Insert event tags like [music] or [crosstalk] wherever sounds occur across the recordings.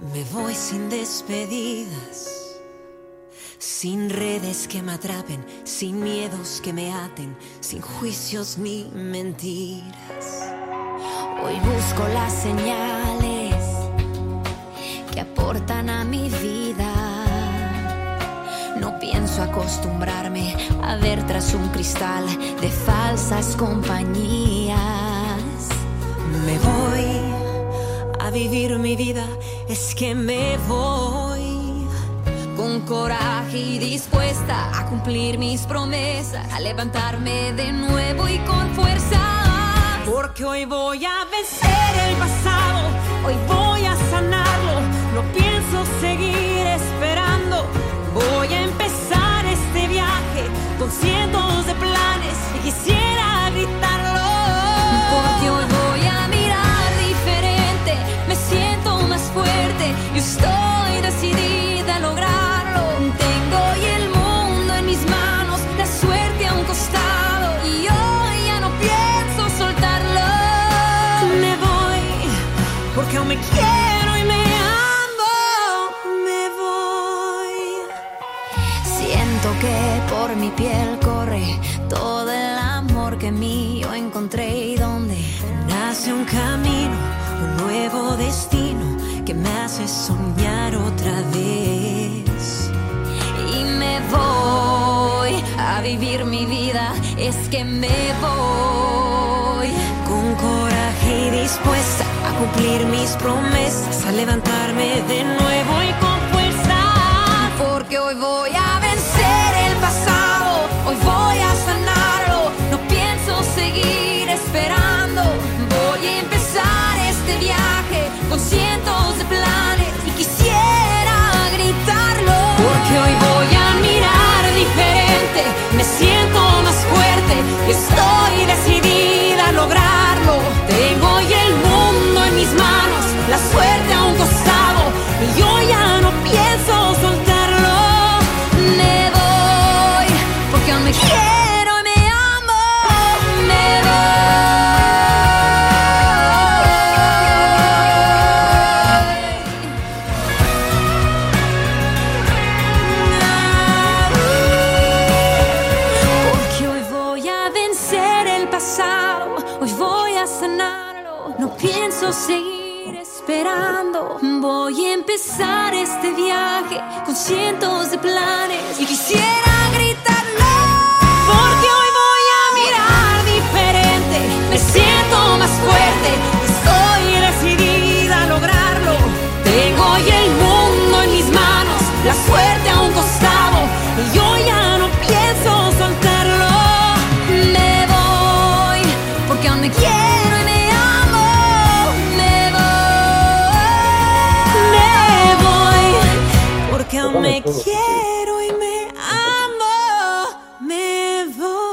Me voy sin despedidas, sin redes que me atrapen, sin miedos que me aten, sin juicios ni mentiras. Hoy busco las señales que aportan a mi vida. No pienso acostumbrarme a ver tras un cristal de falsas compañías. Me voy a vivir mi vida es que me voy con coraje y dispuesta a cumplir mis promesas, a levantarme de nuevo y con fuerza. Porque hoy voy a vencer el pasado, hoy voy a sanarlo, no pienso seguir esperando, voy a empezar este viaje con cientos de planes y quisiera piel corre todo el amor que mío encontré y donde nace un camino, un nuevo destino que me hace soñar otra vez. Y me voy a vivir mi vida, es que me voy con coraje y dispuesta a cumplir mis promesas, a levantarme de nuevo y fuerte empezar este viaje con cientos de planes y quisiera gritarlo. Porque hoy voy a mirar diferente. Me me quiero y me amo, me voy.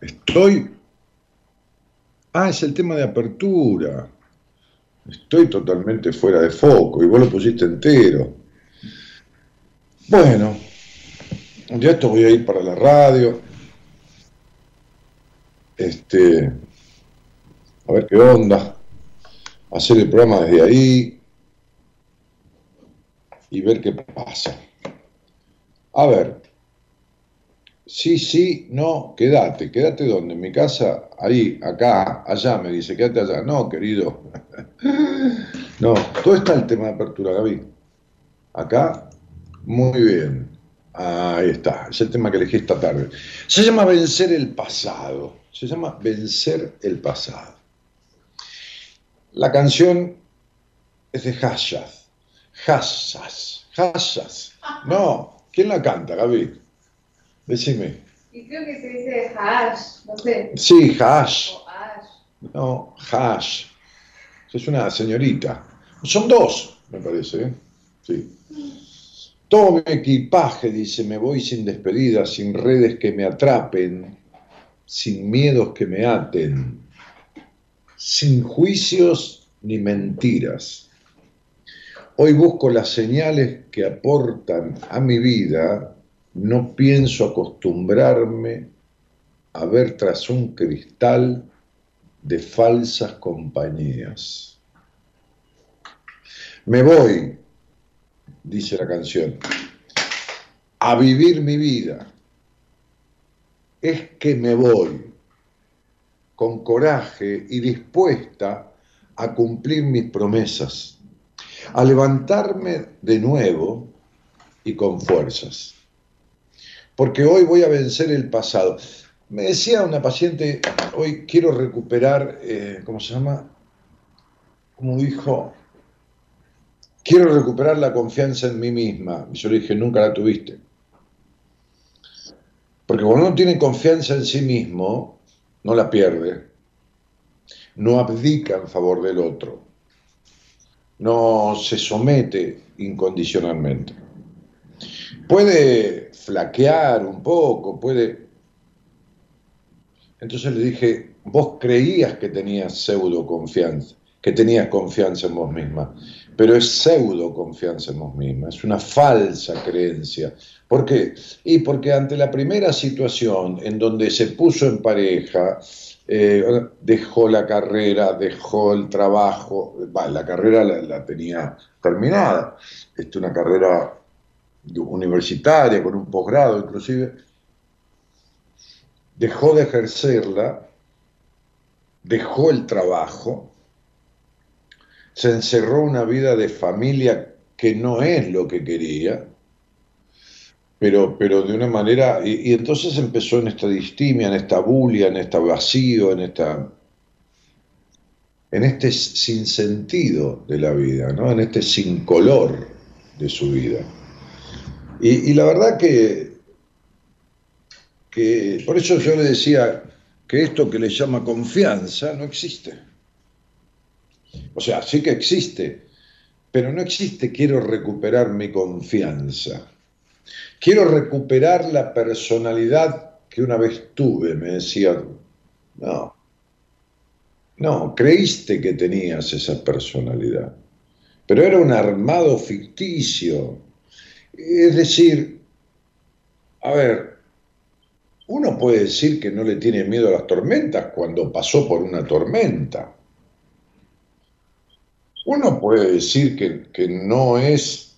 Estoy... Ah, es el tema de apertura. Estoy totalmente fuera de foco y vos lo pusiste entero. Bueno, ya esto voy a ir para la radio. Este, a ver qué onda, hacer el programa desde ahí y ver qué pasa. A ver, Sí, sí, no, quédate, quédate donde, en mi casa, ahí, acá, allá, me dice, quédate allá. No, querido. [laughs] no, todo está el tema de apertura, Gaby. Acá, muy bien. Ahí está, es el tema que elegí esta tarde. Se llama vencer el pasado. Se llama vencer el pasado. La canción es de Hashas. Hashas. Hashas. No, ¿quién la canta, Gaby? Decime. Y creo que se dice hash, no sé. Sí, hash. O. No, hash. Es una señorita. Son dos, me parece. ¿eh? Sí. Todo mi equipaje, dice, me voy sin despedida, sin redes que me atrapen, sin miedos que me aten, sin juicios ni mentiras. Hoy busco las señales que aportan a mi vida no pienso acostumbrarme a ver tras un cristal de falsas compañías. Me voy, dice la canción, a vivir mi vida. Es que me voy con coraje y dispuesta a cumplir mis promesas, a levantarme de nuevo y con fuerzas porque hoy voy a vencer el pasado. Me decía una paciente, hoy quiero recuperar, eh, ¿cómo se llama? Como dijo, quiero recuperar la confianza en mí misma. Y yo le dije, nunca la tuviste. Porque cuando uno tiene confianza en sí mismo, no la pierde, no abdica en favor del otro, no se somete incondicionalmente. Puede flaquear un poco, puede... Entonces le dije, vos creías que tenías pseudo confianza, que tenías confianza en vos misma, pero es pseudo confianza en vos misma, es una falsa creencia. ¿Por qué? Y porque ante la primera situación en donde se puso en pareja, eh, dejó la carrera, dejó el trabajo, la carrera la, tenía terminada, este, una carrera universitaria, con un posgrado inclusive, dejó de ejercerla, dejó el trabajo, se encerró una vida de familia que no es lo que quería, pero, pero de una manera, y, entonces empezó en esta distimia, en esta bulia, en este vacío, en esta en este sinsentido de la vida, ¿no? en este sin color de su vida. Y, la verdad que, que, por eso yo le decía que esto que le llama confianza no existe. O sea, sí que existe, pero no existe quiero recuperar mi confianza. Quiero recuperar la personalidad que una vez tuve, me decía, no, no, creíste que tenías esa personalidad, pero era un armado ficticio es decir, a ver, uno puede decir que no le tiene miedo a las tormentas cuando pasó por una tormenta. Uno puede decir que, no es,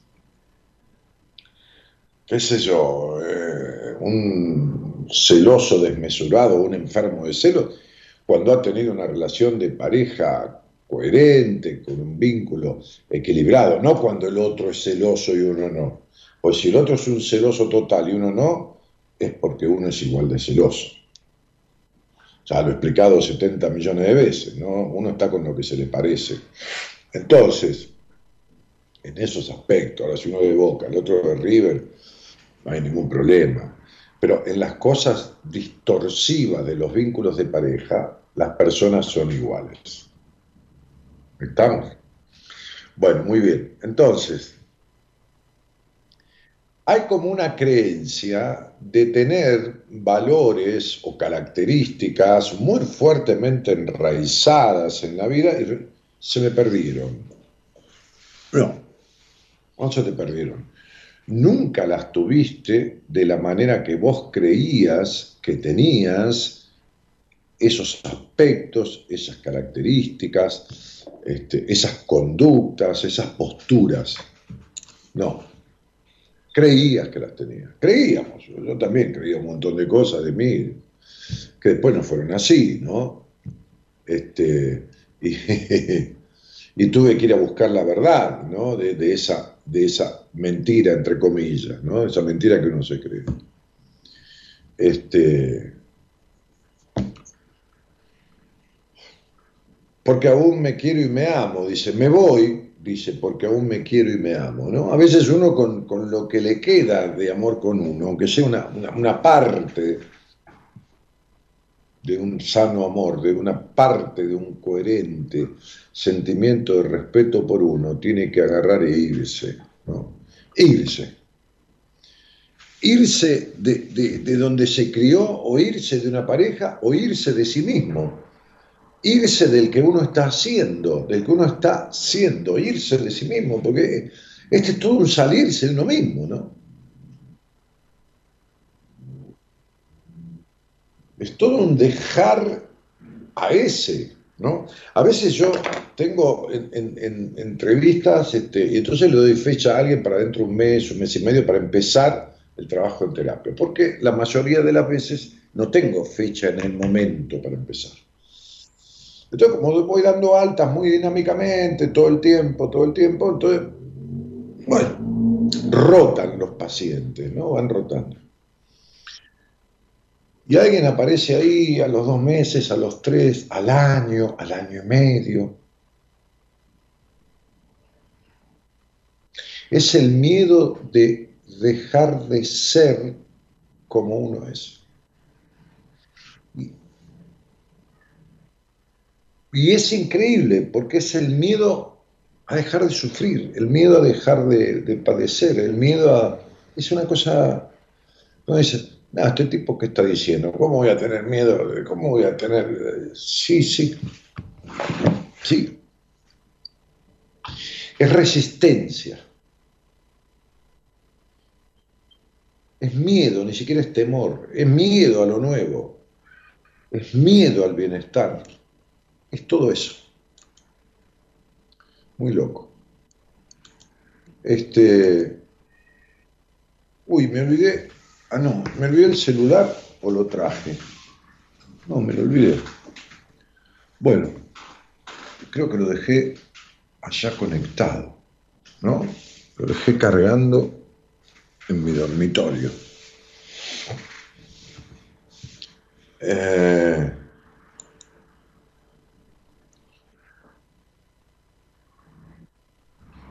qué sé yo, eh, un celoso desmesurado, un enfermo de celos, cuando ha tenido una relación de pareja coherente, con un vínculo equilibrado, no cuando el otro es celoso y uno no. Pues si el otro es un celoso total y uno no, es porque uno es igual de celoso. Ya lo he explicado 70 millones de veces, ¿no? Uno está con lo que se le parece. Entonces, en esos aspectos, ahora si uno de Boca, el otro de River, no hay ningún problema. Pero en las cosas distorsivas de los vínculos de pareja, las personas son iguales. ¿Estamos? Bueno, muy bien. Entonces, hay como una creencia de tener valores o características muy fuertemente enraizadas en la vida y se me perdieron. No, no se te perdieron. Nunca las tuviste de la manera que vos creías que tenías esos aspectos, esas características, este, esas conductas, esas posturas. No, Creías que las tenías. Creíamos. Yo también creía un montón de cosas de mí que después no fueron así, ¿no? Este, [laughs] y, y tuve que ir a buscar la verdad, ¿no? De, de, esa, de esa mentira, entre comillas, ¿no? Esa mentira que uno se cree. Este, porque aún me quiero y me amo, dice, me voy, dice, porque aún me quiero y me amo, ¿no? A veces uno con, con lo que le queda de amor con uno, aunque sea una, una, una parte de un sano amor, de una parte de un coherente sentimiento de respeto por uno, tiene que agarrar e irse, ¿no? Irse. Irse de, de, de donde se crió, o irse de una pareja, o irse de sí mismo irse del que uno está haciendo, del que uno está siendo, irse de sí mismo, porque este es todo un salirse de uno mismo, ¿no? Es todo un dejar a ese, ¿no? A veces yo tengo en, en, en entrevistas, este, y entonces le doy fecha a alguien para dentro de un mes, un mes y medio, para empezar el trabajo en terapia, porque la mayoría de las veces no tengo fecha en el momento para empezar. Entonces, como voy dando altas muy dinámicamente, todo el tiempo, todo el tiempo, entonces, bueno, rotan los pacientes, ¿no? Van rotando. Y alguien aparece ahí a los dos meses, a los tres, al año, al año y medio. Es el miedo de dejar de ser como uno es. Y es increíble porque es el miedo a dejar de sufrir, el miedo a dejar de, de padecer, el miedo a... Es una cosa... No dice, no, este tipo que está diciendo, ¿cómo voy a tener miedo? ¿Cómo voy a tener...? Sí, sí, sí. Es resistencia. Es miedo, ni siquiera es temor. Es miedo a lo nuevo. Es miedo al bienestar. Es todo eso. Muy loco. Este. Uy, me olvidé. Ah, no, me olvidé el celular o lo traje. No, me lo olvidé. Bueno, creo que lo dejé allá conectado, ¿no? Lo dejé cargando en mi dormitorio. Eh,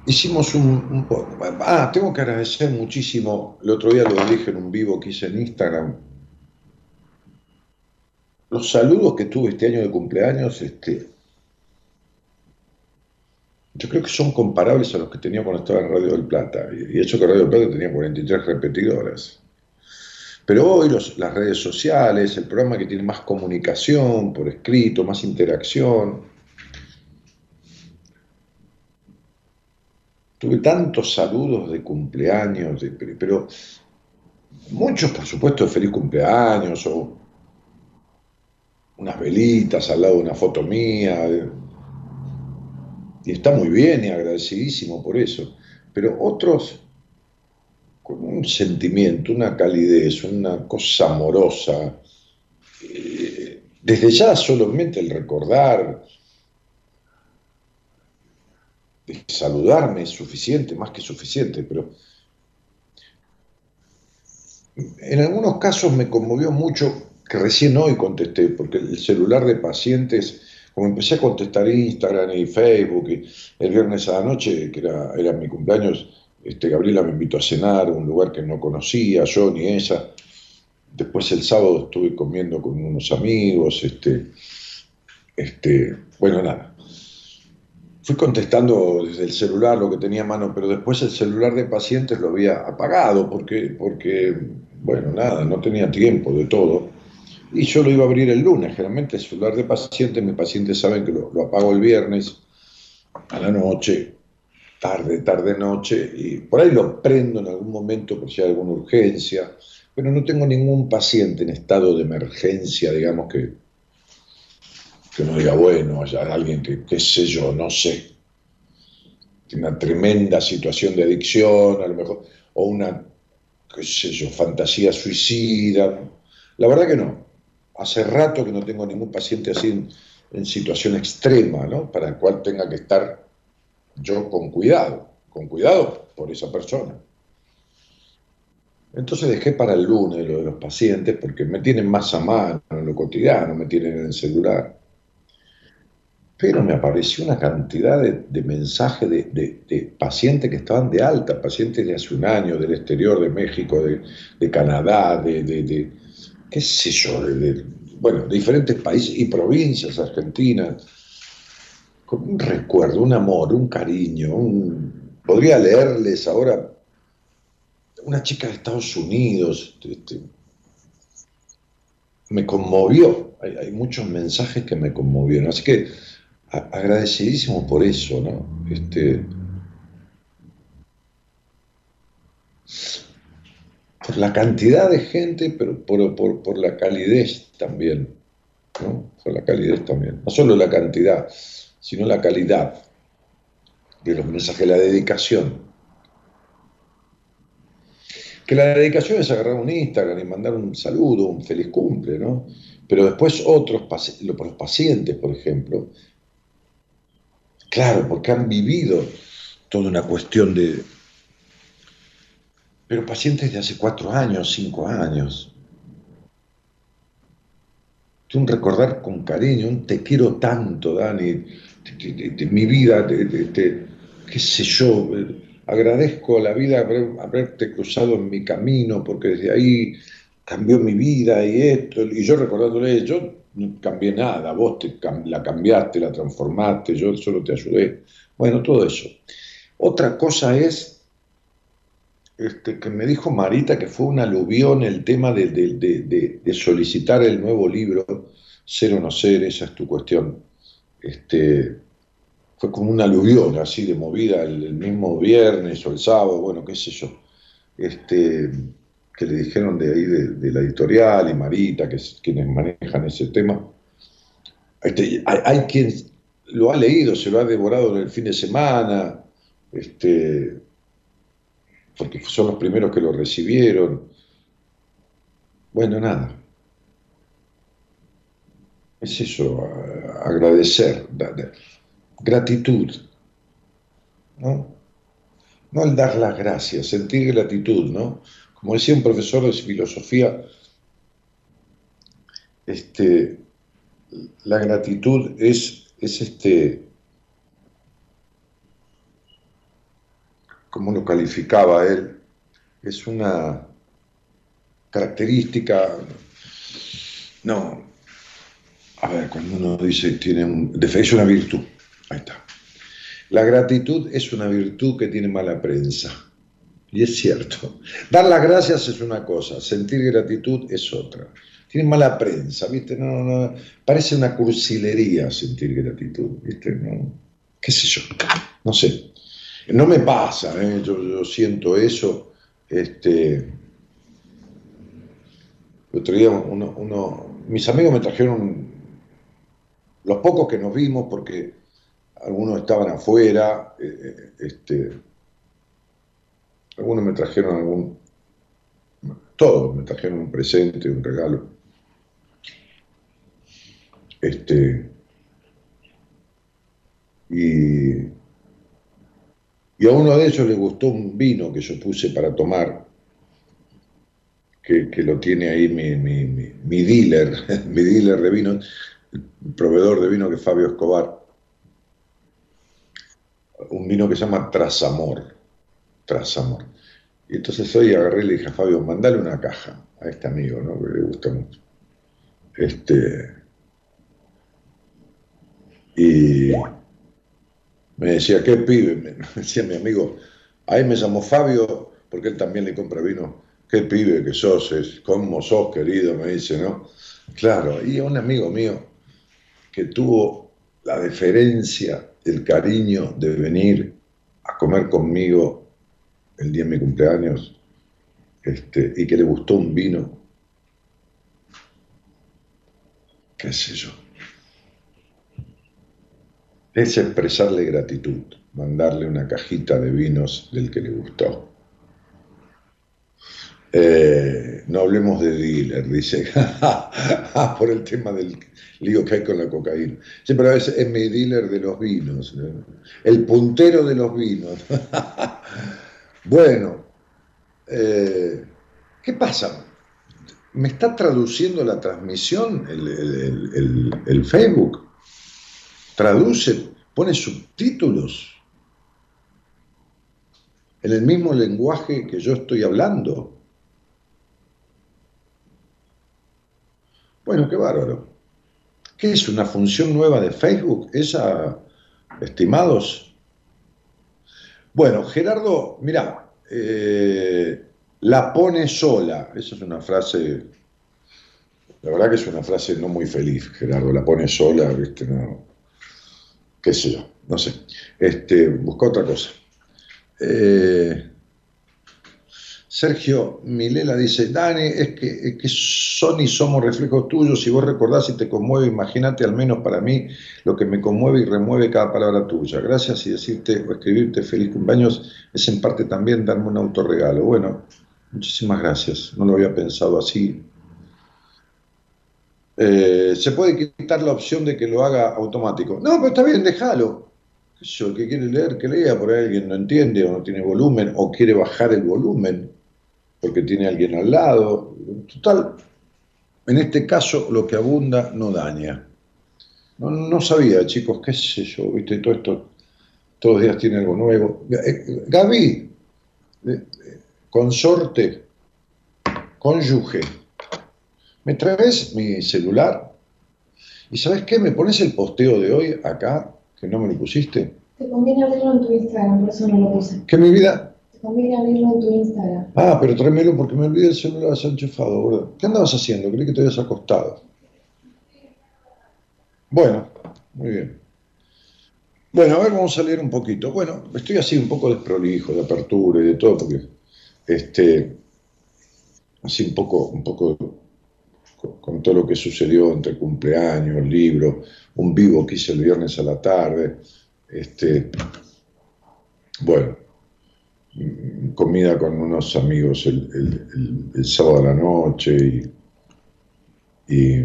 hicimos un, Ah, tengo que agradecer muchísimo, el otro día lo dije en un vivo que hice en Instagram, los saludos que tuve este año de cumpleaños, este, yo creo que son comparables a los que tenía cuando estaba en Radio del Plata, y eso que Radio del Plata tenía 43 repetidoras. Pero hoy los, las redes sociales, el programa que tiene más comunicación por escrito, más interacción, Tuve tantos saludos de cumpleaños, de, pero muchos, por supuesto, de feliz cumpleaños o unas velitas al lado de una foto mía. Y está muy bien y agradecidísimo por eso. Pero otros con un sentimiento, una calidez, una cosa amorosa. Eh, desde ya solamente el recordar saludarme es suficiente, más que suficiente, pero en algunos casos me conmovió mucho que recién hoy contesté, porque el celular de pacientes, como empecé a contestar Instagram y Facebook, y el viernes a la noche, que era, era mi cumpleaños, este, Gabriela me invitó a cenar a un lugar que no conocía, yo ni ella. Después el sábado estuve comiendo con unos amigos, este, este, bueno, nada fui contestando desde el celular lo que tenía a mano, pero después el celular de pacientes lo había apagado porque, porque, bueno, nada, no tenía tiempo de todo. Y yo lo iba a abrir el lunes. Generalmente el celular de pacientes, mis pacientes saben que lo, lo apago el viernes a la noche, tarde, tarde, noche, y por ahí lo prendo en algún momento por si hay alguna urgencia, pero no tengo ningún paciente en estado de emergencia, digamos, que, que uno diga, bueno, haya alguien que, qué sé yo, no sé, tiene una tremenda situación de adicción, a lo mejor, o una qué sé yo, fantasía suicida. La verdad que no. Hace rato que no tengo ningún paciente así en, en situación extrema, ¿no? Para el cual tenga que estar yo con cuidado, con cuidado por esa persona. Entonces dejé para el lunes lo de los pacientes porque me tienen más a mano en lo cotidiano, me tienen en el celular. Pero me apareció una cantidad de, mensajes de, pacientes que estaban de alta, pacientes de hace un año, del exterior de México, de, Canadá, de, qué sé yo, de, bueno, diferentes países y provincias argentinas, con un recuerdo, un amor, un cariño, podría leerles ahora una chica de Estados Unidos, este, me conmovió, hay, muchos mensajes que me conmovieron, así que agradecidísimo por eso, ¿no? Este, por la cantidad de gente, pero por, la calidez también, ¿no? Por la calidez también, no solo la cantidad, sino la calidad de los mensajes, la dedicación. Que la dedicación es agarrar un Instagram y mandar un saludo, un feliz cumple, ¿no? Pero después otros, los pacientes, por ejemplo, claro, porque han vivido toda una cuestión de... Pero pacientes de hace cuatro años, cinco años. Un recordar con cariño, un te quiero tanto, Dani, de, mi vida, de, qué sé yo, agradezco la vida haberte cruzado en mi camino, porque desde ahí cambió mi vida y esto, y yo recordándole, yo no cambié nada, vos te, la cambiaste, la transformaste, yo solo te ayudé. Bueno, todo eso. Otra cosa es este, que me dijo Marita que fue un aluvión el tema de, de, solicitar el nuevo libro, Ser o no ser, esa es tu cuestión. Este, fue como una aluvión así de movida el, mismo viernes o el sábado, bueno, qué sé yo, este, que le dijeron de ahí de, la editorial y Marita, que es quienes manejan ese tema. Este, hay, quien lo ha leído, se lo ha devorado en el fin de semana, este, porque son los primeros que lo recibieron. Bueno, nada. Es eso, agradecer gratitud, ¿no? No el dar las gracias, sentir gratitud, ¿no? Como decía un profesor de filosofía, este, la gratitud es, es este, como lo calificaba él, es una característica, no, a ver, cuando uno dice tiene un es una virtud, Ahí está. La gratitud es una virtud que tiene mala prensa. Y es cierto. Dar las gracias es una cosa, sentir gratitud es otra. Tiene mala prensa, ¿viste? No, no, parece una cursilería sentir gratitud, ¿viste? No, ¿Qué sé yo? No sé. No me pasa, ¿eh? yo, siento eso. Este, el otro día uno, mis amigos me trajeron, los pocos que nos vimos, porque algunos estaban afuera, eh, eh, este, algunos me trajeron algún, todos me trajeron un presente, un regalo. Este, y, y a uno de ellos le gustó un vino que yo puse para tomar, que, lo tiene ahí mi, mi, mi dealer, [laughs] mi dealer de vino, el proveedor de vino que es Fabio Escobar un vino que se llama Trasamor. Trasamor. Y entonces hoy agarré y le dije a Fabio, mandale una caja a este amigo, ¿no? Que le gusta mucho. Este. Y me decía, ¿qué pibe? Me [laughs] decía mi amigo, ahí me llamó Fabio, porque él también le compra vino. ¿Qué pibe que sos? ¿Cómo sos, querido? Me dice, ¿no? Claro, y un amigo mío que tuvo la deferencia el cariño de venir a comer conmigo el día de mi cumpleaños este, y que le gustó un vino, qué sé yo. Es expresarle gratitud, mandarle una cajita de vinos del que le gustó. Eh, no hablemos de dealer, dice, [laughs] por el tema del lío que hay con la cocaína. Sí, pero es, es mi dealer de los vinos, ¿no? el puntero de los vinos. [laughs] bueno, eh, ¿qué pasa? ¿Me está traduciendo la transmisión el, el- el- el Facebook? ¿Traduce? ¿Pone subtítulos? ¿En el mismo lenguaje que yo estoy hablando? Bueno, qué bárbaro. ¿Qué es una función nueva de Facebook? ¿Esa, estimados? Bueno, Gerardo, mira, eh, la pone sola. Esa es una frase, la verdad que es una frase no muy feliz, Gerardo. La pone sola, ¿viste? No, qué sé yo, no sé. Este, busca otra cosa. Eh, Sergio Milela dice, Dani, es que, son y somos reflejos tuyos, si vos recordás y te conmueve, imagínate al menos para mí lo que me conmueve y remueve cada palabra tuya. Gracias y decirte o escribirte feliz cumpleaños es en parte también darme un autorregalo. Bueno, muchísimas gracias, no lo había pensado así. Eh, se puede quitar la opción de que lo haga automático. No, pero está bien, déjalo. Yo, el que quiere leer, que lea, por ahí alguien no entiende o no tiene volumen o quiere bajar el volumen porque tiene alguien al lado. Total, en este caso lo que abunda no daña. No, no sabía, chicos, qué sé yo, viste, todo esto, todos los días tiene algo nuevo. Eh, Gaby, eh, eh, consorte, cónyuge, ¿me traes mi celular? ¿Y sabes qué? ¿Me pones el posteo de hoy acá, que no me lo pusiste? Te conviene abrirlo en tu Instagram, por eso no lo puse. Que mi vida... Abrirlo en tu Instagram. Ah, pero tráemelo porque me olvidé el celular enchufado, boludo. ¿Qué andabas haciendo? Creí que te habías acostado. Bueno, muy bien. Bueno, a ver, vamos a leer un poquito. Bueno, estoy así un poco desprolijo de apertura y de todo, porque este, así un poco, un poco con, con todo lo que sucedió entre cumpleaños, libro, un vivo que hice el viernes a la tarde, este, bueno, comida con unos amigos el, el- sábado a la noche y, y,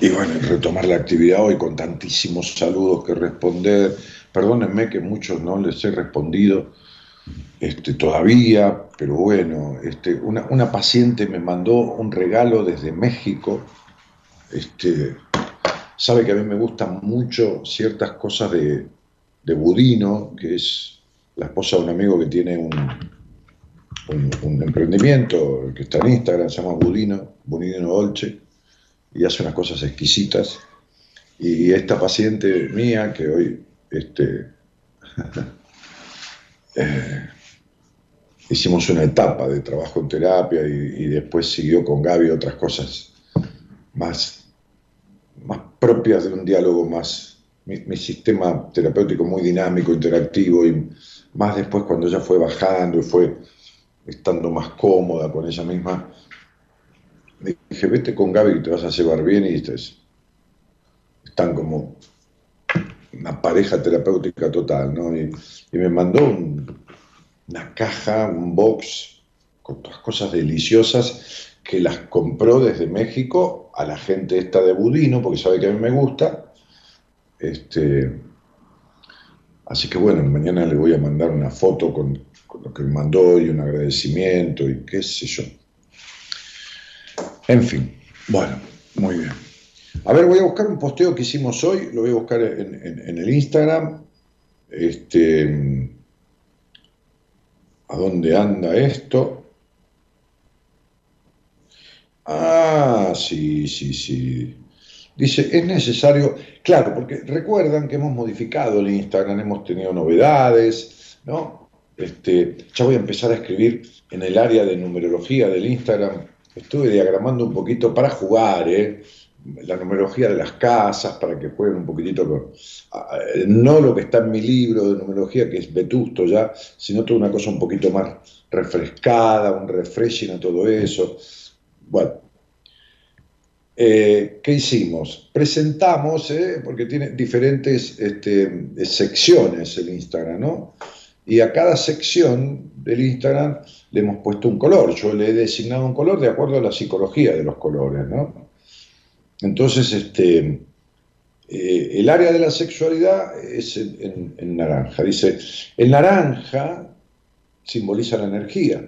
y bueno, retomar la actividad hoy con tantísimos saludos que responder. Perdónenme que muchos no les he respondido este, todavía, pero bueno, este, una, una paciente me mandó un regalo desde México. Este, sabe que a mí me gustan mucho ciertas cosas de, de Budino, que es la esposa de un amigo que tiene un, un, emprendimiento que está en Instagram, se llama Budino, Budino Dolce, y hace unas cosas exquisitas. Y esta paciente mía, que hoy este, [laughs] eh, hicimos una etapa de trabajo en terapia y, y después siguió con Gaby otras cosas más, más propias de un diálogo más, mi, mi sistema terapéutico muy dinámico, interactivo y más después cuando ella fue bajando y fue estando más cómoda con ella misma, dije, vete con Gaby que te vas a llevar bien y están como una pareja terapéutica total, ¿no? Y, me mandó un- una caja, un box con todas cosas deliciosas que las compró desde México a la gente esta de Budino, porque sabe que a mí me gusta. Este, así que bueno, mañana le voy a mandar una foto con, con lo que me mandó y un agradecimiento y qué sé yo. En fin, bueno, muy bien. A ver, voy a buscar un posteo que hicimos hoy, lo voy a buscar en, en- en el Instagram. Este, ¿A dónde anda esto? Ah, sí, sí, sí. Dice, es necesario, claro, porque recuerdan que hemos modificado el Instagram, hemos tenido novedades, ¿no? Este, ya voy a empezar a escribir en el área de numerología del Instagram. Estuve diagramando un poquito para jugar, ¿eh? La numerología de las casas, para que jueguen un poquitito con... No lo que está en mi libro de numerología, que es vetusto ya, sino toda una cosa un poquito más refrescada, un refreshing a todo eso. Bueno, eh, ¿qué hicimos? Presentamos, eh, porque tiene diferentes este, secciones el Instagram, ¿no? Y a cada sección del Instagram le hemos puesto un color. Yo le he designado un color de acuerdo a la psicología de los colores, ¿no? Entonces, este, eh, el área de la sexualidad es en, en naranja. Dice, el naranja simboliza la energía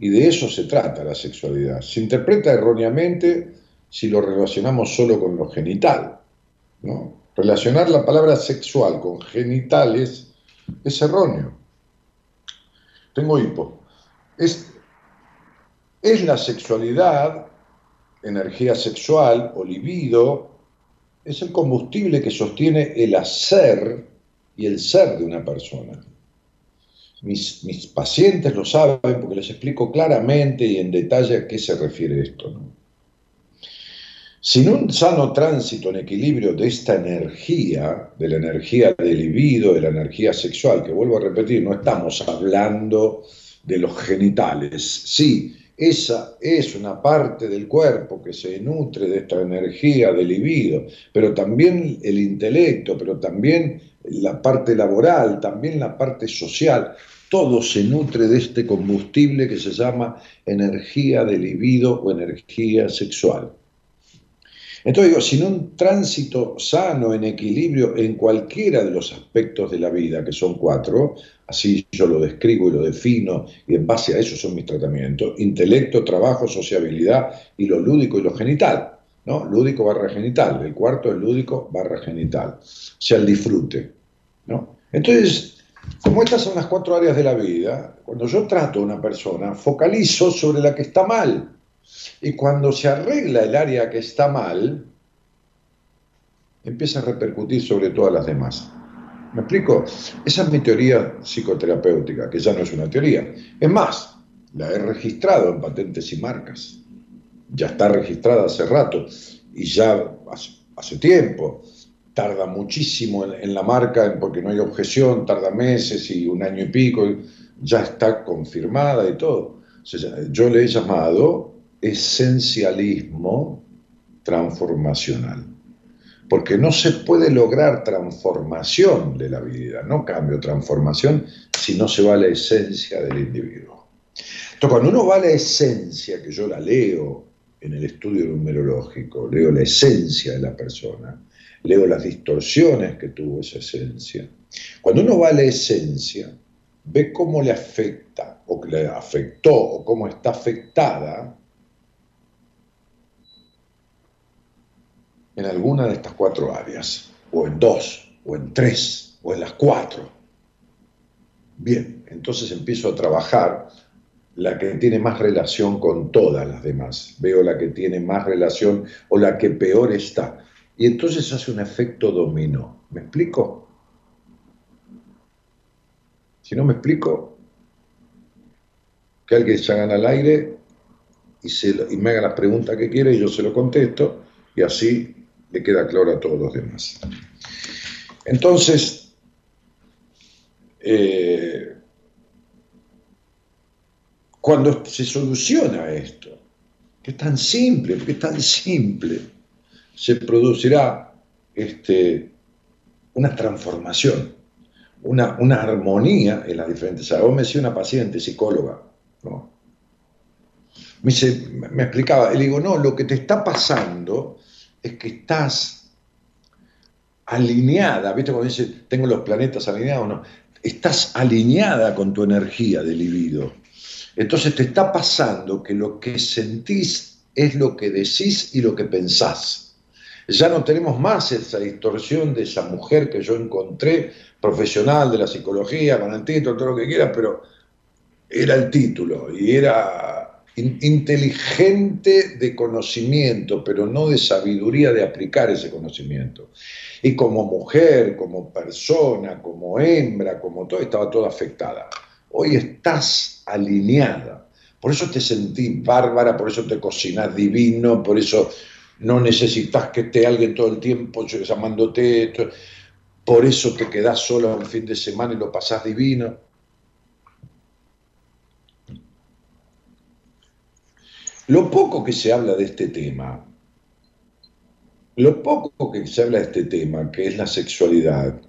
y de eso se trata la sexualidad. Se interpreta erróneamente si lo relacionamos solo con lo genital. ¿no? Relacionar la palabra sexual con genitales es erróneo. Tengo hipo. Es, la sexualidad, energía sexual o libido, es el combustible que sostiene el hacer y el ser de una persona. Mis, mis, pacientes lo saben porque les explico claramente y en detalle a qué se refiere esto. ¿no? Sin un sano tránsito en equilibrio de esta energía, de la energía del libido, de la energía sexual, que vuelvo a repetir, no estamos hablando de los genitales. Sí, esa es una parte del cuerpo que se nutre de esta energía del libido, pero también el intelecto, pero también la parte laboral, también la parte social. Todo se nutre de este combustible que se llama energía del libido o energía sexual. Entonces digo, sin un tránsito sano, en equilibrio en cualquiera de los aspectos de la vida, que son cuatro, así yo lo describo y lo defino, y en base a eso son mis tratamientos, intelecto, trabajo, sociabilidad y lo lúdico y lo genital, ¿no? Lúdico barra genital, el cuarto es lúdico barra genital, o sea, el disfrute, ¿no? Entonces, como estas son las cuatro áreas de la vida, cuando yo trato a una persona, focalizo sobre la que está mal, y cuando se arregla el área que está mal, empieza a repercutir sobre todas las demás. ¿Me explico? Esa es mi teoría psicoterapéutica, que ya no es una teoría. Es más, la he registrado en patentes y marcas. Ya está registrada hace rato y ya hace, tiempo. Tarda muchísimo en, la marca porque no hay objeción, tarda meses y un año y pico, ya está confirmada y todo. yo le he llamado esencialismo transformacional. Porque no se puede lograr transformación de la vida, no cambio, transformación, si no se va a la esencia del individuo. Entonces, cuando uno va a la esencia, que yo la leo en el estudio numerológico, leo la esencia de la persona, leo las distorsiones que tuvo esa esencia. Cuando uno va a la esencia, ve cómo le afecta, o que le afectó, o cómo está afectada en alguna de estas cuatro áreas, o en dos, o en tres, o en las cuatro. Bien, entonces empiezo a trabajar la que tiene más relación con todas las demás. Veo la que tiene más relación o la que peor está. Y entonces hace un efecto dominó. ¿Me explico? Si no me explico, que alguien se haga al aire y, se, y me haga las preguntas que quiere y yo se lo contesto y así le queda claro a todos los demás. Entonces, eh, cuando se soluciona esto, que es tan simple, porque es tan simple, se producirá este, una transformación, una, una, armonía en las diferentes áreas. Vos me decía una paciente psicóloga, ¿no? me, me explicaba, le digo, no, lo que te está pasando es que estás alineada, ¿viste? Cuando dice, tengo los planetas alineados, no, estás alineada con tu energía de libido. Entonces te está pasando que lo que sentís es lo que decís y lo que pensás. Ya no tenemos más esa distorsión de esa mujer que yo encontré, profesional de la psicología, con el título, todo lo que quiera, pero era el título y era inteligente de conocimiento, pero no de sabiduría de aplicar ese conocimiento. Y como mujer, como persona, como hembra, como todo, estaba toda afectada. Hoy estás alineada. Por eso te sentís bárbara, por eso te cocinas divino, por eso no necesitas que esté alguien todo el tiempo llamándote, por eso te quedás solo el fin de semana y lo pasás divino Lo poco que se habla de este tema, lo poco que se habla de este tema, que es la sexualidad,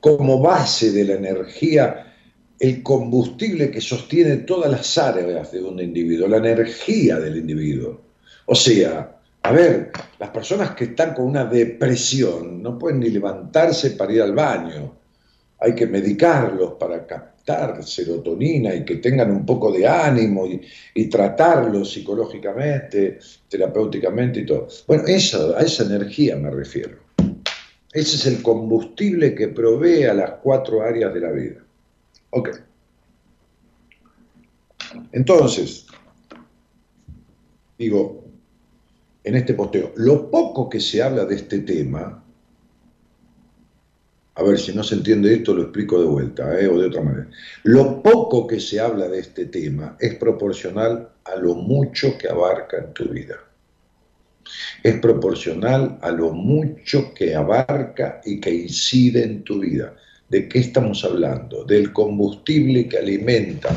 como base de la energía el combustible que sostiene todas las áreas de un individuo, la energía del individuo. O sea, a ver, las personas que están con una depresión no pueden ni levantarse para ir al baño. Hay que medicarlos para captar serotonina y que tengan un poco de ánimo y, tratarlos psicológicamente, terapéuticamente y todo. Bueno, eso, a esa energía me refiero. Ese es el combustible que provee a las cuatro áreas de la vida. Ok. Entonces, digo, en este posteo, lo poco que se habla de este tema, a ver si no se entiende esto, lo explico de vuelta, ¿eh? o de otra manera. Lo poco que se habla de este tema es proporcional a lo mucho que abarca en tu vida. Es proporcional a lo mucho que abarca y que incide en tu vida. ¿De qué estamos hablando? Del combustible que alimenta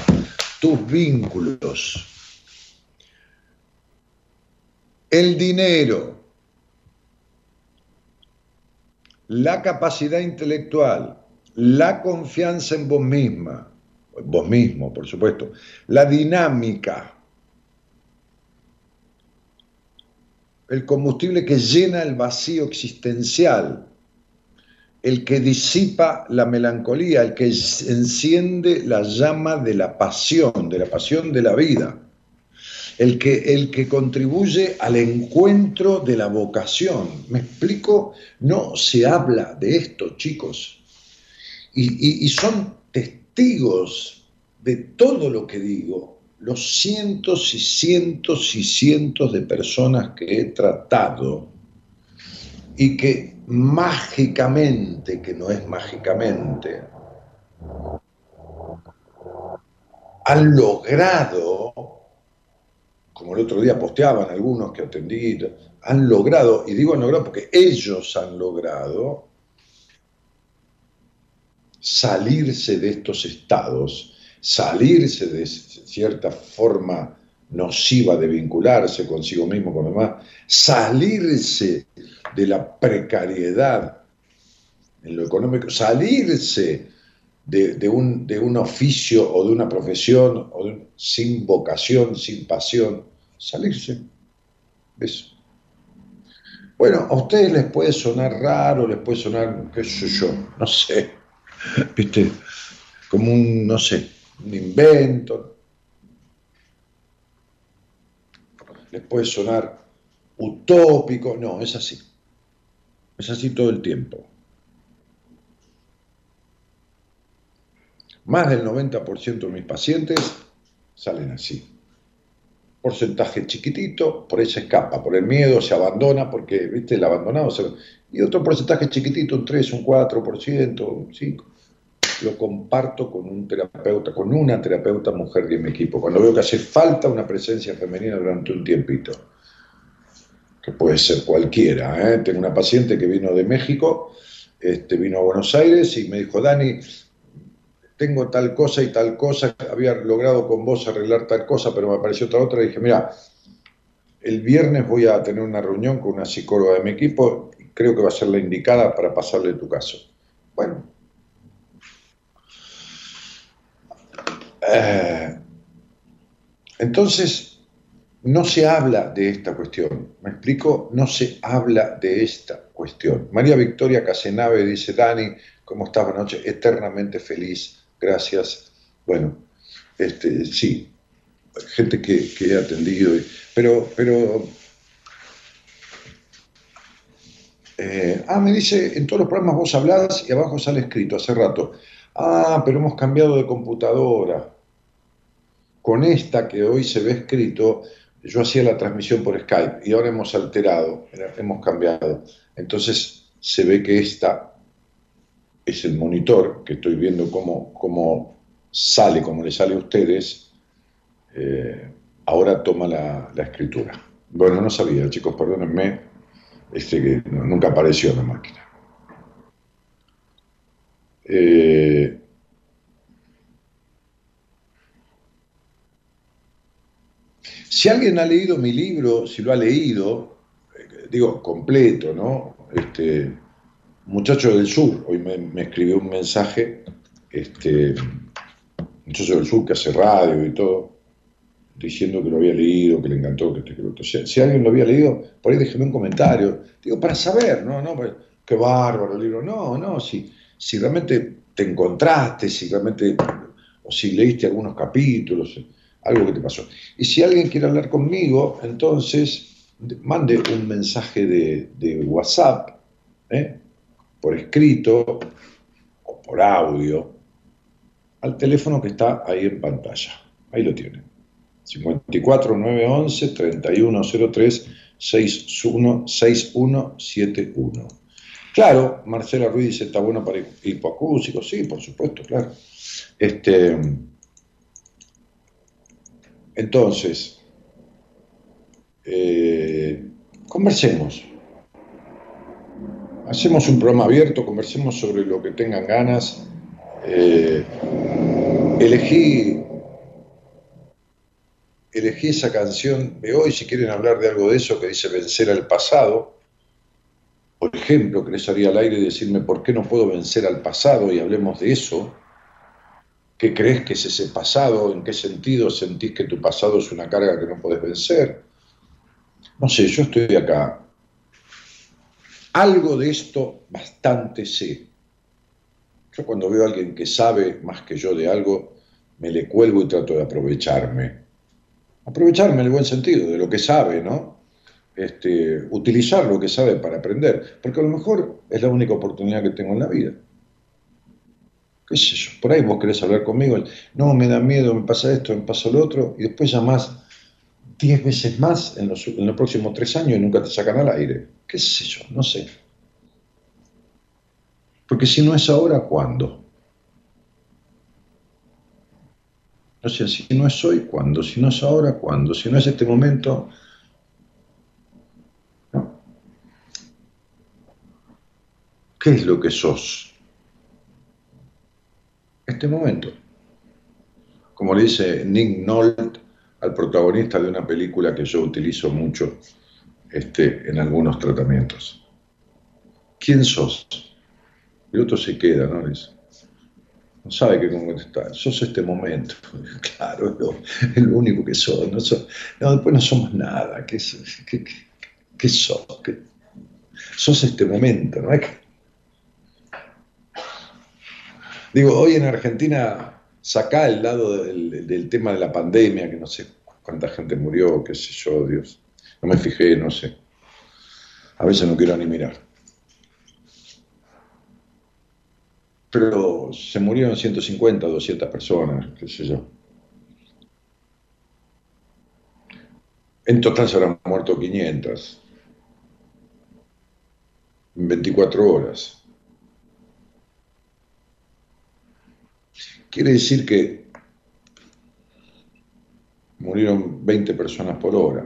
tus vínculos. El dinero, la capacidad intelectual, la confianza en vos misma, vos mismo, por supuesto, la dinámica, el combustible que llena el vacío existencial, el que disipa la melancolía, el que enciende la llama de la pasión, de la pasión de la vida, el que, el que contribuye al encuentro de la vocación. ¿Me explico? No se habla de esto, chicos. Y, y son testigos de todo lo que digo, los cientos y cientos y cientos de personas que he tratado y que mágicamente, que no es mágicamente, han logrado, como el otro día posteaban algunos que atendí, han logrado, y digo han logrado porque ellos han logrado salirse de estos estados, salirse de cierta forma nociva de vincularse consigo mismo, con los demás, salirse de la precariedad en lo económico, salirse de, un, de un, oficio o de una profesión sin vocación, sin pasión, salirse. ¿Ves? Bueno, a ustedes les puede sonar raro, les puede sonar, qué sé yo, no sé, [laughs] ¿viste? Como un, no sé, un invento. Les puede sonar utópico, no, es así. Es así todo el tiempo. Más del 90% de mis pacientes salen así. Porcentaje chiquitito, por ahí se escapa, por el miedo se abandona, porque, viste, el abandonado se... Y otro porcentaje chiquitito, un 3, un 4%, un 5%. Lo comparto con un terapeuta, con una terapeuta mujer de mi equipo, cuando veo que hace falta una presencia femenina durante un tiempito que puede ser cualquiera. ¿eh? Tengo una paciente que vino de México, este, vino a Buenos Aires y me dijo, Dani, tengo tal cosa y tal cosa, había logrado con vos arreglar tal cosa, pero me apareció otra otra, y dije, mira, el viernes voy a tener una reunión con una psicóloga de mi equipo, y creo que va a ser la indicada para pasarle tu caso. Bueno. Eh, entonces, no se habla de esta cuestión. ¿Me explico? No se habla de esta cuestión. María Victoria Casenave dice, Dani, ¿cómo estás? Buenas. Eternamente feliz. Gracias. Bueno, este, sí, gente que, he atendido. Pero, pero... Eh, ah, me dice, en todos los programas vos hablás y abajo sale escrito hace rato. Ah, pero hemos cambiado de computadora. Con esta que hoy se ve escrito, yo hacía la transmisión por Skype y ahora hemos alterado, hemos cambiado. Entonces se ve que esta es el monitor, que estoy viendo cómo, cómo sale, cómo le sale a ustedes, eh, ahora toma la, escritura. Bueno, no sabía, chicos, perdónenme, este que nunca apareció en la máquina. Eh, Si alguien ha leído mi libro, si lo ha leído, eh, digo, completo, ¿no? Este, Muchacho del Sur, hoy me, escribió un mensaje, este, muchacho del sur que hace radio y todo, diciendo que lo había leído, que le encantó, que este, que. Si, alguien lo había leído, por ahí déjeme un comentario. Digo, para saber, no, no, pues, qué bárbaro el libro. No, no, si, si realmente te encontraste, si realmente, o si leíste algunos capítulos, algo que te pasó. Y si alguien quiere hablar conmigo, entonces mande un mensaje de, de WhatsApp, ¿eh? Por escrito o por audio, al teléfono que está ahí en pantalla. Ahí lo tienen. 54 911 3103 6171. Claro, Marcela Ruiz dice, está bueno para hipoacúsicos, sí, por supuesto, claro. Este, entonces, eh, conversemos. Hacemos un programa abierto, conversemos sobre lo que tengan ganas. Eh, elegí, elegí esa canción de hoy, si quieren hablar de algo de eso, que dice vencer al pasado. Por ejemplo, querés salir al aire y decirme por qué no puedo vencer al pasado y hablemos de eso. ¿Qué crees que es ese pasado? ¿En qué sentido sentís que tu pasado es una carga que no podés vencer? No sé, yo estoy acá. Algo de esto bastante sé. Yo cuando veo a alguien que sabe más que yo de algo, me le cuelgo y trato de aprovecharme. Aprovecharme en el buen sentido, de lo que sabe, ¿no? Este, utilizar lo que sabe para aprender, porque a lo mejor es la única oportunidad que tengo en la vida qué sé yo, por ahí vos querés hablar conmigo, no, me da miedo, me pasa esto, me pasa lo otro, y después llamás diez veces más en los, próximos tres años y nunca te sacan al aire. ¿Qué sé yo? No sé. Porque si no es ahora, ¿cuándo? O sea, si no es hoy, ¿cuándo? Si no es ahora, ¿cuándo? Si no es este momento. ¿Qué es lo que sos? este momento. Como le dice Nick Nolte al protagonista de una película que yo utilizo mucho este, en algunos tratamientos. ¿Quién sos? El otro se queda, ¿no? no sabe qué contestar. Sos este momento. [laughs] Claro, es lo, único que sos. No, después no somos nada. ¿Qué, qué, qué, sos? sos este momento, ¿no? Digo, hoy en Argentina, saca el lado del, tema de la pandemia, que no sé cuánta gente murió, qué sé yo, Dios. No me fijé, no sé. A veces no quiero ni mirar. Pero se murieron 150, 200 personas, qué sé yo. En total se habrán muerto 500 en 24 horas. Quiere decir que murieron 20 personas por hora.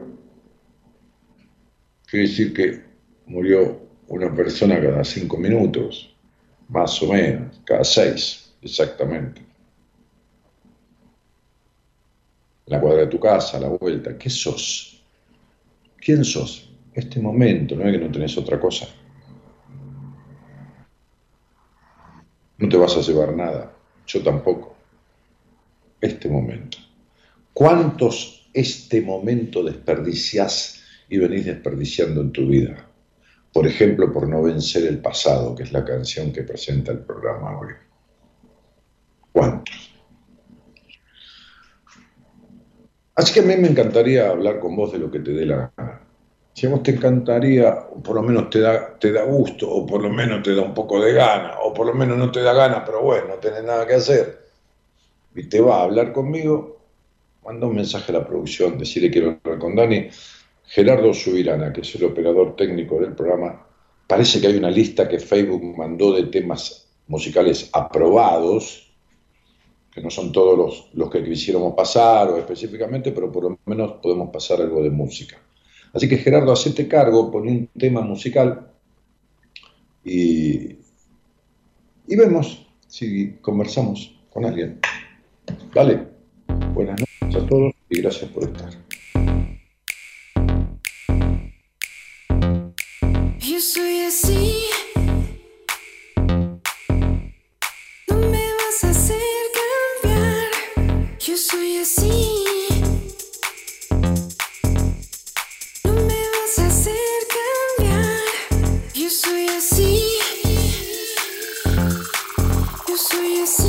Quiere decir que murió una persona cada 5 minutos, más o menos, cada 6, exactamente. La cuadra de tu casa, la vuelta. ¿Qué sos? ¿Quién sos? Este momento, no es que no tenés otra cosa. No te vas a llevar nada yo tampoco. Este momento. ¿Cuántos este momento desperdiciás y venís desperdiciando en tu vida? Por ejemplo, por no vencer el pasado, que es la canción que presenta el programa hoy. ¿Cuántos? Así que a mí me encantaría hablar con vos de lo que te dé la gana. Si a vos te encantaría, o por lo menos te da, te da gusto, o por lo menos te da un poco de gana, o por lo menos no te da gana, pero bueno, no tenés nada que hacer, y te va a hablar conmigo, manda un mensaje a la producción, decirle quiero hablar con Dani. Gerardo Subirana, que es el operador técnico del programa, parece que hay una lista que Facebook mandó de temas musicales aprobados, que no son todos los, los que quisiéramos pasar o específicamente, pero por lo menos podemos pasar algo de música. Así que Gerardo, hacete cargo, pon un tema musical y, y vemos si conversamos con alguien. Vale, buenas noches a todos y gracias por estar. Yo soy así. No me vas a hacer cambiar. soy do you see?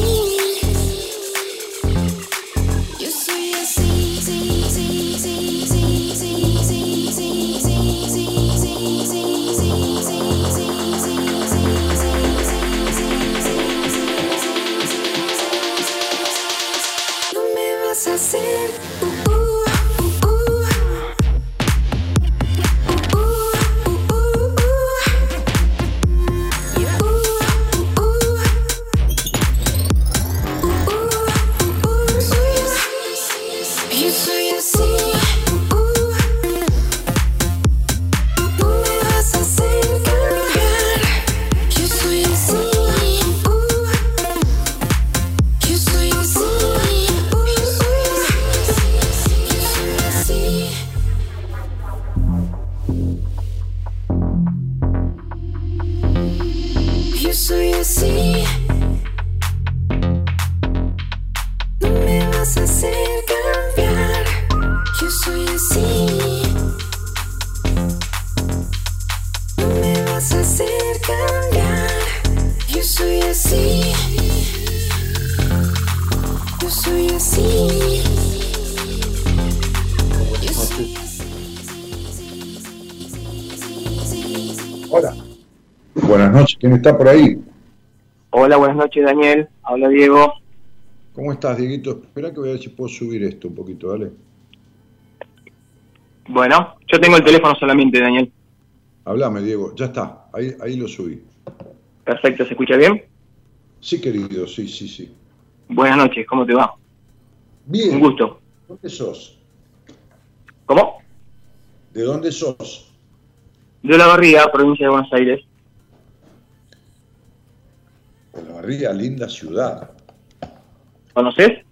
Está por ahí? Hola, buenas noches, Daniel. Habla Diego. ¿Cómo estás, Dieguito? Espera que voy a ver si puedo subir esto un poquito, dale. Bueno, yo tengo el teléfono solamente, Daniel. Háblame, Diego. Ya está, ahí, ahí lo subí. Perfecto, ¿se escucha bien? Sí, querido, sí, sí, sí. Buenas noches, ¿cómo te va? Bien. Un gusto. ¿De dónde sos? ¿Cómo? ¿De dónde sos? De La Barriga, provincia de Buenos Aires. Olavarría, linda ciudad. ¿Conoces?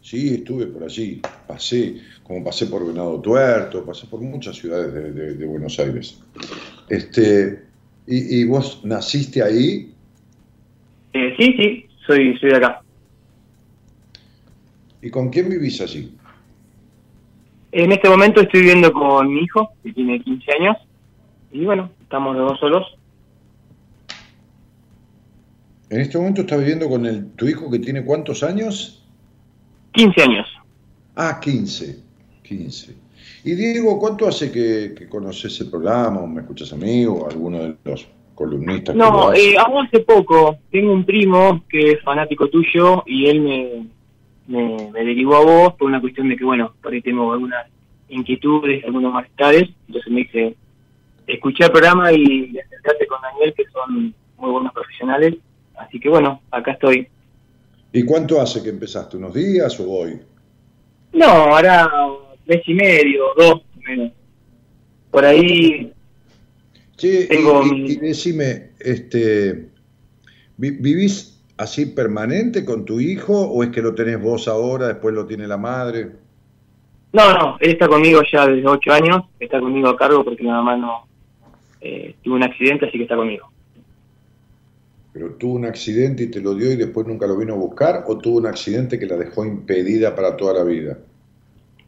Sí, estuve por allí. Pasé, como pasé por Venado Tuerto, pasé por muchas ciudades de, de- de Buenos Aires. Este, ¿y, y vos naciste ahí? Eh, sí, sí, soy, soy de acá. ¿Y con quién vivís allí? En este momento estoy viviendo con mi hijo, que tiene 15 años. Y bueno, estamos los dos solos. En este momento estás viviendo con el, tu hijo que tiene cuántos años? 15 años. Ah, 15. 15. Y Diego, ¿cuánto hace que, que conoces el programa o me escuchas a mí o a alguno de los columnistas? No, eh, hago hace poco. Tengo un primo que es fanático tuyo y él me, me, me derivó a vos por una cuestión de que, bueno, por ahí tengo algunas inquietudes, algunos malestares. Entonces me dice, escuché el programa y acercate con Daniel, que son muy buenos profesionales. Así que, bueno, acá estoy. ¿Y cuánto hace que empezaste? ¿Unos días o hoy? No, ahora mes y medio, dos, menos. Por ahí, y- Tengo y, mi- y decime, este, vi- ¿vivís así permanente con tu hijo o es que lo tenés vos ahora, después lo tiene la madre? no, no, él está conmigo ya desde ocho años, está conmigo a cargo porque mi mamá no eh, tuvo un accidente, así que está conmigo. ¿Pero tuvo un accidente y te lo dio y después nunca lo vino a buscar o tuvo un accidente que la dejó impedida para toda la vida?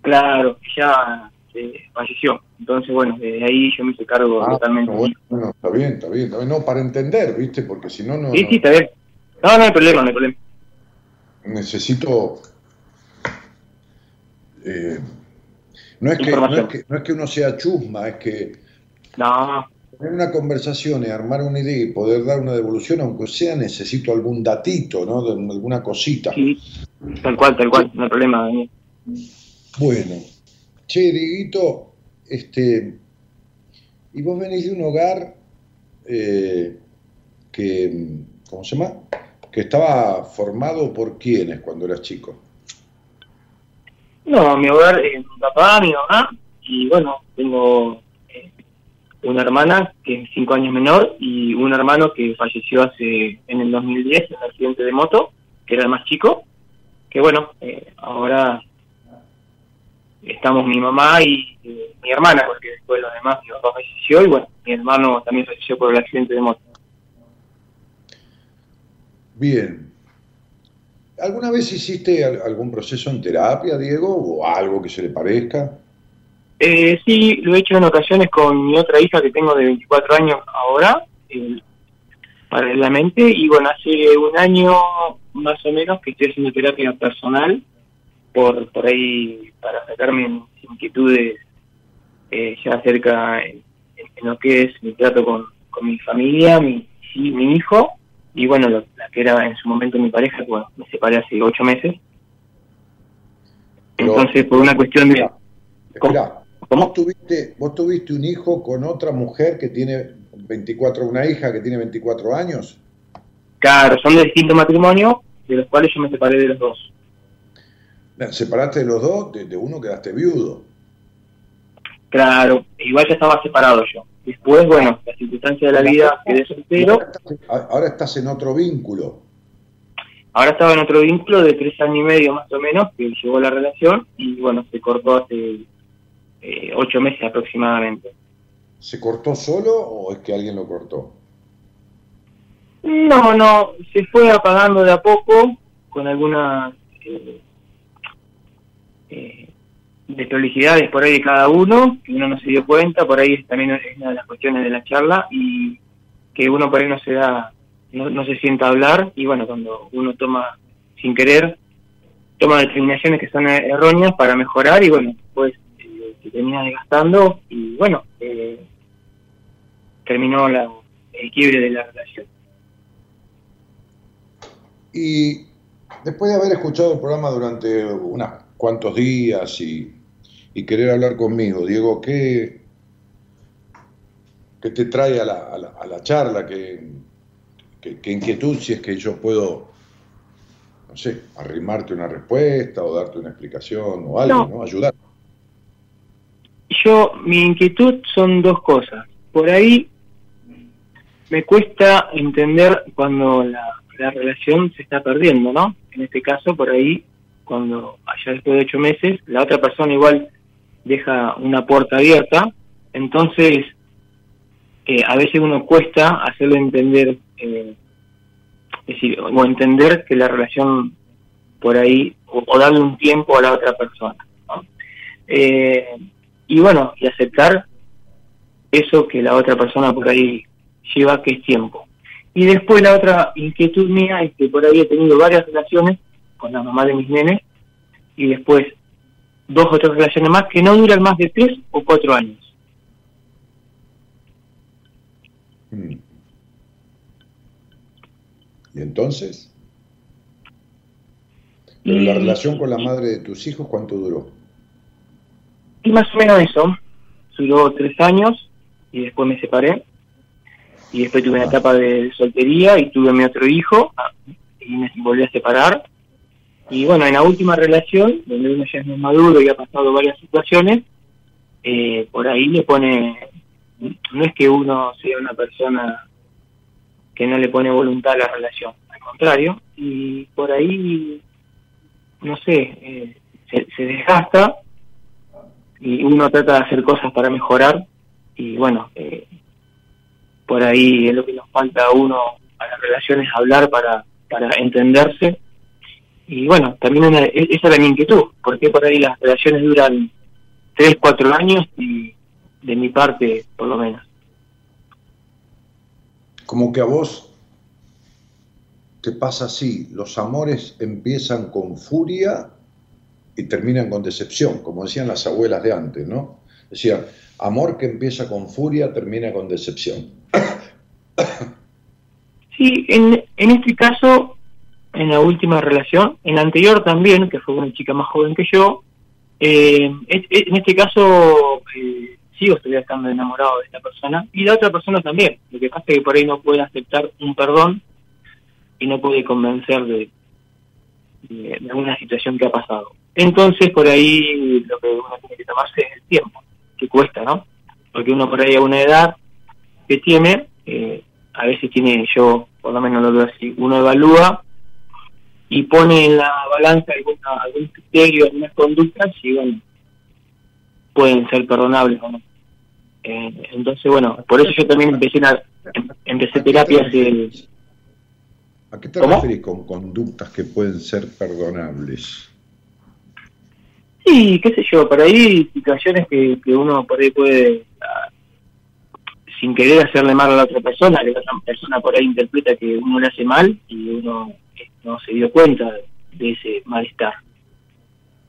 Claro, ya eh, falleció. Entonces, bueno, desde ahí yo me hice cargo Ah, totalmente. bueno, bueno, está bien, está bien, está bien. No, para entender, ¿viste? Porque si no, no, Sí, sí, está bien. No, no hay problema, no hay problema. necesito... eh, no, es que, no, es que, no es que uno sea chusma, es que No, tener una conversación y armar una idea y poder dar una devolución, aunque sea, necesito algún datito, ¿no? De alguna cosita. sí, tal cual, tal cual, no hay problema, Daniel. Bueno, che, Dieguito, este, y vos venís de un hogar eh, que, ¿cómo se llama? Que estaba formado por quiénes cuando eras chico. No, mi hogar, eh, mi papá, mi mamá, y bueno, tengo una hermana que es cinco años menor y un hermano que falleció hace en el 2010 en un accidente de moto, que era el más chico, que bueno, eh, ahora estamos mi mamá y eh, mi hermana, porque después los demás, mi papá falleció y bueno, mi hermano también falleció por el accidente de moto. Bien. ¿Alguna vez hiciste al- algún proceso en terapia, Diego, o algo que se le parezca? Eh, sí, lo he hecho en ocasiones con mi otra hija que tengo de 24 años ahora, eh, paralelamente, y bueno, hace un año más o menos que estoy haciendo terapia personal, por, por ahí para sacarme mis inquietudes eh, ya acerca en, en lo que es mi trato con, con mi familia, mi, sí, mi hijo, y bueno, lo- la que era en su momento mi pareja, bueno, me separé hace ocho meses. Entonces, por una cuestión de... ¿Cómo? vos tuviste, vos tuviste un hijo con otra mujer que tiene 24, una hija que tiene 24 años. Claro, son de distinto matrimonio, de los cuales yo me separé de los dos. Separaste de los dos, de, de uno quedaste viudo. Claro, igual ya estaba separado yo. Después, bueno, las circunstancias de la vida quedé soltero. Ahora estás, ahora estás en otro vínculo. Ahora estaba en otro vínculo de tres años y medio más o menos, que llegó la relación y bueno, se cortó hace eh, ocho meses aproximadamente. ¿Se cortó solo o es que alguien lo cortó? No, no, se fue apagando de a poco con algunas eh, eh, desprolijidades por ahí de cada uno, que uno no se dio cuenta, por ahí también es una de las cuestiones de la charla, y que uno por ahí no se da, no, no se sienta a hablar, y bueno, cuando uno toma sin querer, toma determinaciones que son erróneas para mejorar, y bueno, pues se termina desgastando, y bueno, eh, terminó la, el quiebre de la relación. Y después de haber escuchado el programa durante unos cuantos días y, y querer hablar conmigo, Diego, ¿qué, qué te trae a la, a la, a la charla? ¿Qué, qué, qué inquietud si es que yo puedo, no sé, arrimarte una respuesta o darte una explicación o algo, No. ¿no? Ayudar. Yo, mi inquietud son dos cosas. Por ahí me cuesta entender cuando la, la relación se está perdiendo, ¿no? En este caso, por ahí, cuando allá después de ocho meses, la otra persona igual deja una puerta abierta, entonces eh, a veces uno cuesta hacerlo entender, eh, es decir, o entender que la relación por ahí, o, darle un tiempo a la otra persona, ¿no? Eh, y bueno, y aceptar eso que la otra persona por ahí lleva, que es tiempo. Y después la otra inquietud mía es que por ahí he tenido varias relaciones con la mamá de mis nenes y después dos o tres relaciones más que no duran más de tres o cuatro años. Mm. ¿Y entonces? Pero la relación con la madre de tus hijos, ¿cuánto duró? Y más o menos eso. Duró tres años y después me separé. Y después tuve una etapa de soltería y tuve mi otro hijo ah, y me volví a separar. Y bueno, en la última relación, donde uno ya es más maduro y ha pasado varias situaciones, eh, por ahí le pone, no es que uno sea una persona que no le pone voluntad a la relación, al contrario, y por ahí, no sé, eh, se, se desgasta y uno trata de hacer cosas para mejorar y bueno, eh, por ahí es lo que nos falta a uno a las relaciones hablar para, para entenderse y bueno, también una- e- esa era mi inquietud, porque por ahí las relaciones duran tres, cuatro años y de mi parte por lo menos. Como que a vos te pasa así, los amores empiezan con furia terminan con decepción, como decían las abuelas de antes, ¿no? Decían, amor que empieza con furia termina con decepción. [coughs] Sí, en, en este caso, en la última relación, en la anterior también, que fue una chica más joven que yo, eh, en este caso eh, sigo estando enamorado de esta persona y la otra persona también. Lo que pasa es que por ahí no puede aceptar un perdón y no puede convencer de, de, de alguna situación que ha pasado. Entonces, por ahí lo que uno tiene que tomarse es el tiempo, que cuesta, ¿no? Porque uno por ahí a una edad que tiene, eh, a veces tiene, yo por lo menos lo veo así, uno evalúa y pone en la balanza alguna, algún criterio, algunas conductas y bueno, pueden ser perdonables o no. Eh, entonces, bueno, por eso yo también empecé, a, em- empecé terapia hace... ¿A qué te ¿Cómo? referís con conductas que pueden ser perdonables? Sí, qué sé yo, por ahí situaciones que, que uno por ahí puede, ah, sin querer hacerle mal a la otra persona, que la otra persona por ahí interpreta que uno le hace mal y uno eh, no se dio cuenta de ese malestar.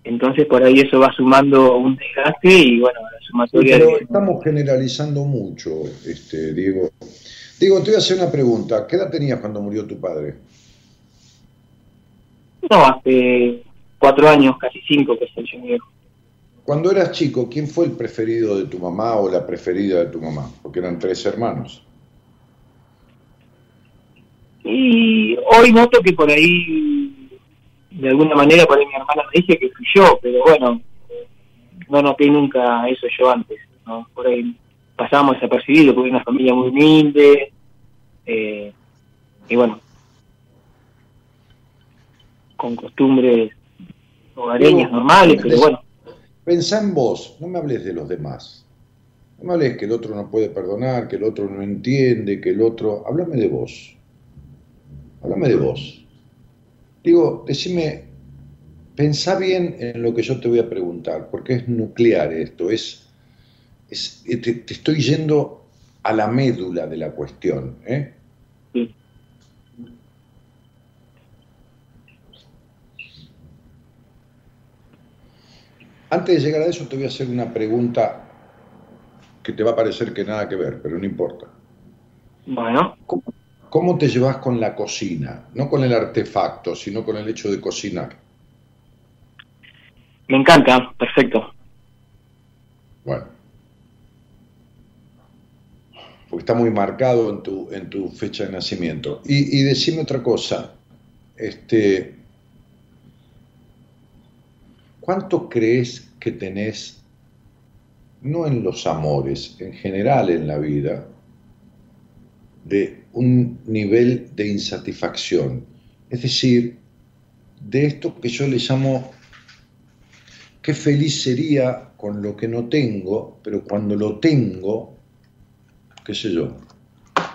Entonces por ahí eso va sumando un desgaste y bueno, la Sí, sumatoria pero de... estamos generalizando mucho, este, Diego. Diego, te voy a hacer una pregunta. ¿Qué edad tenías cuando murió tu padre? No, hace cuatro años, casi cinco que soy yo viejo. Cuando eras chico, ¿quién fue el preferido de tu mamá o la preferida de tu mamá? Porque eran tres hermanos. Y hoy noto que por ahí, de alguna manera, por ahí mi hermana me dice que fui yo, pero bueno, no noté nunca eso yo antes, ¿no? Por ahí pasábamos desapercibidos porque era una familia muy humilde, eh, y bueno, con costumbres hogareñas Diego, normales, ¿cómo pero te- bueno, Pensá en vos, no me hables de los demás. No me hables que el otro no puede perdonar, que el otro no entiende, que el otro... Háblame de vos. Háblame de vos. Digo, decime, pensá bien en lo que yo te voy a preguntar, porque es nuclear esto, es, es te, te estoy yendo a la médula de la cuestión. ¿eh? Antes de llegar a eso, te voy a hacer una pregunta que te va a parecer que nada que ver, pero no importa. Bueno, ¿Cómo, cómo te llevas con la cocina? No con el artefacto, sino con el hecho de cocinar. me encanta, perfecto. Bueno. Porque está muy marcado en tu, en tu fecha de nacimiento. Y, y decime otra cosa. Este, ¿Cuánto crees que tenés, no en los amores, en general en la vida, de un nivel de insatisfacción? Es decir, de esto que yo le llamo, qué feliz sería con lo que no tengo, pero cuando lo tengo, qué sé yo,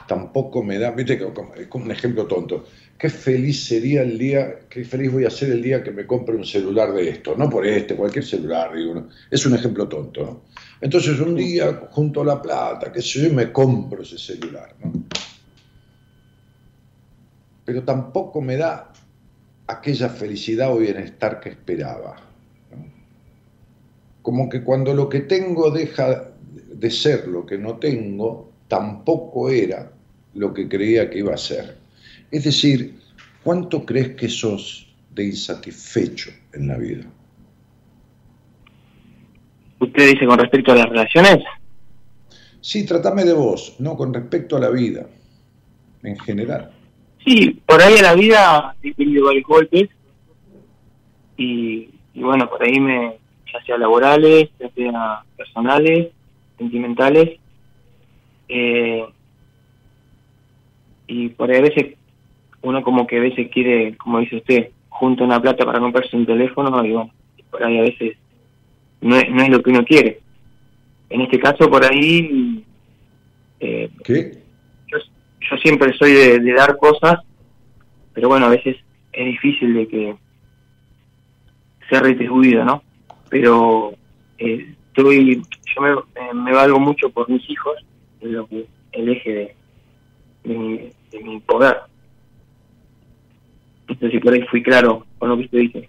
tampoco me da, viste, como- es como un ejemplo tonto, qué feliz sería el día, qué feliz voy a ser el día que me compre un celular de esto, no por este, cualquier celular, digo, es un ejemplo tonto. Entonces un día junto la plata, qué sé yo, me compro ese celular, ¿no? Pero tampoco me da aquella felicidad o bienestar que esperaba. Como que cuando lo que tengo deja de ser lo que no tengo, tampoco era lo que creía que iba a ser. Es decir, ¿cuánto crees que sos de insatisfecho en la vida? ¿Usted dice con respecto a las relaciones? Sí, tratame de vos, no con respecto a la vida, en general. Sí, por ahí en la vida he tenido varios golpes y, y bueno, por ahí me, ya sea laborales, ya sea personales, sentimentales, eh, y por ahí a veces uno como que a veces quiere, como dice usted, junta una plata para comprarse un teléfono y bueno, por ahí a veces no es, no es lo que uno quiere. En este caso por ahí eh, ¿Qué? yo, yo siempre soy de, de dar cosas, pero bueno, a veces es difícil de que sea retribuido, ¿no? Pero eh, estoy, yo me, eh, me valgo mucho por mis hijos, es lo que el eje de, de, mi, de mi poder. No sé si por ahí fui claro con lo que usted dice.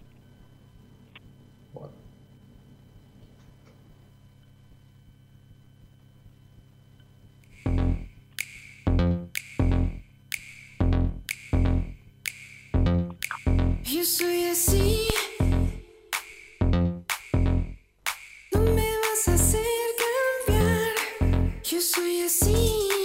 Yo soy así. No me vas a hacer cambiar. Yo soy así.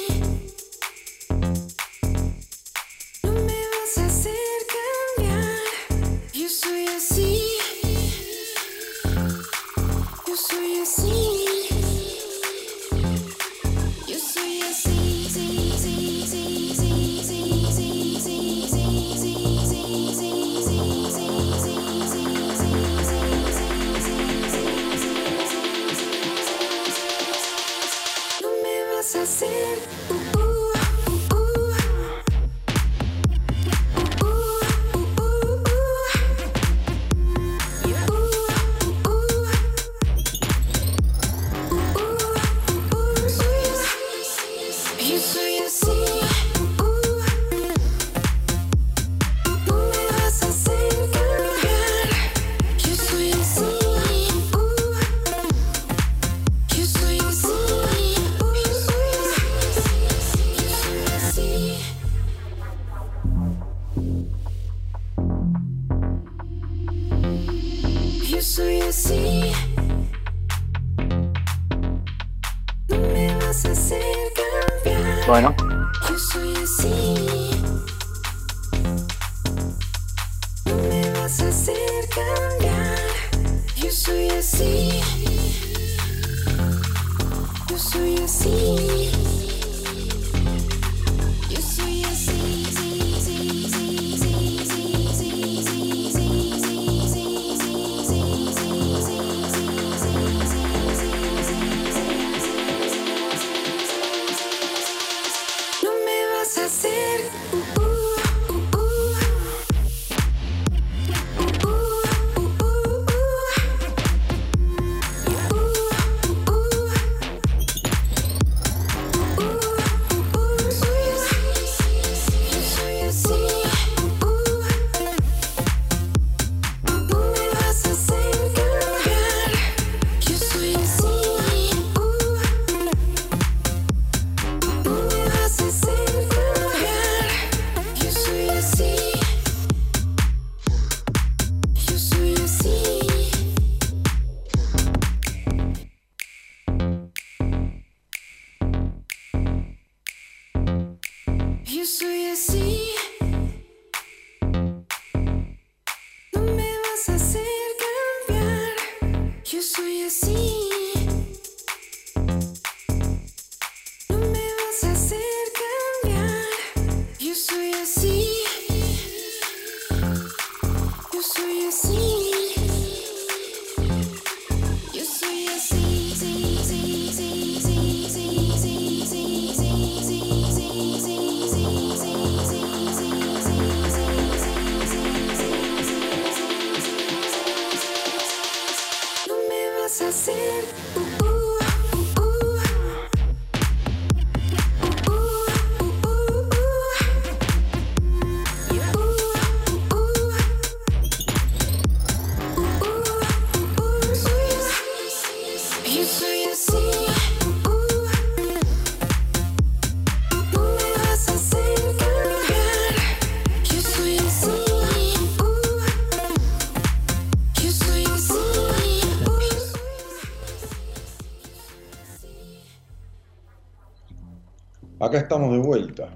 Acá estamos de vuelta.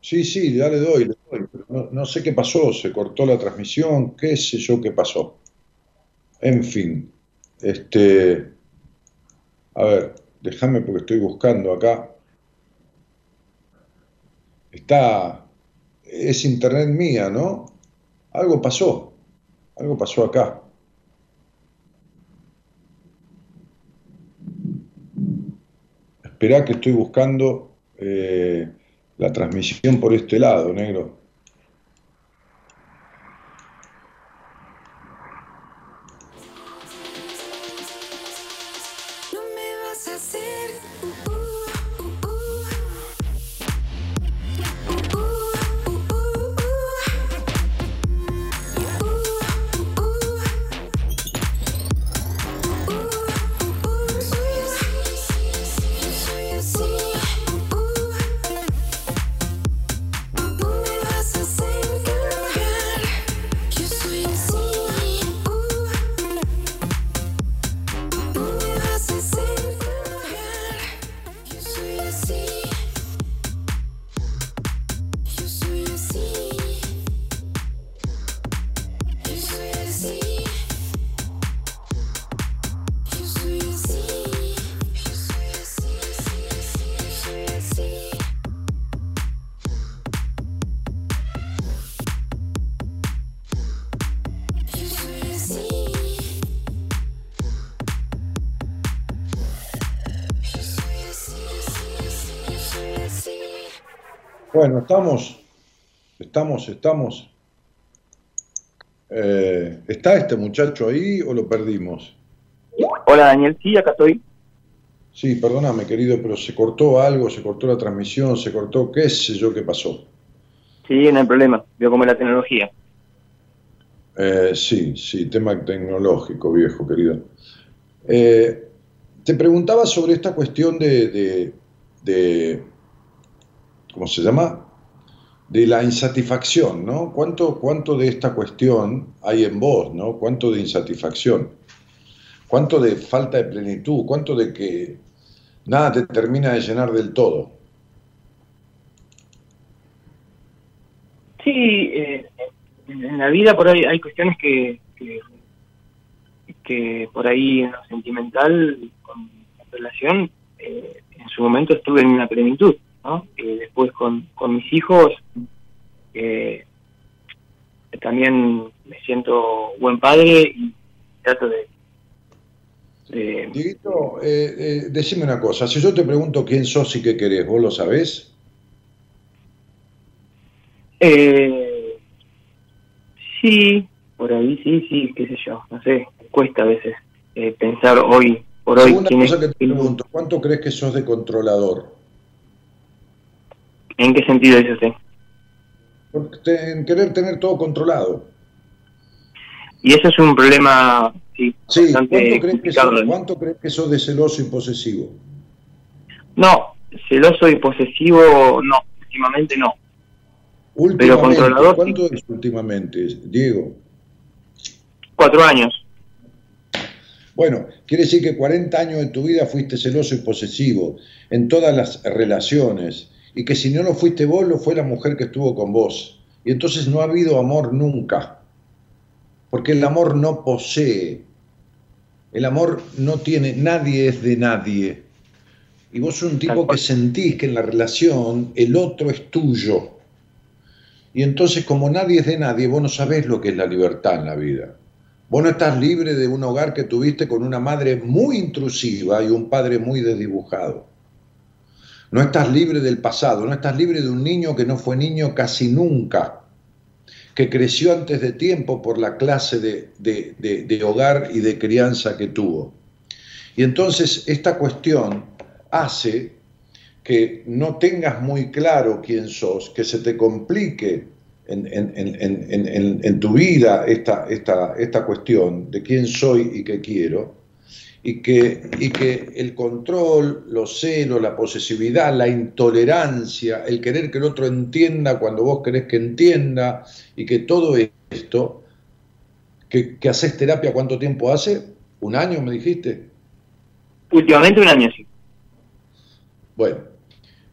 Sí, sí, ya le doy, le doy. No, no sé qué pasó, se cortó la transmisión, qué sé yo qué pasó. En fin, este, a ver, déjame porque estoy buscando acá. Está, es internet mía, ¿no? Algo pasó, algo pasó acá. Esperá que estoy buscando eh, la transmisión por este lado, negro. Estamos, estamos, estamos. Eh, ¿Está este muchacho ahí o lo perdimos? Hola Daniel, sí, acá estoy. Sí, perdóname, querido, pero se cortó algo, se cortó la transmisión, se cortó, qué sé yo qué pasó. Sí, no hay problema. Veo cómo es la tecnología. Eh, sí, sí, tema tecnológico, viejo, querido. Eh, te preguntaba sobre esta cuestión de, de, de- ¿cómo se llama? De la insatisfacción, ¿no? ¿Cuánto, ¿Cuánto de esta cuestión hay en vos, ¿no? ¿Cuánto de insatisfacción? ¿Cuánto de falta de plenitud? ¿Cuánto de que nada te termina de llenar del todo? Sí, eh, en la vida por ahí hay cuestiones que, que, que por ahí en lo sentimental, con la relación, eh, en su momento estuve en una plenitud, ¿no? Eh, después con, con mis hijos eh, también me siento buen padre y trato de... de- Dieguito, eh, eh, decime una cosa, si yo te pregunto quién sos y qué querés, ¿vos lo sabés? Eh, sí, por ahí sí, sí, qué sé yo, no sé, cuesta a veces eh, pensar hoy por hoy Segunda quién es- cosa que te pregunto, ¿cuánto crees que sos de controlador? En qué sentido dice usted. Porque en querer tener todo controlado. Y eso es un problema sí, Sí, ¿cuánto crees, que sos, cuánto crees que sos de celoso y posesivo? No, celoso y posesivo, no, últimamente no. Últimamente, controlador, sí. ¿cuánto es últimamente, Diego? Cuatro años. Bueno, quiere decir que 40 años de tu vida fuiste celoso y posesivo en todas las relaciones y que si no lo fuiste vos, lo fue la mujer que estuvo con vos. Y entonces no ha habido amor nunca, porque el amor no posee, el amor no tiene, nadie es de nadie. Y vos sos un tipo que sentís que en la relación el otro es tuyo. Y entonces como nadie es de nadie, vos no sabés lo que es la libertad en la vida. Vos no estás libre de un hogar que tuviste con una madre muy intrusiva y un padre muy desdibujado. No estás libre del pasado, no estás libre de un niño que no fue niño casi nunca, que creció antes de tiempo por la clase de, de, hogar y de crianza que tuvo. Y entonces esta cuestión hace que no tengas muy claro quién sos, que se te complique en, en, tu vida esta, esta, esta cuestión de quién soy y qué quiero, y que, y que el control, los celos, la posesividad, la intolerancia, el querer que el otro entienda cuando vos querés que entienda, y que todo esto, que, que haces terapia, ¿cuánto tiempo hace? ¿Un año me dijiste? Últimamente un año, sí. Bueno,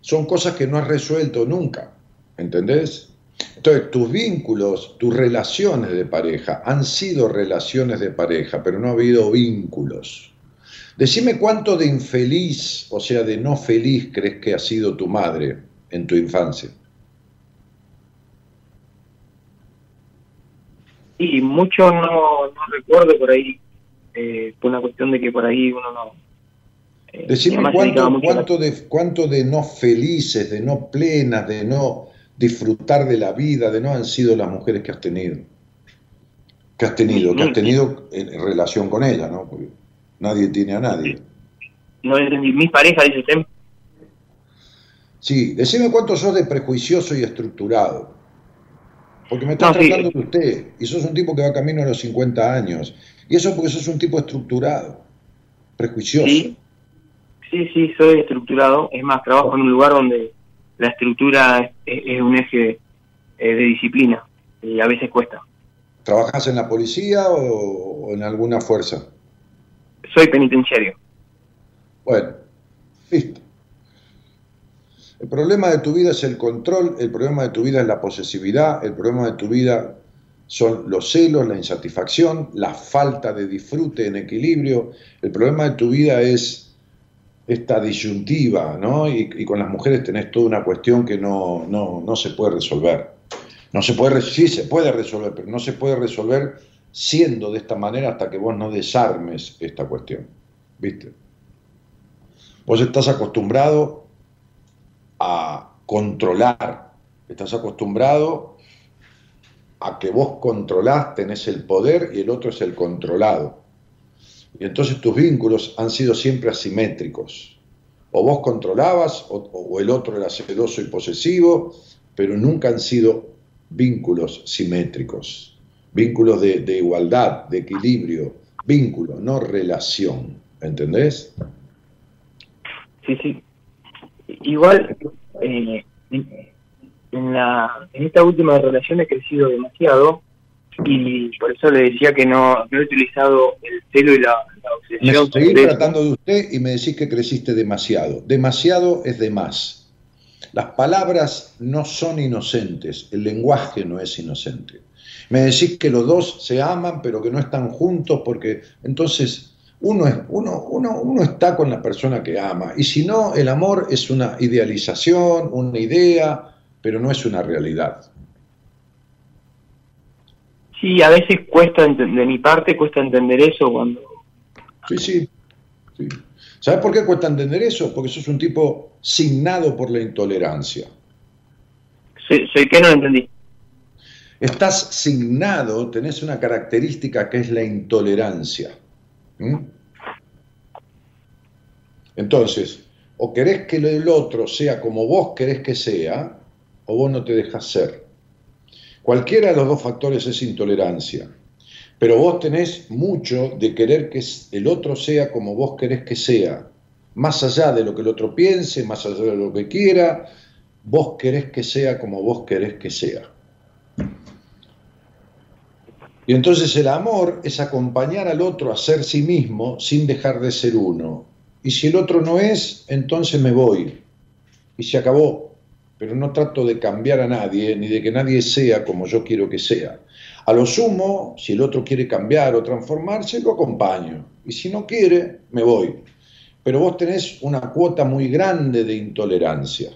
son cosas que no has resuelto nunca, ¿entendés? Entonces, tus vínculos, tus relaciones de pareja han sido relaciones de pareja, pero no ha habido vínculos. Decime cuánto de infeliz, o sea, de no feliz, crees que ha sido tu madre en tu infancia. Y mucho no, no recuerdo por ahí, eh, por una cuestión de que por ahí uno no... Eh, Decime cuánto, cuánto, de, cuánto de no felices, de no plenas, de no disfrutar de la vida, de no han sido las mujeres que has tenido. Que has tenido, que has tenido en relación con ella, ¿no? Nadie tiene a nadie. No entendí. ¿Mis parejas, dice usted? Sí, decime cuánto sos de prejuicioso y estructurado. Porque me estás tratando de usted, y sos un tipo que va camino a los 50 años. Y eso porque sos un tipo estructurado, prejuicioso. Sí, sí, sí soy estructurado. Es más, trabajo en un lugar donde la estructura es, un eje eh, de disciplina y a veces cuesta. ¿Trabajas en la policía o en alguna fuerza? Soy penitenciario. Bueno, listo. El problema de tu vida es el control, el problema de tu vida es la posesividad, el problema de tu vida son los celos, la insatisfacción, la falta de disfrute en equilibrio. El problema de tu vida es esta disyuntiva, ¿no? Y, con las mujeres tenés toda una cuestión que no, no, no se puede resolver. No se puede, sí se puede resolver, pero no se puede resolver siendo de esta manera hasta que vos no desarmes esta cuestión. ¿Viste? Vos estás acostumbrado a controlar, estás acostumbrado a que vos controlás, tenés el poder y el otro es el controlado. Y entonces tus vínculos han sido siempre asimétricos. O vos controlabas o, o el otro era celoso y posesivo, pero nunca han sido vínculos simétricos vínculos de, igualdad, de equilibrio, vínculo, no relación, ¿entendés? Sí, sí. Igual, eh, en, la, en esta última relación he crecido demasiado y por eso le decía que no, he utilizado el celo y la, obsesión. Me tratando de usted y me decís que creciste demasiado. Demasiado es de más. Las palabras no son inocentes, el lenguaje no es inocente. Me decís que los dos se aman, pero que no están juntos, porque entonces uno, es, uno, uno, uno está con la persona que ama. Y si no, el amor es una idealización, una idea, pero no es una realidad. Sí, a veces cuesta, de mi parte, cuesta entender eso cuando... Sí, sí. sí. ¿Sabes por qué cuesta entender eso? Porque sos un tipo signado por la intolerancia. ¿Soy, soy qué? No lo entendí. Estás signado, tenés una característica que es la intolerancia. Entonces, o querés que el otro sea como vos querés que sea, o vos no te dejas ser. Cualquiera de los dos factores es intolerancia. Pero vos tenés mucho de querer que el otro sea como vos querés que sea. Más allá de lo que el otro piense, más allá de lo que quiera, vos querés que sea como vos querés que sea. Y entonces el amor es acompañar al otro a ser sí mismo sin dejar de ser uno. Y si el otro no es, entonces me voy. Y se acabó. pero no trato de cambiar a nadie, ni de que nadie sea como yo quiero que sea. A lo sumo, si el otro quiere cambiar o transformarse, lo acompaño. Y si no quiere, me voy. Pero vos tenés una cuota muy grande de intolerancia.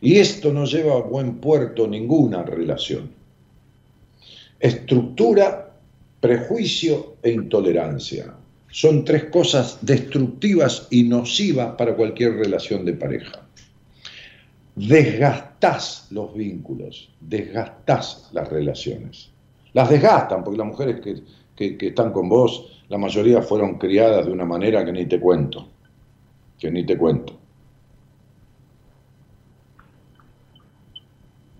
Y esto no lleva a buen puerto ninguna relación. Estructura, prejuicio e intolerancia. Son tres cosas destructivas y nocivas para cualquier relación de pareja. Desgastás los vínculos, desgastás las relaciones. Las desgastan, porque las mujeres que, que están con vos, la mayoría fueron criadas de una manera que ni te cuento, que ni te cuento.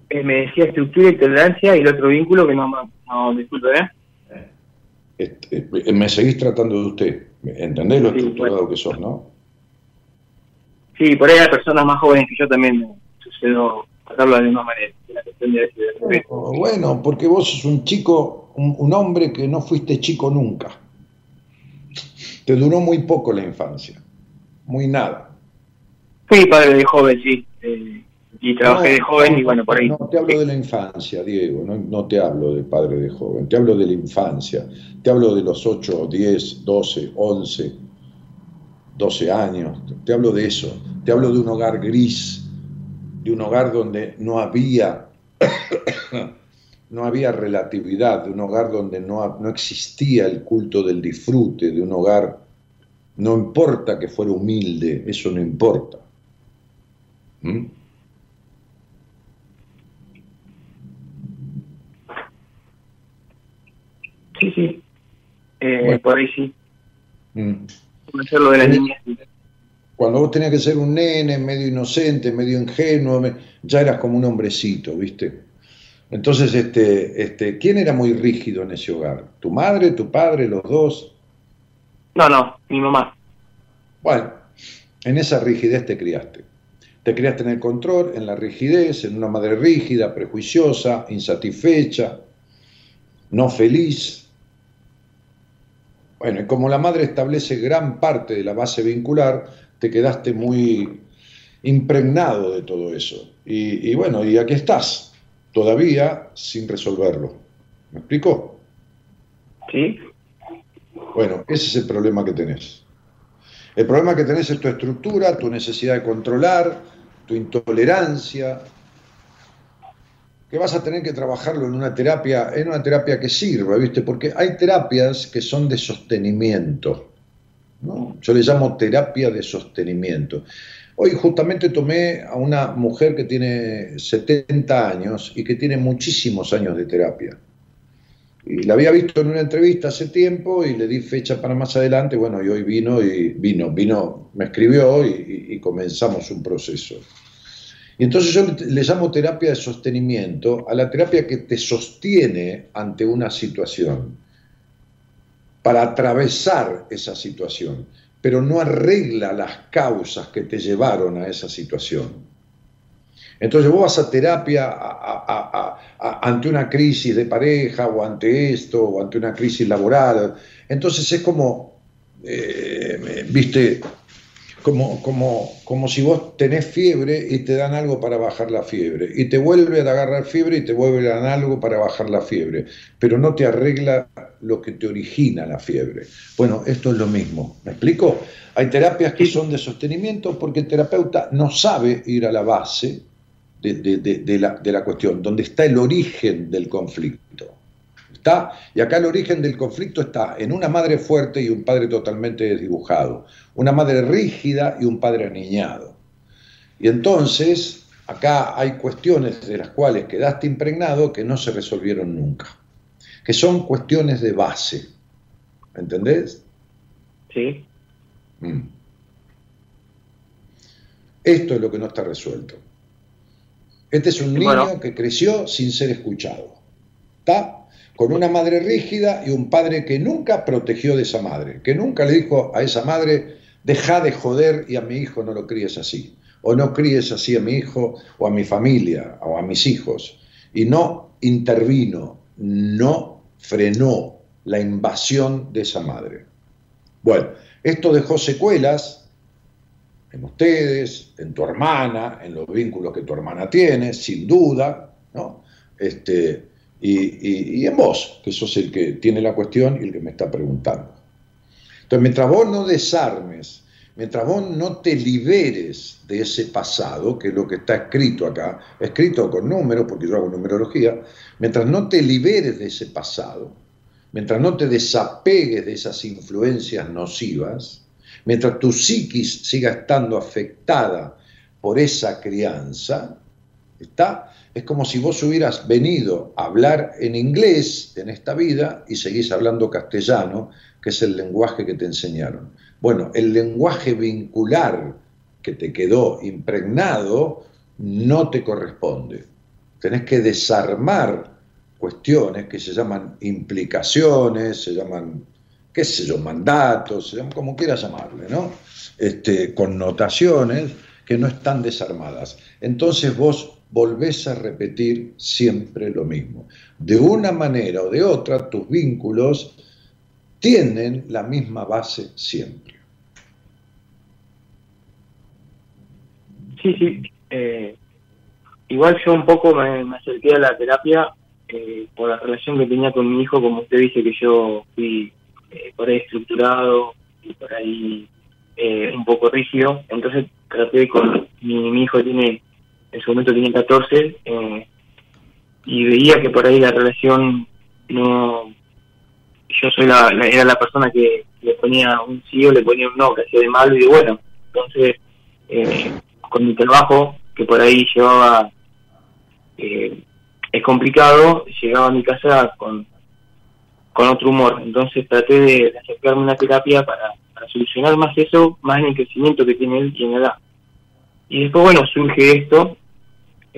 Eh, me decía estructura y tolerancia y el otro vínculo que no, no disculpe, ¿eh? Este, eh, me seguís tratando de usted, ¿entendés lo estructurado que sos, no? Sí, por ahí hay personas más jóvenes que yo también sucedo tratarlo de la misma manera. bueno, porque vos sos un chico, un, un, hombre que no fuiste chico nunca. Te duró muy poco la infancia, muy nada. Fui padre de joven, sí. Eh, y trabajé de joven y bueno, por ahí. No te hablo de la infancia, Diego, no, no, te hablo de padre de joven, te hablo de la infancia, te hablo de los 8, 10, 12, 11, 12 años, te hablo de eso, te hablo de un hogar gris, de un hogar donde no había, [coughs] no había relatividad, de un hogar donde no, no existía el culto del disfrute, de un hogar, no importa que fuera humilde, eso no importa. ¿Mm? Sí, sí. Eh, bueno. Por ahí sí. Mm. Hacerlo de la niña. Cuando vos tenías que ser un nene, medio inocente, medio ingenuo, ya eras como un hombrecito, ¿viste? Entonces, este, este, ¿quién era muy rígido en ese hogar? ¿Tu madre, tu padre, los dos? No, no, mi mamá. Bueno, en esa rigidez te criaste. Te criaste en el control, en la rigidez, en una madre rígida, prejuiciosa, insatisfecha, no feliz, bueno, y como la madre establece gran parte de la base vincular, te quedaste muy impregnado de todo eso. Y, y, bueno, y aquí estás, todavía sin resolverlo. ¿Me explico? Sí. Bueno, ese es el problema que tenés. El problema que tenés es tu estructura, tu necesidad de controlar, tu intolerancia, que vas a tener que trabajarlo en una terapia, en una terapia que sirva, ¿viste? Porque hay terapias que son de sostenimiento, ¿no? Yo le llamo terapia de sostenimiento. Hoy justamente tomé a una mujer que tiene 70 años y que tiene muchísimos años de terapia. Y la había visto en una entrevista hace tiempo y le di fecha para más adelante, bueno, y hoy vino y vino, vino, me escribió y, y comenzamos un proceso. Y entonces yo le llamo terapia de sostenimiento a la terapia que te sostiene ante una situación para atravesar esa situación, pero no arregla las causas que te llevaron a esa situación. Entonces vos vas a terapia ante una crisis de pareja o ante esto o ante una crisis laboral. Entonces es como, eh, viste, como, como, como si vos tenés fiebre y te dan algo para bajar la fiebre, y te vuelve a agarrar fiebre y te vuelve a dar algo para bajar la fiebre, pero no te arregla lo que te origina la fiebre. Bueno, esto es lo mismo, ¿me explico? Hay terapias que son de sostenimiento porque el terapeuta no sabe ir a la base de, de, de, de la, la cuestión, donde está el origen del conflicto. ¿Está? Y acá el origen del conflicto está en una madre fuerte y un padre totalmente desdibujado, una madre rígida y un padre aniñado. Y entonces, acá hay cuestiones de las cuales quedaste impregnado que no se resolvieron nunca, que son cuestiones de base. ¿Entendés? Sí. Mm. Esto es lo que no está resuelto. Este es un niño bueno. que creció sin ser escuchado. ¿Está? Con una madre rígida y un padre que nunca protegió de esa madre, que nunca le dijo a esa madre, deja de joder y a mi hijo no lo críes así, o no críes así a mi hijo o a mi familia o a mis hijos. Y no intervino, no frenó la invasión de esa madre. Bueno, esto dejó secuelas en ustedes, en tu hermana, en los vínculos que tu hermana tiene, sin duda, ¿no? Este, y, en vos, que sos el que tiene la cuestión y el que me está preguntando. Entonces, mientras vos no desarmes, mientras vos no te liberes de ese pasado, que es lo que está escrito acá, escrito con números, porque yo hago numerología, mientras no te liberes de ese pasado, mientras no te desapegues de esas influencias nocivas, mientras tu psiquis siga estando afectada por esa crianza, ¿está? Es como si vos hubieras venido a hablar en inglés en esta vida y seguís hablando castellano, que es el lenguaje que te enseñaron. Bueno, el lenguaje vincular que te quedó impregnado no te corresponde. Tenés que desarmar cuestiones que se llaman implicaciones, se llaman, qué sé yo, mandatos, se llaman, como quieras llamarle, ¿no? Este, connotaciones que no están desarmadas. Entonces vos volvés a repetir siempre lo mismo. De una manera o de otra, tus vínculos tienen la misma base siempre. Sí, sí. Eh, igual yo un poco me, acerqué a la terapia eh, por la relación que tenía con mi hijo, como usted dice que yo fui eh, por ahí estructurado y por ahí un poco rígido, entonces traté con mi, mi, hijo tiene, en su momento tiene 14, y veía que por ahí la relación no yo soy la, era la persona que le ponía un sí o le ponía un no, que hacía de malo y de bueno. Entonces, eh, con mi trabajo, que por ahí llevaba, eh, es complicado, llegaba a mi casa con, con otro humor. Entonces traté de, acercarme a una terapia para, para, solucionar más eso, más en el crecimiento que tiene él y en edad. Y después, bueno, surge esto.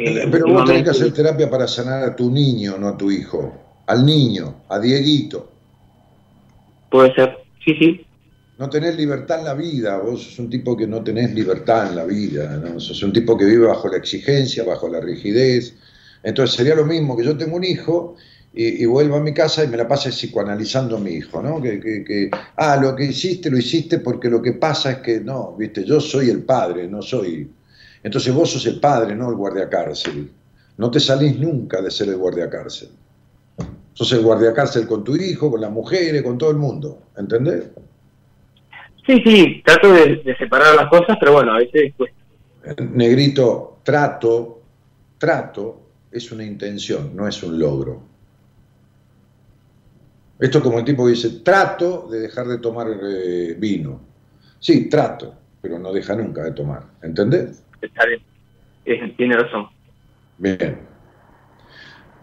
Eh, Pero vos tenés que hacer terapia para sanar a tu niño, no a tu hijo. Al niño, a Dieguito. Puede ser, sí, sí. No tenés libertad en la vida, vos sos un tipo que no tenés libertad en la vida, ¿no? sos un tipo que vive bajo la exigencia, bajo la rigidez. Entonces sería lo mismo que yo tengo un hijo y, vuelvo a mi casa y me la pase psicoanalizando a mi hijo, ¿no? Que, que, ah, lo que hiciste, lo hiciste porque lo que pasa es que, no, viste, yo soy el padre, no soy... Entonces vos sos el padre, no el guardiacárcel. No te salís nunca de ser el guardiacárcel. Sos el guardiacárcel con tu hijo, con las mujeres, con todo el mundo, ¿entendés? Sí, sí, trato de, separar las cosas, pero bueno, a veces pues Negrito, trato, trato es una intención, no es un logro. Esto es como el tipo que dice, trato de dejar de tomar eh, vino. Sí, trato, pero no deja nunca de tomar, ¿entendés? Está bien, tiene razón. Bien.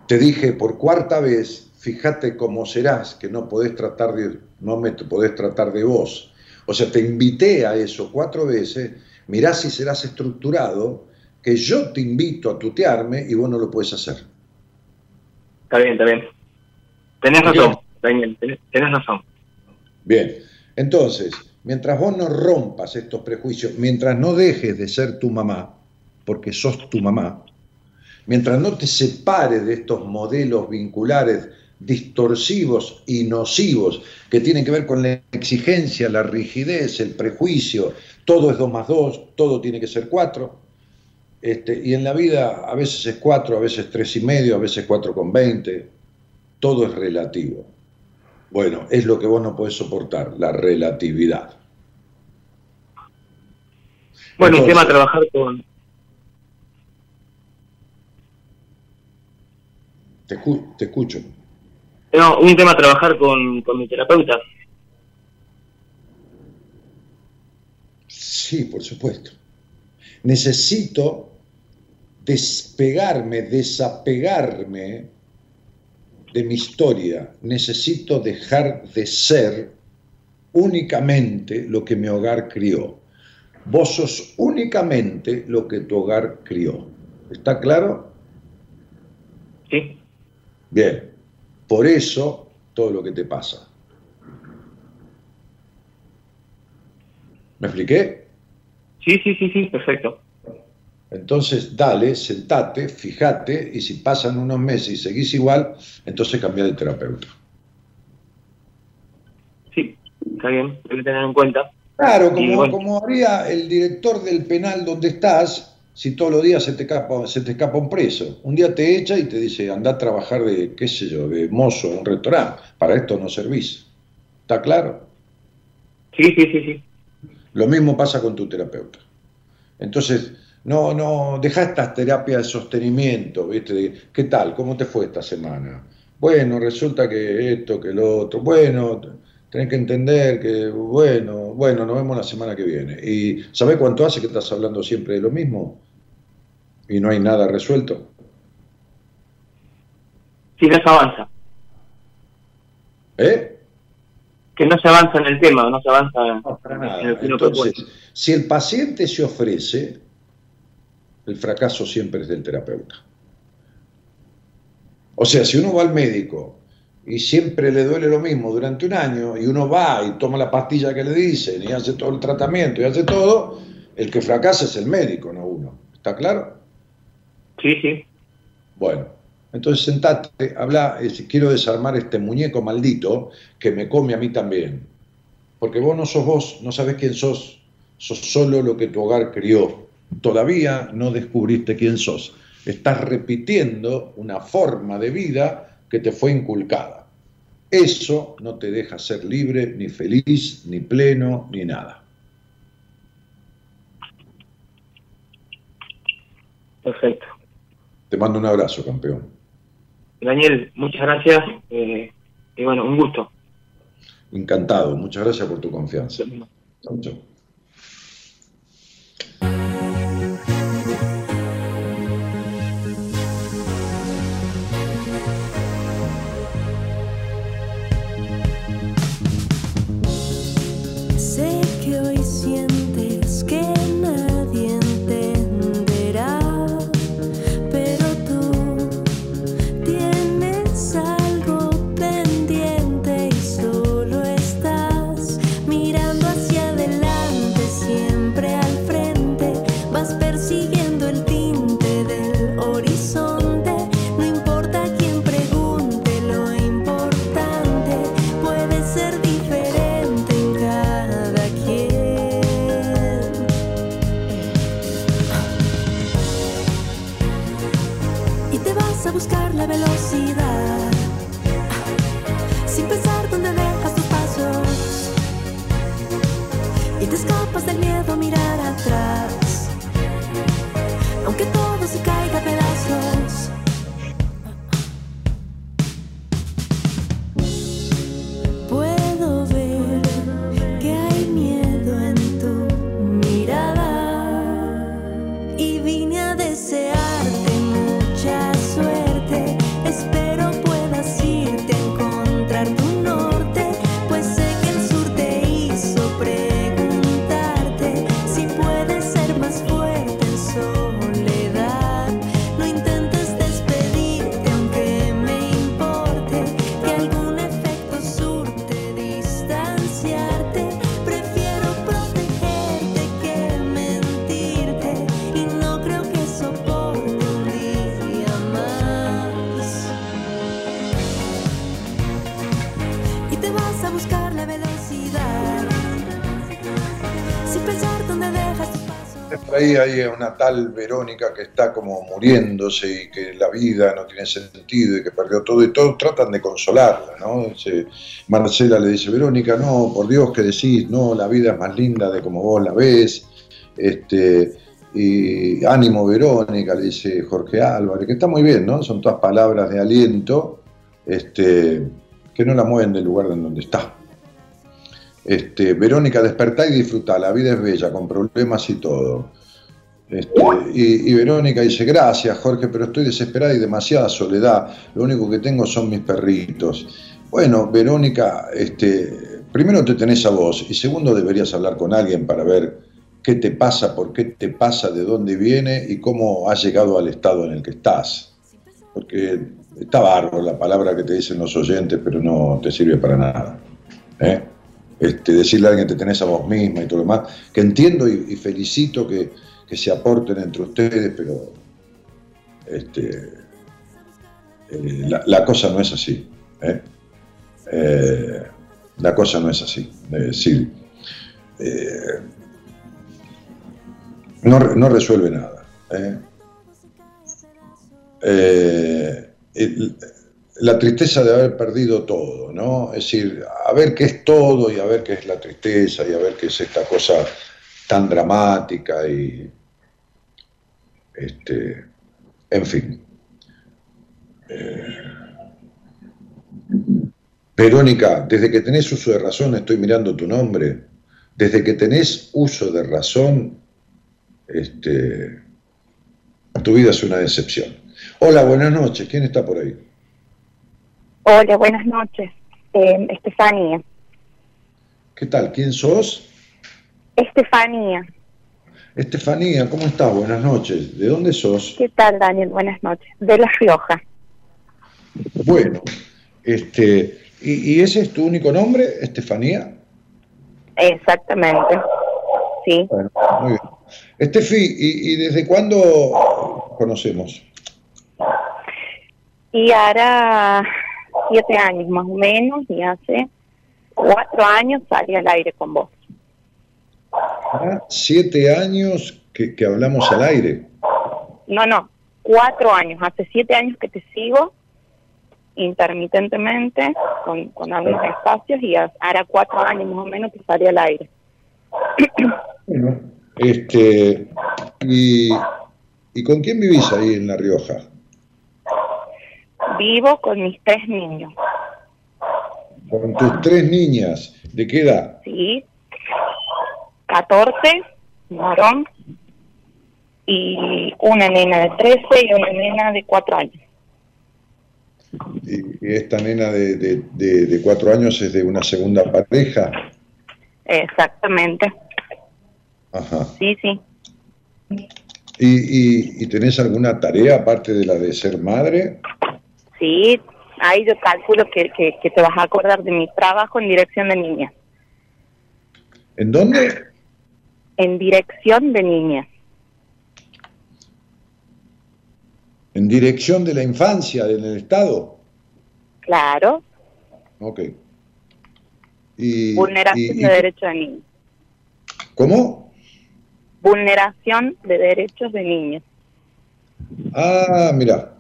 Te dije por cuarta vez fíjate cómo serás, que no podés tratar de, no me podés tratar de vos. O sea, te invité a eso cuatro veces, mirá si serás estructurado, que yo te invito a tutearme y vos no lo puedes hacer. Está bien, está bien. Tenés razón, Daniel, tenés razón. Bien, entonces, mientras vos no rompas estos prejuicios, mientras no dejes de ser tu mamá, porque sos tu mamá, mientras no te separes de estos modelos vinculares distorsivos y nocivos que tienen que ver con la exigencia, la rigidez, el prejuicio, todo es 2 más 2, todo tiene que ser 4. Este, y en la vida a veces es 4, a veces tres y medio, a veces 4 con 20, todo es relativo. Bueno, es lo que vos no podés soportar, la relatividad. Bueno, el tema a trabajar con... Te, te escucho. No, un tema a trabajar con, mi terapeuta. Sí, por supuesto. Necesito despegarme, desapegarme de mi historia. Necesito dejar de ser únicamente lo que mi hogar crió. Vos sos únicamente lo que tu hogar crió. ¿Está claro? Sí. Bien. Por eso, todo lo que te pasa. ¿Me expliqué? Sí, sí, sí, sí, perfecto. Entonces, dale, sentate, fíjate, y si pasan unos meses y seguís igual, entonces cambia de terapeuta. Sí, está bien, hay que tener en cuenta. Claro, como, bueno. como haría el director del penal donde estás, si todos los días se te escapa, se te escapa un preso. Un día te echa y te dice, anda a trabajar de, qué sé yo, de mozo en un restaurante. Para esto no servís. ¿Está claro? Sí, sí, sí, sí. Lo mismo pasa con tu terapeuta. Entonces, no, no, deja estas terapias de sostenimiento, ¿viste? De, ¿Qué tal? ¿Cómo te fue esta semana? Bueno, resulta que esto, que lo otro. Bueno, tenés que entender que, bueno, bueno, nos vemos la semana que viene. ¿Y sabés cuánto hace que estás hablando siempre de lo mismo? Y no hay nada resuelto. Sí, no se avanza. ¿Eh? Que no se avanza en el tema, no se avanza No, para en nada. que uno Entonces, si el paciente se ofrece, el fracaso siempre es del terapeuta. O sea, si uno va al médico y siempre le duele lo mismo durante un año y uno va y toma la pastilla que le dicen y hace todo el tratamiento y hace todo, el que fracasa es el médico, no uno. ¿Está claro? Sí, sí. Bueno, entonces sentate, habla, eh, quiero desarmar este muñeco maldito que me come a mí también. Porque vos no sos vos, no sabés quién sos, sos solo lo que tu hogar crió. Todavía no descubriste quién sos. Estás repitiendo una forma de vida que te fue inculcada. Eso no te deja ser libre, ni feliz, ni pleno, ni nada. Perfecto. Te mando un abrazo, campeón. Daniel, muchas gracias. eh, y bueno, un gusto. Encantado. Muchas gracias por tu confianza. Chau, chau. La velocidad sin pensar dónde dejas tus pasos. Y te escapas del miedo a mirar atrás, ahí hay una tal Verónica que está como muriéndose y que la vida no tiene sentido y que perdió todo y todos tratan de consolarla, ¿no? Marcela le dice, Verónica, no, por Dios que decís, no, la vida es más linda de como vos la ves, este, y ánimo Verónica, le dice Jorge Álvarez, que está muy bien, ¿no? Son todas palabras de aliento, este, que no la mueven del lugar en donde está. Este, Verónica, despertá y disfrutá, la vida es bella, con problemas y todo. Este, y, Verónica dice, gracias Jorge, pero estoy desesperada y demasiada soledad, lo único que tengo son mis perritos. Bueno, Verónica, este, primero te tenés a vos y segundo deberías hablar con alguien para ver qué te pasa, por qué te pasa, de dónde viene y cómo has llegado al estado en el que estás. Porque está bárbaro la palabra que te dicen los oyentes, pero no te sirve para nada. ¿eh? Este, decirle a alguien que te tenés a vos misma y todo lo demás, que entiendo y, felicito que, que se aporten entre ustedes, pero este, eh, la, cosa no es así. ¿eh? Eh, la cosa no es así. Decir, no, no resuelve nada. La tristeza de haber perdido todo, ¿no? Es decir, a ver qué es todo y a ver qué es la tristeza y a ver qué es esta cosa tan dramática y, este, en fin. Eh, Verónica, desde que tenés uso de razón, estoy mirando tu nombre, desde que tenés uso de razón, este, tu vida es una decepción. Hola, buenas noches, ¿quién está por ahí? Hola, buenas noches. Eh, Estefanía. ¿Qué tal? ¿Quién sos? Estefanía. Estefanía, ¿cómo estás? Buenas noches. ¿De dónde sos? ¿Qué tal, Daniel? Buenas noches. De La Rioja. Bueno, este, ¿y, y ese es tu único nombre, Estefanía? Exactamente. Sí. Bueno, muy bien. Estefi, ¿y, y desde cuándo conocemos? Y ahora siete años más o menos, y hace cuatro años salí al aire con vos. Ah, Siete años que, que hablamos al aire. No, no, cuatro años. Hace siete años que te sigo intermitentemente con, con algunos espacios y ha- ahora cuatro años más o menos que salí al aire. [clears throat] Bueno, este, y, ¿y con quién vivís ahí en La Rioja? Vivo con mis tres niños, Con tus tres niñas. ¿De qué edad? ¿sí? 14, varón, y una nena de 13 y una nena de 4 años. Y, esta nena de, de- de- de cuatro años es de una segunda pareja. Exactamente, Ajá. sí, sí. ¿Y, y, y tenés alguna tarea aparte de la de ser madre? Sí, ahí yo calculo que, que, que te vas a acordar de mi trabajo en dirección de niñas. ¿En dónde? En dirección de niñas, En dirección de la infancia en el Estado. claro. Ok. Y, Vulneración y- y- de derechos de niños. ¿Cómo? Vulneración de derechos de niños. Ah, mira.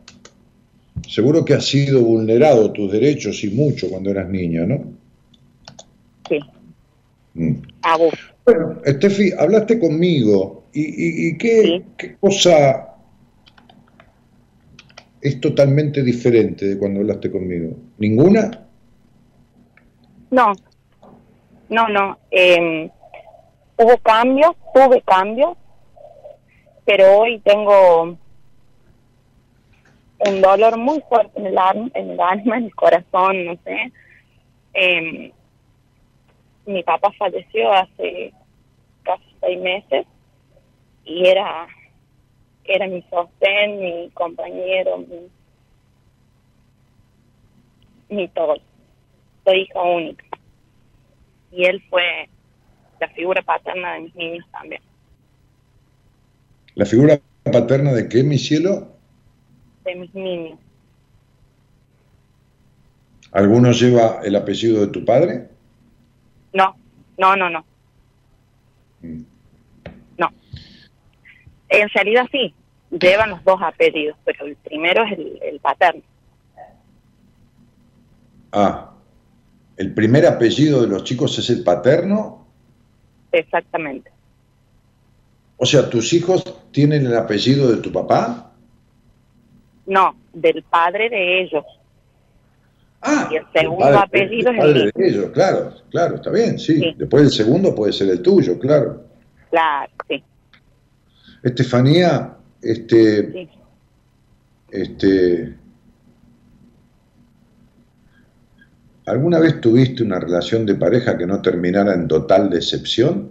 Seguro que has sido vulnerado tus derechos y mucho cuando eras niña, ¿no? Sí, Mm. abuso. Bueno, Estefi, hablaste conmigo y, y- y qué, Sí. qué cosa es totalmente diferente de cuando hablaste conmigo. ¿Ninguna? No, no, no. eh, hubo cambios, tuve cambios, pero hoy tengo un dolor muy fuerte en el, alma, en el alma, en el corazón, no sé. Eh, mi papá falleció hace casi seis meses y era era mi sostén, mi compañero, mi, mi todo. Soy hija única. Y él fue la figura paterna de mis niños también. ¿La figura paterna de qué, mi cielo? De mis niños. ¿Alguno lleva el apellido de tu padre? No, no, no, no. Mm. No. En realidad sí, llevan los dos apellidos, pero el primero es el, el paterno. Ah, ¿el primer apellido de los chicos es el paterno? Exactamente. O sea, ¿tus hijos tienen el apellido de tu papá? No, del padre de ellos. Ah, Y el segundo padre- apellido el es el padre de ellos, claro, claro, está bien, sí. Sí. Después el segundo puede ser el tuyo, claro. Claro, sí. Estefanía, este, sí. este, ¿alguna vez tuviste una relación de pareja que no terminara en total decepción?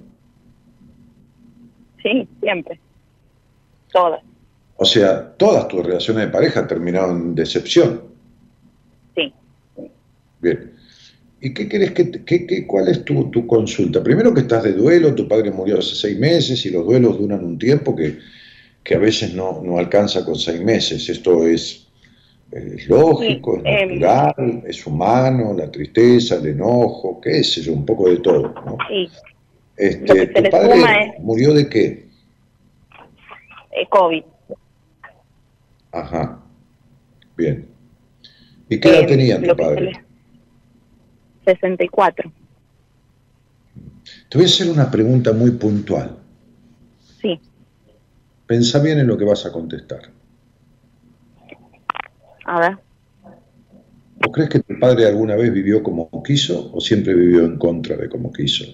Sí, siempre. Todas. O sea, todas tus relaciones de pareja terminaron en decepción. Sí. Bien. ¿Y qué querés que, te- qué- qué- cuál es tu, tu consulta? Primero que estás de duelo, tu padre murió hace seis meses y los duelos duran un tiempo que, que a veces no, no alcanza con seis meses. Esto es, es lógico, Sí, es em. natural, es humano, la tristeza, el enojo, qué sé yo, un poco de todo. ¿no? Sí. Este, que ¿Tu padre es- murió de qué? Eh, COVID. Ajá. Bien. ¿Y qué edad Eh, tenía tu padre? le- 64. Te voy a hacer una pregunta muy puntual. Sí. Pensá bien en lo que vas a contestar. A ver. ¿Vos crees que tu padre alguna vez vivió como quiso o siempre vivió en contra de como quiso?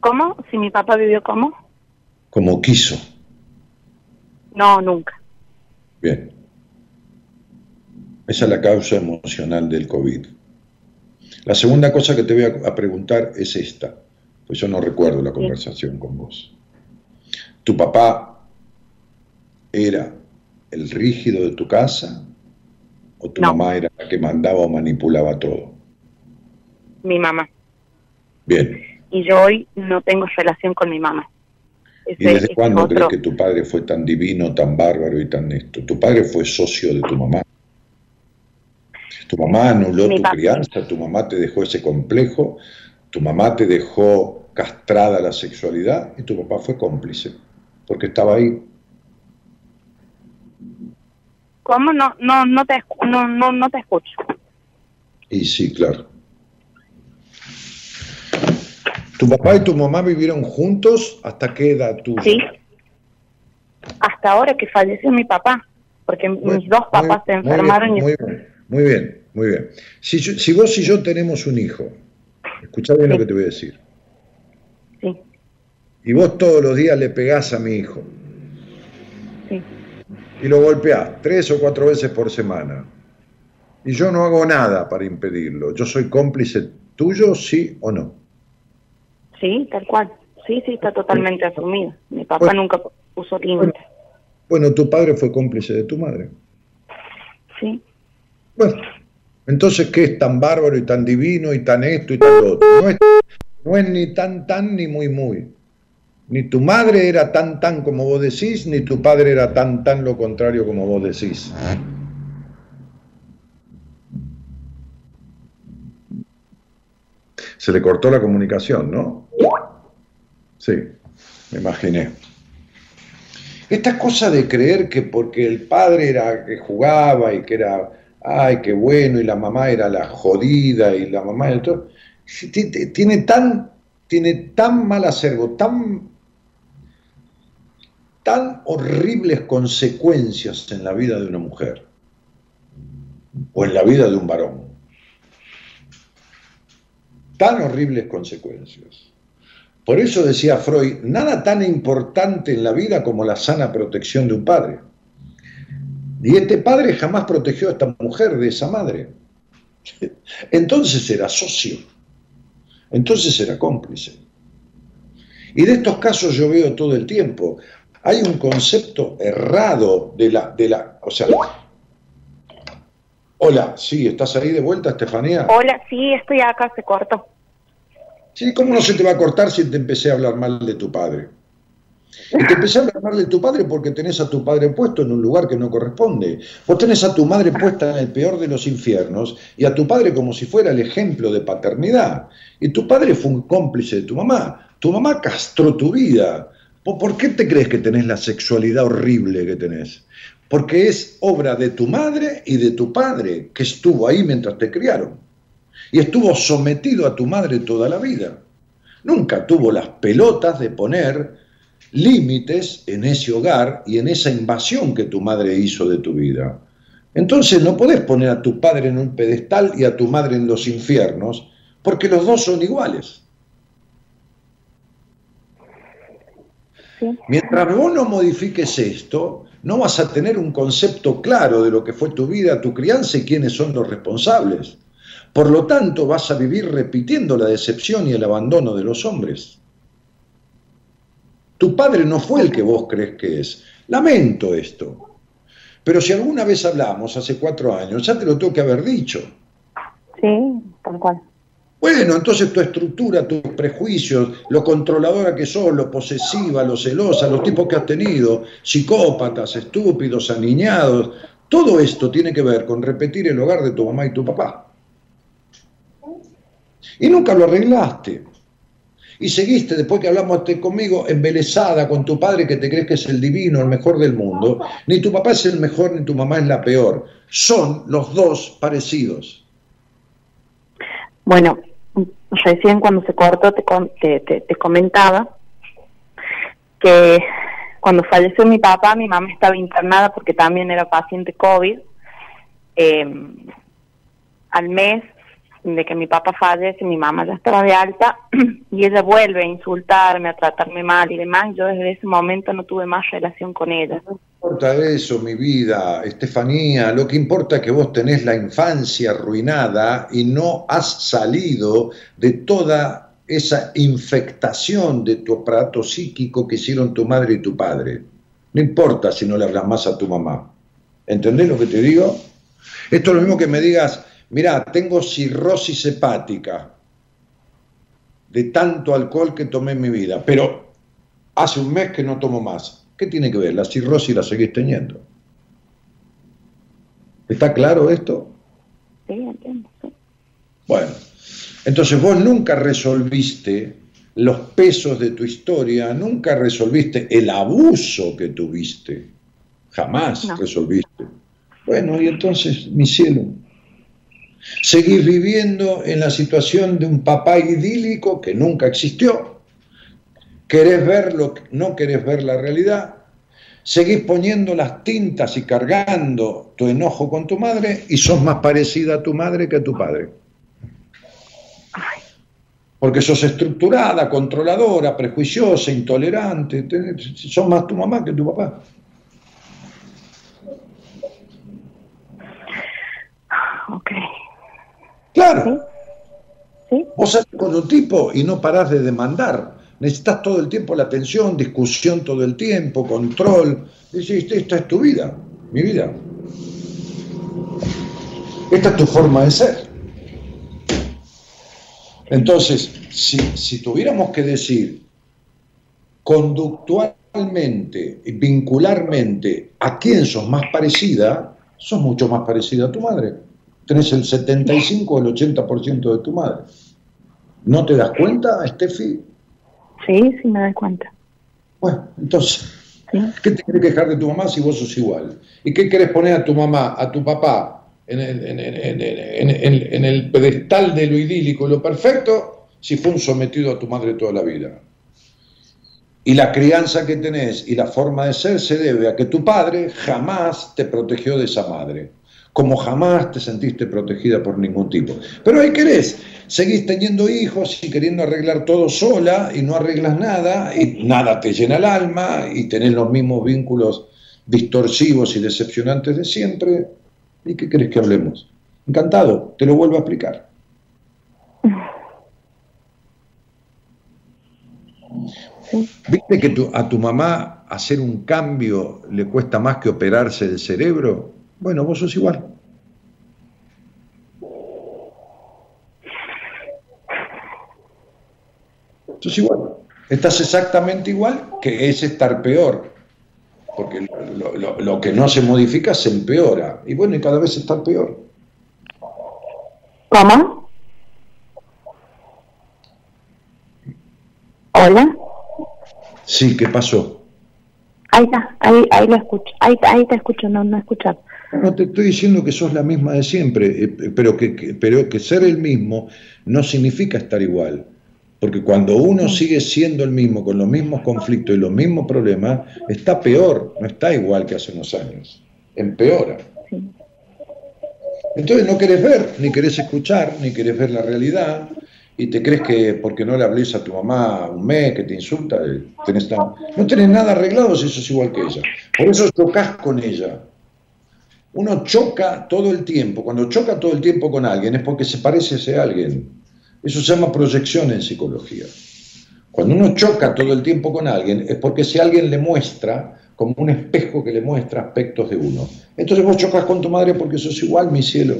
¿Cómo? Si mi papá vivió como? Como quiso. No, nunca. Bien. Esa es la causa emocional del COVID. La segunda cosa que te voy a, preguntar es esta, pues yo no recuerdo la conversación con vos. ¿Tu papá era el rígido de tu casa o tu No. mamá era la que mandaba o manipulaba todo? Mi mamá. Bien. Y yo hoy no tengo relación con mi mamá. ¿Y desde cuándo otro- crees que tu padre fue tan divino, tan bárbaro y tan esto? ¿Tu padre fue socio de tu mamá? ¿Tu mamá anuló Mi tu crianza? ¿Tu mamá te dejó ese complejo? ¿Tu mamá te dejó castrada la sexualidad? Y tu papá fue cómplice, porque estaba ahí. ¿Cómo? No, no, no, te, escu- no, no, no te escucho. Y sí, claro. ¿Tu papá y tu mamá vivieron juntos hasta qué edad tuya? Sí. Hasta ahora que falleció mi papá. Porque Bueno, mis dos muy- papás se muy enfermaron bien, y... Muy bien, muy bien, muy bien. Si, yo- si vos y yo tenemos un hijo, escuchá bien lo que te voy a decir, Sí, y vos todos los días le pegás a mi hijo sí. y lo golpeás tres o cuatro veces por semana, y yo no hago nada para impedirlo, ¿yo soy cómplice tuyo, sí o no? Sí, tal cual. Sí, sí, está totalmente asumido. Mi papá Bueno. nunca puso límites. Bueno, tu padre fue cómplice de tu madre. Sí. Bueno, entonces, ¿qué es tan bárbaro y tan divino y tan esto y tan lo otro? No es, no es ni tan tan ni muy muy. Ni tu madre era tan tan como vos decís, ni tu padre era tan tan lo contrario como vos decís. Se le cortó la comunicación, ¿no? Sí, me imaginé. Esta cosa de creer que porque el padre era que jugaba y que era, ay, qué bueno, y la mamá era la jodida y la mamá era todo, tiene tan, tiene tan mal acervo, tan, tan horribles consecuencias en la vida de una mujer o en la vida de un varón. Tan horribles consecuencias. Por eso decía Freud, nada tan importante en la vida como la sana protección de un padre. Y este padre jamás protegió a esta mujer de esa madre. [laughs] Entonces era socio. Entonces era cómplice. Y de estos casos yo veo todo el tiempo. Hay un concepto errado de la, de la, o sea, hola, sí, ¿estás ahí de vuelta, Estefanía? Hola, sí, estoy acá, se cortó. Sí, ¿cómo no se te va a cortar si te empecé a hablar mal de tu padre? Y te empecé a hablar mal de tu padre porque tenés a tu padre puesto en un lugar que no corresponde. Vos tenés a tu madre puesta en el peor de los infiernos y a tu padre como si fuera el ejemplo de paternidad. Y tu padre fue un cómplice de tu mamá. Tu mamá castró tu vida. ¿Por qué te crees que tenés la sexualidad horrible que tenés? Porque es obra de tu madre y de tu padre que estuvo ahí mientras te criaron y estuvo sometido a tu madre toda la vida. Nunca tuvo las pelotas de poner límites en ese hogar y en esa invasión que tu madre hizo de tu vida. Entonces no podés poner a tu padre en un pedestal y a tu madre en los infiernos, porque los dos son iguales. Sí. Mientras vos no modifiques esto, no vas a tener un concepto claro de lo que fue tu vida, tu crianza y quiénes son los responsables. Por lo tanto, vas a vivir repitiendo la decepción y el abandono de los hombres. Tu padre no fue el que vos crees que es. Lamento esto. Pero si alguna vez hablamos hace cuatro años, ya te lo tengo que haber dicho. Sí, tal cual. Bueno, entonces tu estructura, tus prejuicios, lo controladora que sos, lo posesiva, lo celosa, los tipos que has tenido, psicópatas, estúpidos, aniñados, todo esto tiene que ver con repetir el hogar de tu mamá y tu papá. Y nunca lo arreglaste. y seguiste, después que hablamos te- conmigo, embelesada con tu padre que te crees que es el divino, el mejor del mundo. Ni tu papá es el mejor, ni tu mamá es la peor. Son los dos parecidos. Bueno, recién cuando se cortó te, te, te- te comentaba que cuando falleció mi papá, mi mamá estaba internada porque también era paciente COVID. Eh, al mes de que mi papá fallece, mi mamá ya estaba de alta [clears throat] y ella vuelve a insultarme, a tratarme mal y demás. Yo desde ese momento no tuve más relación con ella. No importa eso, mi vida, Estefanía. Lo que importa es que vos tenés la infancia arruinada y no has salido de toda esa infectación de tu aparato psíquico que hicieron tu madre y tu padre. No importa si no le hablas más a tu mamá. ¿Entendés lo que te digo? Esto es lo mismo que me digas, mira, tengo cirrosis hepática de tanto alcohol que tomé en mi vida, pero hace un mes que no tomo más. ¿Qué tiene que ver? La cirrosis la seguís teniendo. ¿Está claro esto? Sí, entiendo. Bueno, entonces vos nunca resolviste los pesos de tu historia, nunca resolviste el abuso que tuviste, jamás No. resolviste. Bueno, y entonces, mi cielo, seguís viviendo en la situación de un papá idílico que nunca existió, querés ver lo que- no querés ver la realidad, seguís poniendo las tintas y cargando tu enojo con tu madre y sos más parecida a tu madre que a tu padre. Porque sos estructurada, controladora, prejuiciosa, intolerante, sos más tu mamá que tu papá. ok. Claro, ¿Sí? vos salís con un tipo y no parás de demandar. Necesitas todo el tiempo la atención, discusión todo el tiempo, control. Decís, esta es tu vida, mi vida. Esta es tu forma de ser. Entonces, si, si tuviéramos que decir conductualmente y vincularmente a quién sos más parecida, sos mucho más parecida a tu madre. Tenés el 75 o el 80% de tu madre. ¿No te das cuenta, Steffi? Sí, sí me doy cuenta. Bueno, entonces, Sí. ¿qué te querés quejar de tu mamá si vos sos igual? ¿Y qué querés poner a tu mamá, a tu papá, en el, en, el- en el- en el- en el pedestal de lo idílico y lo perfecto, si fue un sometido a tu madre toda la vida? Y la crianza que tenés y la forma de ser se debe a que tu padre jamás te protegió de esa madre, como jamás te sentiste protegida por ningún tipo. Pero ahí querés, seguís teniendo hijos y queriendo arreglar todo sola y no arreglas nada y nada te llena el alma y tenés los mismos vínculos distorsivos y decepcionantes de siempre. ¿Y qué querés que hablemos? Encantado, te lo vuelvo a explicar. ¿Viste que a tu mamá hacer un cambio le cuesta más que operarse el cerebro? Bueno, vos sos igual. Sos igual. Estás exactamente igual que es estar peor. Porque lo, lo- lo- que no se modifica se empeora. Y bueno, y cada vez está peor. ¿Cómo? Hola. Sí, ¿qué pasó? Ahí está, ahí, ahí lo escucho. Ahí, ahí te escucho, no, no escuchar. No te estoy diciendo que sos la misma de siempre, eh, pero que, que- pero que ser el mismo no significa estar igual. Porque cuando uno sigue siendo el mismo, con los mismos conflictos y los mismos problemas, está peor, no está igual que hace unos años. Empeora. Entonces no querés ver, ni querés escuchar, ni querés ver la realidad, y te crees que porque no le hables a tu mamá un mes, que te insulta, eh, tenés tan- no tenés nada arreglado si sos igual que ella. Por eso chocas con ella. Uno choca todo el tiempo. Cuando choca todo el tiempo con alguien es porque se parece a ese alguien. Eso se llama proyección en psicología. Cuando uno choca todo el tiempo con alguien es porque ese alguien le muestra, como un espejo que le muestra aspectos de uno. Entonces vos chocas con tu madre porque sos igual, mi cielo.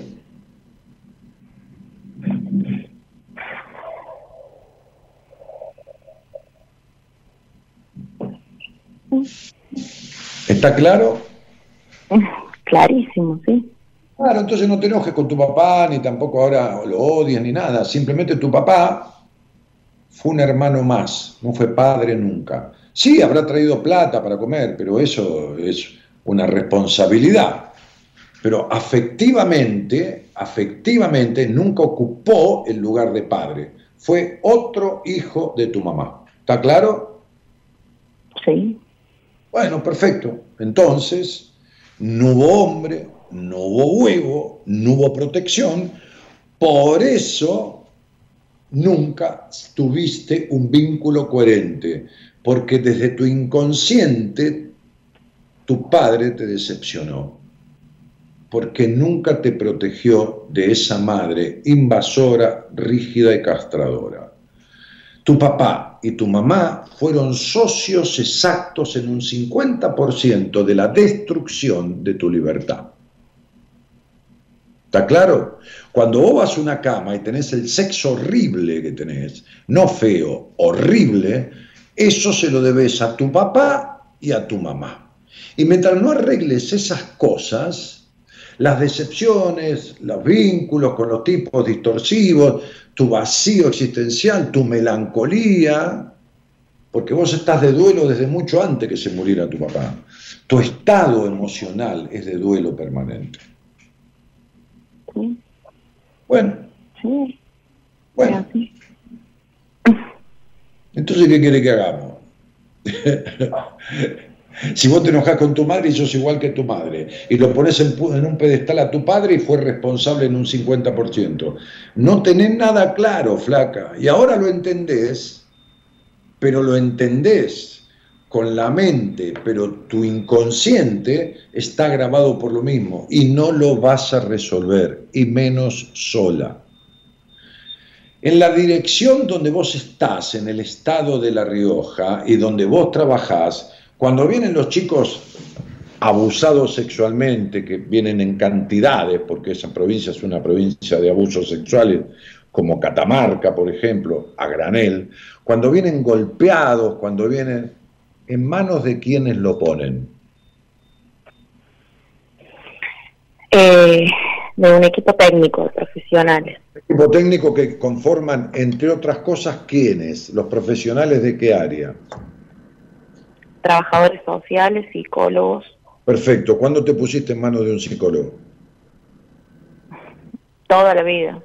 ¿Está claro? [laughs] Clarísimo, sí. Claro, entonces no te enojes con tu papá, ni tampoco ahora lo odias ni nada. Simplemente tu papá fue un hermano más, no fue padre nunca. Sí, habrá traído plata para comer, pero eso es una responsabilidad. Pero afectivamente, afectivamente nunca ocupó el lugar de padre. Fue otro hijo de tu mamá. ¿Está claro? Sí. Bueno, perfecto. Entonces, no hubo hombre, no hubo huevo, no hubo protección. Por eso nunca tuviste un vínculo coherente, porque desde tu inconsciente tu padre te decepcionó, porque nunca te protegió de esa madre invasora, rígida y castradora. Tu papá y tu mamá fueron socios exactos en un 50% de la destrucción de tu libertad. ¿Está claro? Cuando vos vas a una cama y tenés el sexo horrible que tenés, no feo, horrible, eso se lo debes a tu papá y a tu mamá. Y mientras no arregles esas cosas, las decepciones, los vínculos con los tipos distorsivos, tu vacío existencial, tu melancolía, porque vos estás de duelo desde mucho antes que se muriera tu papá. Tu estado emocional es de duelo permanente. Sí. Bueno, Sí. bueno, Sí. entonces ¿qué quiere que hagamos? [laughs] si vos te enojas con tu madre y sos igual que tu madre, y lo pones en un pedestal a tu padre y fue responsable en un 50%, no tenés nada claro, flaca, y ahora lo entendés, pero lo entendés con la mente, pero tu inconsciente está grabado por lo mismo y no lo vas a resolver, y menos sola. En la dirección donde vos estás, en el estado de La Rioja y donde vos trabajás, cuando vienen los chicos abusados sexualmente, que vienen en cantidades, porque esa provincia es una provincia de abusos sexuales, como Catamarca, por ejemplo, a granel, cuando vienen golpeados, cuando vienen en manos de quienes lo ponen. Eh, de un equipo técnico de profesionales. Equipo técnico que conforman, entre otras cosas, ¿quiénes? ¿Los profesionales de qué área? Trabajadores sociales, psicólogos, Perfecto. ¿Cuándo te pusiste en manos de un psicólogo? toda la vida.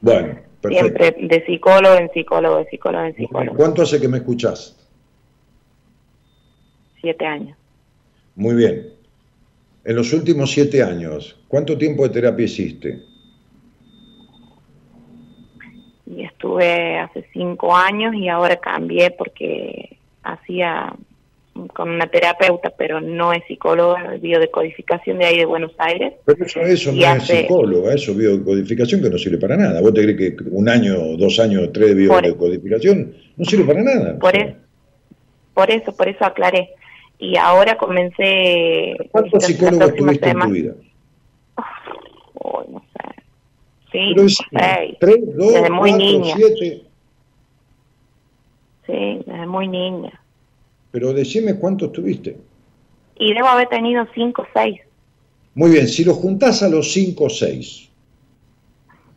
Bueno, perfecto. Siempre de psicólogo en psicólogo, de psicólogo en psicólogo. ¿Cuánto hace que me escuchás? Siete años. Muy bien. En los últimos siete años, ¿cuánto tiempo de terapia hiciste? Y estuve hace cinco años y ahora cambié porque hacía con una terapeuta, pero no es psicóloga, es biodecodificación de ahí de Buenos Aires. Pero eso, eso no es psicóloga, eso es biodecodificación que no sirve para nada. ¿Vos te crees que un año, dos años, tres de biodecodificación no sirve para nada? Por eso, por eso, por eso aclaré. Y ahora comencé. ¿Cuántos psicólogos tuviste en tu vida? Uy, no sé. Sí, es seis. tres, dos, Desde muy niña. siete. Sí, desde muy niña. Pero decime cuántos tuviste. Y debo haber tenido cinco o seis. Muy bien, si lo juntás a los 5 o 6,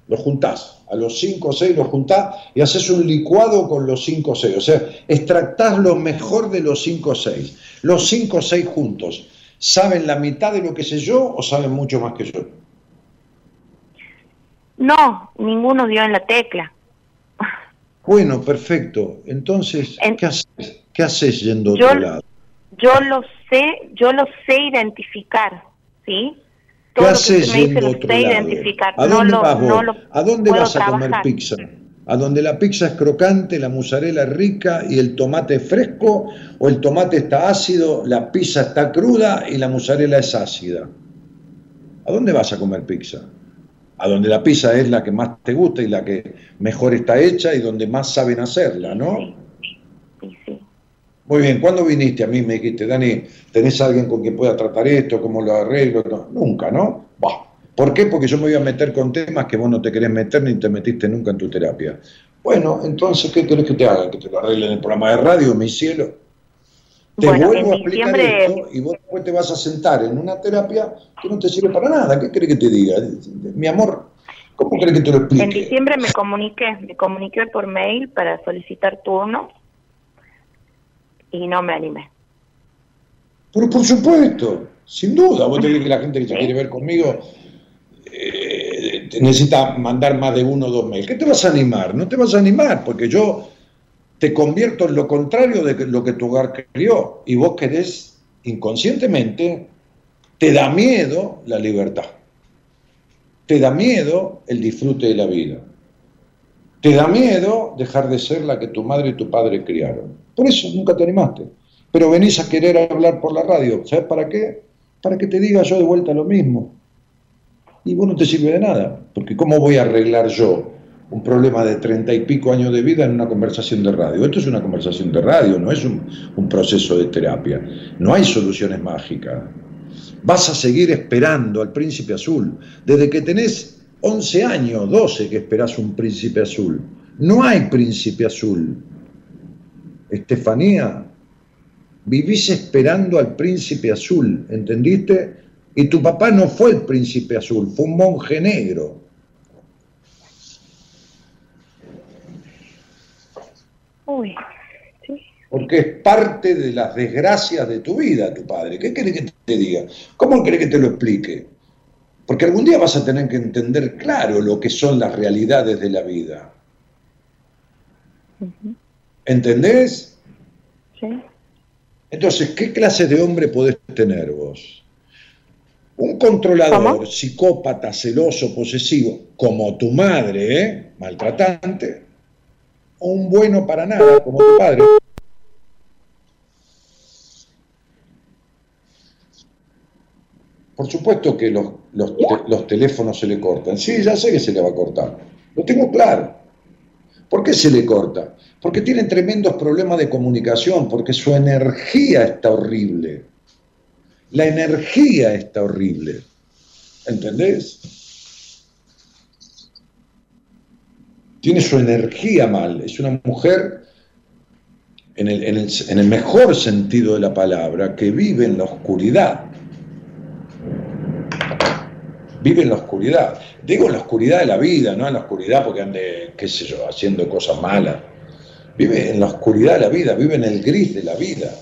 lo juntás, a los 5 o 6 lo juntás y haces un licuado con los 5 o 6, o sea, extractás lo mejor de los 5 o 6. Los 5 o 6 juntos, ¿saben la mitad de lo que sé yo o saben mucho más que yo? No, ninguno dio en la tecla. Bueno, perfecto. Entonces, En- ¿qué haces? ¿Qué haces yendo a Yo- otro lado? Yo lo sé, yo lo sé identificar, ¿sí? ¿Qué Todo lo haces yendo a lo otro lado? identificar. ¿A no dónde lo, vas vos? no lo ¿A dónde vas a comer pizza? ¿A donde la pizza es crocante, la mozzarella es rica y el tomate es fresco? ¿O el tomate está ácido, la pizza está cruda y la mozzarella es ácida? ¿A dónde vas a comer pizza? A donde la pizza es la que más te gusta y la que mejor está hecha y donde más saben hacerla, ¿no? Sí, sí. Muy bien, ¿cuándo viniste a mí? Me dijiste, Dani, ¿tenés alguien con quien pueda tratar esto? ¿Cómo lo arreglo? No, nunca, ¿no? Bah. ¿Por qué? Porque yo me voy a meter con temas que vos no te querés meter ni te metiste nunca en tu terapia. Bueno, entonces, ¿qué querés que te haga? ¿Que te lo arregle en el programa de radio, mi cielo? Te Bueno, vuelvo a en explicar diciembre- esto y vos después te vas a sentar en una terapia que no te sirve para nada. ¿Qué querés que te diga? Mi amor, ¿Cómo crees que te lo En explique? diciembre me comuniqué, me comuniqué por mail para solicitar turno y no me animé. Pero por supuesto, sin duda. Vos te crees que la gente que se quiere ver conmigo eh, te necesita mandar más de uno o dos mails. ¿Qué te vas a animar? No te vas a animar, porque yo te convierto en lo contrario de lo que tu hogar crió. Y vos querés, inconscientemente, te da miedo la libertad. Te da miedo el disfrute de la vida. Te da miedo dejar de ser la que tu madre y tu padre criaron. Por eso nunca te animaste. Pero venís a querer hablar por la radio. ¿Sabes para qué? Para que te diga yo de vuelta lo mismo. Y vos no te sirve de nada. Porque ¿cómo voy a arreglar yo un problema de treinta y pico años de vida en una conversación de radio? Esto es una conversación de radio, no es un, proceso de terapia. No hay soluciones mágicas. Vas a seguir esperando al príncipe azul. Desde que tenés 11 años, 12 que esperás un príncipe azul. No hay príncipe azul. Estefanía, vivís esperando al príncipe azul, ¿entendiste? Y tu papá no fue el príncipe azul, fue un monje negro. Uy, sí. Porque es parte de las desgracias de tu vida, tu padre. ¿Qué querés que te diga? ¿Cómo querés que te lo explique? Porque algún día vas a tener que entender claro lo que son las realidades de la vida. Ujú. ¿Entendés? Sí. Entonces, ¿qué clase de hombre podés tener vos? Un controlador, ¿Cómo? psicópata, celoso, posesivo, como tu madre, ¿eh? maltratante, o un bueno para nada, como tu padre. Por supuesto que los, los, te- los teléfonos se le cortan. Sí, ya sé que se le va a cortar. Lo tengo claro. ¿Por qué se le corta? Porque tienen tremendos problemas de comunicación, porque su energía está horrible. La energía está horrible. ¿Entendés? Tiene su energía mal. Es una mujer, en el, mejor sentido de la palabra, que vive en la oscuridad. Vive en la oscuridad. Digo en la oscuridad de la vida, no en la oscuridad porque ande, qué sé yo, haciendo cosas malas. Vive en la oscuridad de la vida, vive en el gris de la vida.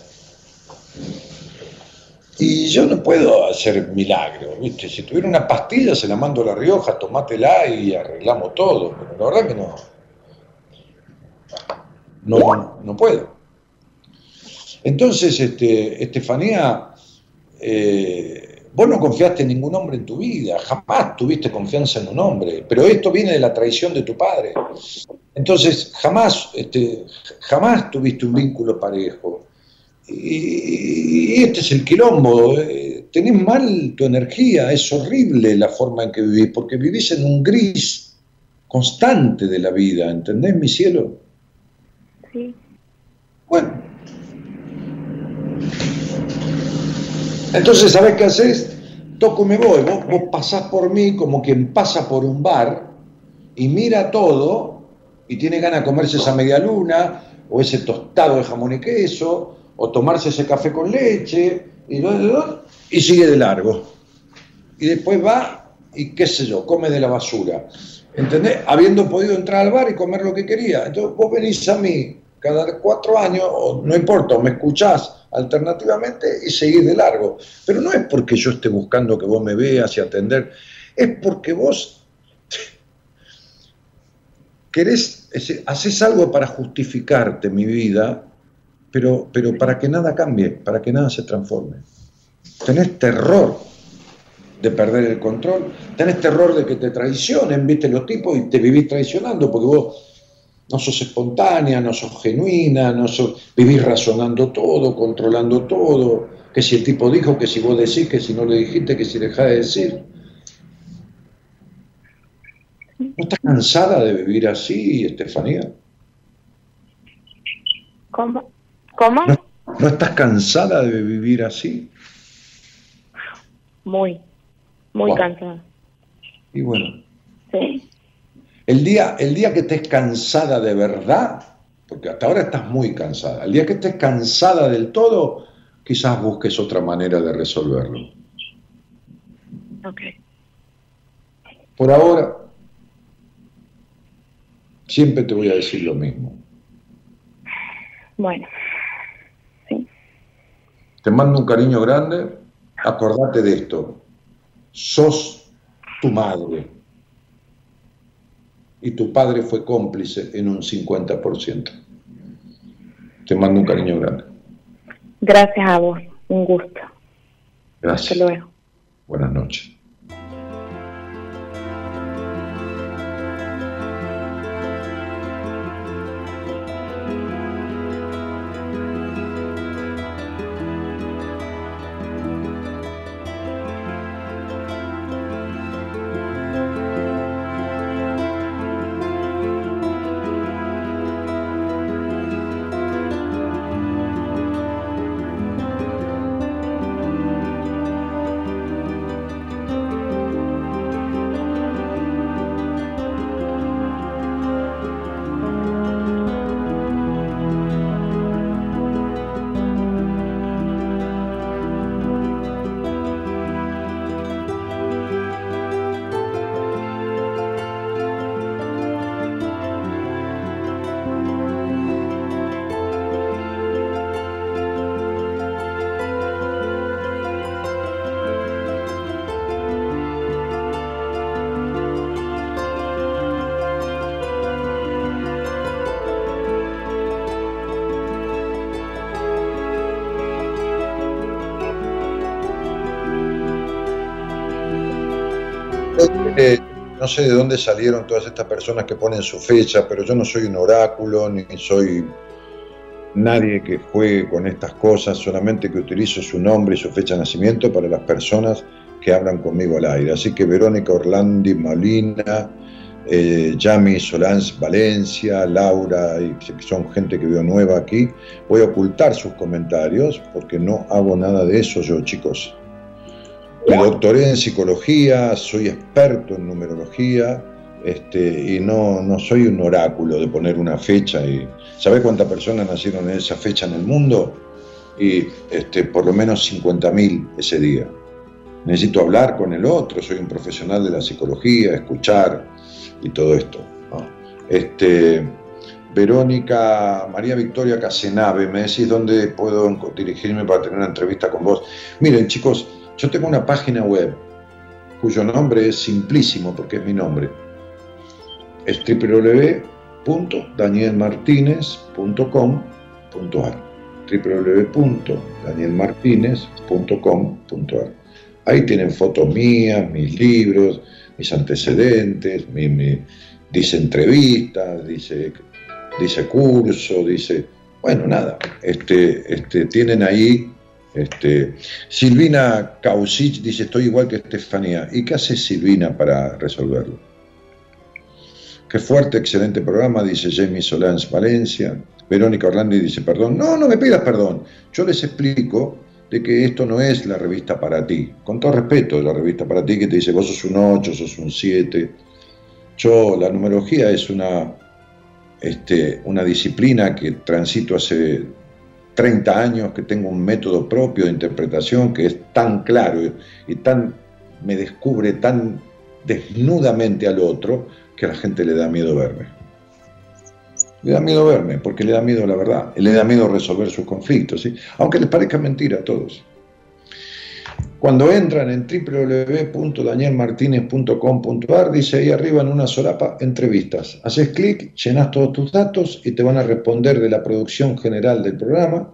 Y yo no puedo hacer milagros, ¿viste? Si tuviera una pastilla, se la mando a La Rioja, tomátela y arreglamos todo. Pero la verdad que no. No, no puedo. Entonces, este, Estefanía, eh, vos no confiaste en ningún hombre en tu vida, jamás tuviste confianza en un hombre, pero esto viene de la traición de tu padre. Entonces, jamás, este, jamás tuviste un vínculo parejo. Y, y este es el quilombo. eh, tenés mal tu energía, es horrible la forma en que vivís, porque vivís en un gris constante de la vida, ¿entendés, mi cielo? Sí. Bueno. Entonces, ¿sabés qué haces? Toco y me voy. Vos, vos pasás por mí como quien pasa por un bar y mira todo y tiene ganas de comerse esa media luna o ese tostado de jamón y queso o tomarse ese café con leche y, y sigue de largo. Y después va y qué sé yo, come de la basura. ¿Entendés? Habiendo podido entrar al bar y comer lo que quería. Entonces vos venís a mí cada cuatro años, o no importa, me escuchás alternativamente y seguís de largo. Pero no es porque yo esté buscando que vos me veas y atender, es porque vos querés, haces algo para justificarte mi vida, pero, pero para que nada cambie, para que nada se transforme. Tenés terror de perder el control, tenés terror de que te traicionen, viste los tipos, y te vivís traicionando, porque vos no sos espontánea, no sos genuina, no sos, vivís razonando todo, controlando todo, que si el tipo dijo, que si vos decís, que si no le dijiste, que si dejás de decir. ¿No estás cansada de vivir así, Estefanía? ¿Cómo? ¿Cómo? ¿No, no estás cansada de vivir así? Muy, muy Wow. cansada. Y bueno, Sí. El día, el día que estés cansada de verdad, porque hasta ahora estás muy cansada, el día que estés cansada del todo, quizás busques otra manera de resolverlo. Ok. Por ahora, Siempre te voy a decir lo mismo. Bueno, sí. Te mando un cariño grande. Acordate de esto. Sos tu madre. Y tu padre fue cómplice en un 50%. Te mando un cariño grande. Gracias a vos. Un gusto. Gracias. Hasta luego. Buenas noches. No sé de dónde salieron todas estas personas que ponen su fecha, pero yo no soy un oráculo, ni soy nadie que juegue con estas cosas, solamente que utilizo su nombre y su fecha de nacimiento para las personas que hablan conmigo al aire. Así que Verónica Orlandi Molina, eh, Yami Solans Valencia, Laura, y son gente que veo nueva aquí, voy a ocultar sus comentarios porque no hago nada de eso yo, chicos. Me doctoré en psicología, soy experto en numerología este, y no, no soy un oráculo de poner una fecha. Y, ¿Sabés cuántas personas nacieron en esa fecha en el mundo? Y este, por lo menos 50.000 ese día. Necesito hablar con el otro, soy un profesional de la psicología, escuchar y todo esto. Este, Verónica María Victoria Casenave, me decís dónde puedo dirigirme para tener una entrevista con vos. Miren, chicos, yo tengo una página web cuyo nombre es simplísimo porque es mi nombre. Es www.danielmartinez.com.ar www.danielmartinez.com.ar Ahí tienen fotos mías, mis libros, mis antecedentes, mi, mi, dice entrevistas, dice, dice curso, dice, bueno, nada, este, este, tienen ahí este, Silvina Causic dice, estoy igual que Estefanía. ¿Y qué hace Silvina para resolverlo? Qué fuerte, excelente programa, dice Jamie Solans Valencia. Verónica Orlandi dice, perdón. No, no me pidas perdón. Yo les explico de que esto no es la revista para ti. Con todo respeto, la revista para ti que te dice, vos sos un 8, sos un 7. Yo, la numerología es una, este, una disciplina que transito hace 30 años que tengo un método propio de interpretación que es tan claro y tan me descubre tan desnudamente al otro que a la gente le da miedo verme. Le da miedo verme porque le da miedo la verdad, le da miedo resolver sus conflictos, ¿sí? aunque les parezca mentira a todos. Cuando entran en www.danielmartinez.com.ar, dice ahí arriba en una solapa, entrevistas. Haces clic, llenas todos tus datos y te van a responder de la producción general del programa,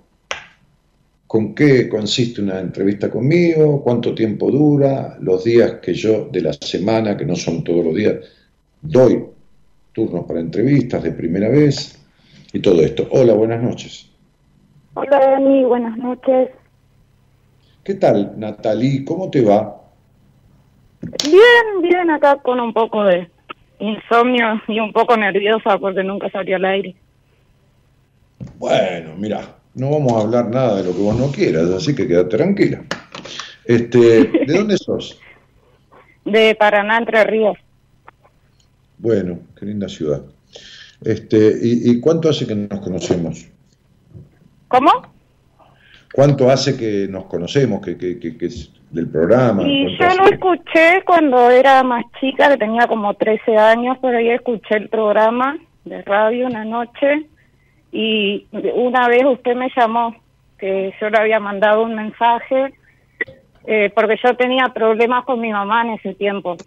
con qué consiste una entrevista conmigo, cuánto tiempo dura, los días que yo de la semana, que no son todos los días, doy turnos para entrevistas de primera vez y todo esto. Hola, buenas noches. Hola Dani, buenas noches. ¿Qué tal, Natalie? ¿Cómo te va? Bien, bien, acá con un poco de insomnio y un poco nerviosa porque nunca salí al aire. Bueno, mira, no vamos a hablar nada de lo que vos no quieras, así que quédate tranquila. Este, ¿De [laughs] dónde sos? De Paraná, Entre Ríos. Bueno, qué linda ciudad. Este, ¿y, y cuánto hace que nos conocemos? ¿Cómo? ¿Cuánto hace que nos conocemos, que, que, que, que es del programa? Y ¿Cuánto yo hace lo escuché cuando era más chica, que tenía como 13 años, pero ahí escuché el programa de radio una noche y una vez usted me llamó que yo le había mandado un mensaje eh, porque yo tenía problemas con mi mamá en ese tiempo,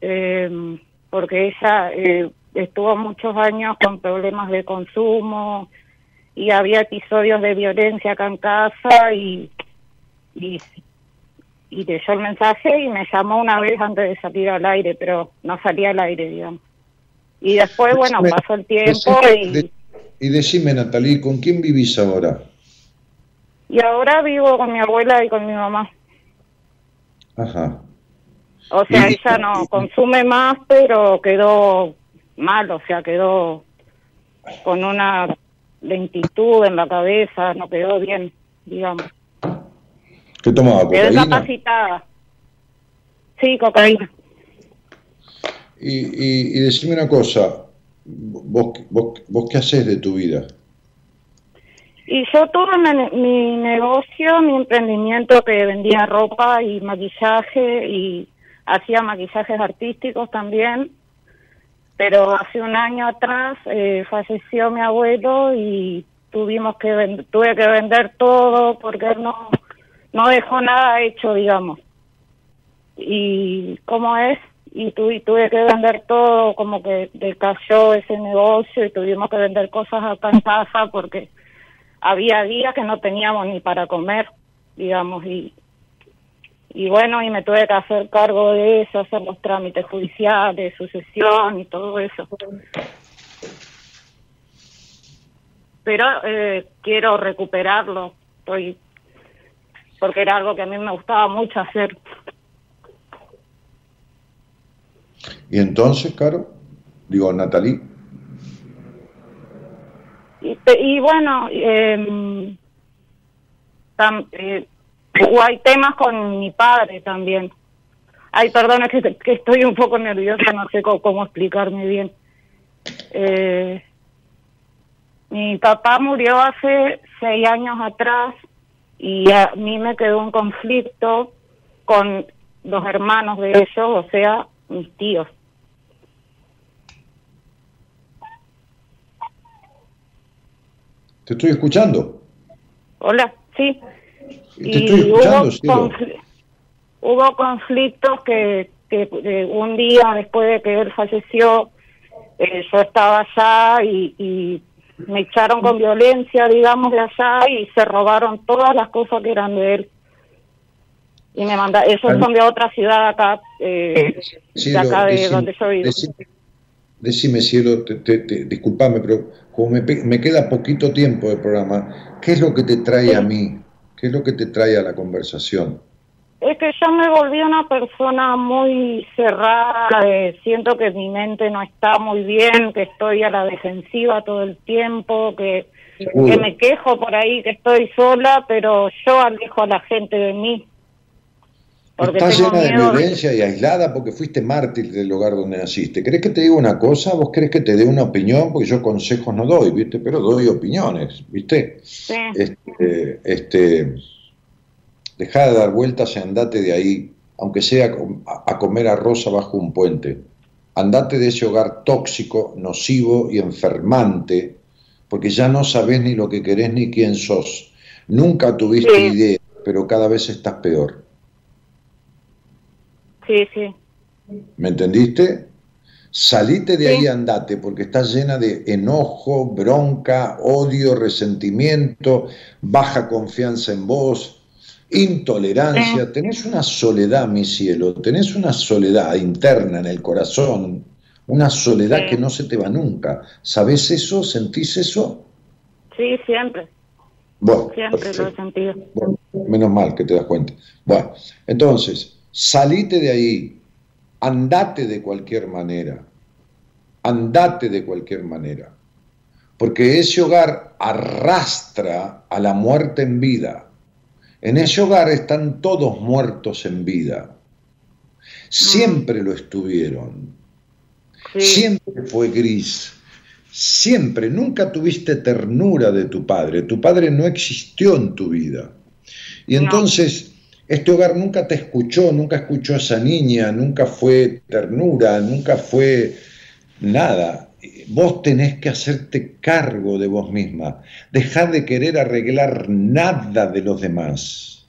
eh, porque ella eh, estuvo muchos años con problemas de consumo y había episodios de violencia acá en casa y, y, y leyó el mensaje y me llamó una vez antes de salir al aire, pero no salía al aire, digamos. Y después, bueno, Decime- pasó el tiempo decime- y, y decime, Natalie, ¿con quién vivís ahora? y ahora vivo con mi abuela y con mi mamá. Ajá. O sea, Y- ella no consume más, pero quedó mal, o sea, quedó con una lentitud en la cabeza, no quedó bien, digamos. ¿Qué tomaba? ¿Cocaína? incapacitada. Sí, cocaína. Y, y, y decime una cosa, ¿vos, vos, vos qué haces de tu vida? Y yo tuve mi, mi negocio, mi emprendimiento que vendía ropa y maquillaje y hacía maquillajes artísticos también. Pero hace un año atrás eh, falleció mi abuelo y tuvimos que tuve que vender todo porque no no dejó nada hecho, digamos. Y cómo es y tuve, tuve que vender todo, como que decayó ese negocio y tuvimos que vender cosas acá en casa porque había días que no teníamos ni para comer, digamos, y, y bueno, y me tuve que hacer cargo de eso, hacer los trámites judiciales, sucesión y todo eso. Pero eh, quiero recuperarlo, estoy porque era algo que a mí me gustaba mucho hacer. Y entonces, Caro, digo, Natalie, Y, y bueno, eh, tam- eh, o hay temas con mi padre también. Ay, perdón, es que, que estoy un poco nerviosa, no sé cómo, cómo explicarme bien. Eh, mi papá murió hace seis años atrás y a mí me quedó un conflicto con los hermanos de ellos, o sea, mis tíos. te estoy escuchando. Hola, sí. Te estoy escuchando, cielo. confl- hubo conflictos que, que eh, un día después de que él falleció, eh, yo estaba allá y, y me echaron con violencia, digamos, de allá y se robaron todas las cosas que eran de él. Y me manda, ellos Al- son de otra ciudad acá, eh, de Cielo, acá de decime- donde yo vivo. decime, decime, cielo, te, te- te- disculpame, pero como me, me queda poquito tiempo de programa, ¿qué es lo que te trae a mí? ¿Qué es lo que te trae a la conversación? Es que yo me volví una persona muy cerrada, eh, siento que mi mente no está muy bien, que estoy a la defensiva todo el tiempo, que, que me quejo por ahí, que estoy sola, pero yo alejo a la gente de mí. Porque Estás llena de violencia y aislada porque fuiste mártir del lugar donde naciste. ¿Querés que te diga una cosa? ¿Vos querés que te dé una opinión? Porque yo consejos no doy, ¿viste? Pero doy opiniones, ¿viste? Sí, Este, este, dejá de dar vueltas y andate de ahí, aunque sea a, a comer arroz abajo un puente. Andate de ese hogar tóxico, nocivo y enfermante, porque ya no sabés ni lo que querés ni quién sos. Nunca tuviste Sí. idea, pero cada vez estás peor. Sí, sí. ¿Me entendiste? Salite de Sí. ahí, andate, porque estás llena de enojo, bronca, odio, resentimiento, baja confianza en vos, intolerancia. Sí. Tenés una soledad, mi cielo, tenés una soledad interna en el corazón, una soledad Sí. que no se te va nunca. ¿Sabés eso? ¿Sentís eso? Sí, siempre, Bueno, siempre lo he sentido. Bueno, menos mal que te das cuenta. Bueno, entonces, salite de ahí, andate de cualquier manera, andate de cualquier manera, porque ese hogar arrastra a la muerte en vida. En ese hogar están todos muertos en vida. Siempre lo estuvieron. Sí, Siempre fue gris. Siempre, nunca tuviste ternura de tu padre. Tu padre no existió en tu vida. Y entonces, este hogar nunca te escuchó, nunca escuchó a esa niña, nunca fue ternura, nunca fue nada. vos tenés que hacerte cargo de vos misma. Dejar de querer arreglar nada de los demás.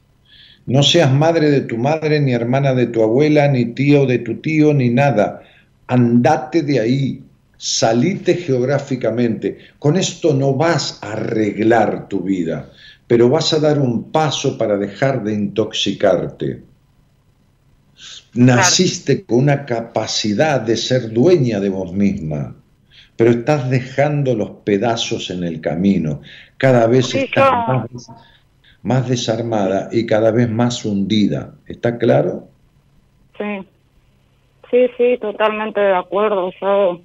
No seas madre de tu madre, ni hermana de tu abuela, ni tío de tu tío, ni nada. Andate de ahí, salite geográficamente. Con esto no vas a arreglar tu vida, pero vas a dar un paso para dejar de intoxicarte. Naciste con una capacidad de ser dueña de vos misma, pero estás dejando los pedazos en el camino. Cada vez estás más desarmada y cada vez más hundida. ¿Está claro? Sí, sí, sí, totalmente de acuerdo. Yo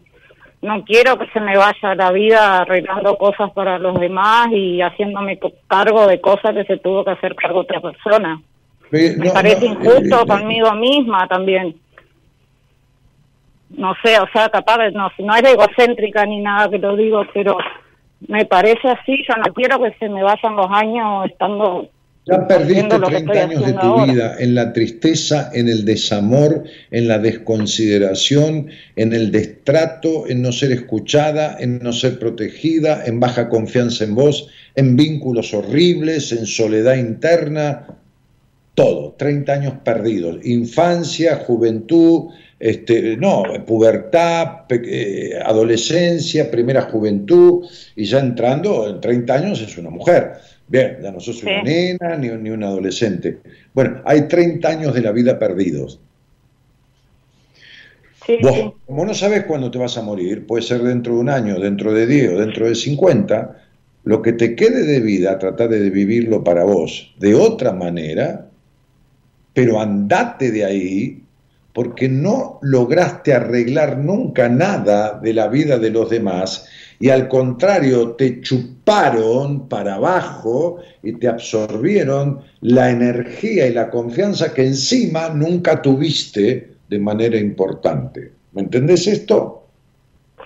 no quiero que se me vaya la vida arreglando cosas para los demás y haciéndome cargo de cosas que se tuvo que hacer cargo otra persona. Eh, Me no, parece no, injusto eh, conmigo misma también. No sé, o sea, capaz, no, no es egocéntrica ni nada que lo digo, pero me parece así. Yo no quiero que se me vayan los años estando Ya perdiste haciendo lo que 30 estoy años de tu ahora. vida en la tristeza, en el desamor, en la desconsideración, en el destrato, en no ser escuchada, en no ser protegida, en baja confianza en vos, en vínculos horribles, en soledad interna, todo, 30 años perdidos, infancia, juventud, este, no, pubertad, eh, adolescencia, primera juventud, y ya entrando en 30 años es una mujer. Bien, ya no sos una nena ni, ni un adolescente. Bueno, hay 30 años de la vida perdidos. Sí, Vos, sí. como no sabes cuándo te vas a morir, puede ser dentro de un año, dentro de 10 o dentro de 50, lo que te quede de vida, trata de vivirlo para vos de otra manera, pero andate de ahí porque no lograste arreglar nunca nada de la vida de los demás y al contrario te chuparon para abajo y te absorbieron la energía y la confianza que encima nunca tuviste de manera importante. ¿Me entendés esto?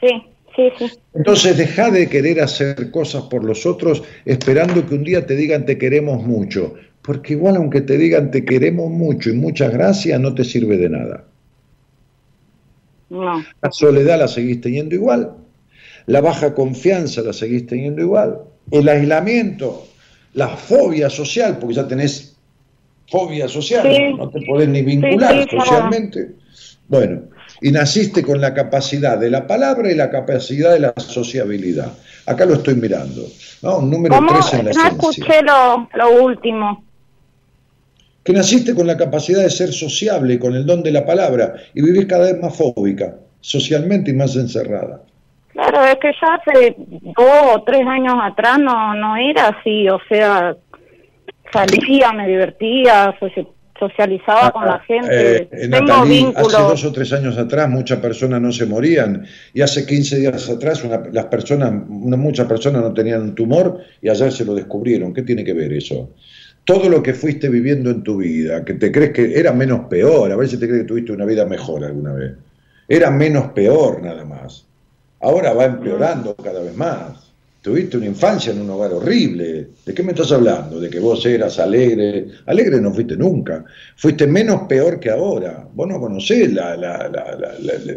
Sí, sí, sí. Entonces deja de querer hacer cosas por los otros esperando que un día te digan te queremos mucho, porque igual aunque te digan te queremos mucho y muchas gracias no te sirve de nada. No. La soledad la seguís teniendo igual, la baja confianza la seguís teniendo igual, el aislamiento, la fobia social, porque ya tenés fobia social, Sí. no te podés ni vincular Sí, sí, claro. socialmente. Bueno, y naciste con la capacidad de la palabra y la capacidad de la sociabilidad. Acá lo estoy mirando, ¿no? Un número. 3 en la No escuché lo, lo último. Que naciste con la capacidad de ser sociable, con el don de la palabra, y vivís cada vez más fóbica, socialmente y más encerrada. Claro, es que ya hace dos o tres años atrás no, no era así, o sea, salía, me divertía, soci- socializaba con la gente, Eh, tengo Natalie, hace vínculos. dos o tres años atrás muchas personas no se morían y hace 15 días atrás una- las personas, una- muchas personas no tenían un tumor y ayer se lo descubrieron. ¿Qué tiene que ver eso? Todo lo que fuiste viviendo en tu vida, que te crees que era menos peor, a ver si te crees que tuviste una vida mejor alguna vez. Era menos peor nada más. Ahora va empeorando cada vez más. Tuviste una infancia en un hogar horrible. ¿De qué me estás hablando? De que vos eras alegre. Alegre no fuiste nunca. Fuiste menos peor que ahora. Vos no conocés la... la- la- la- la- la-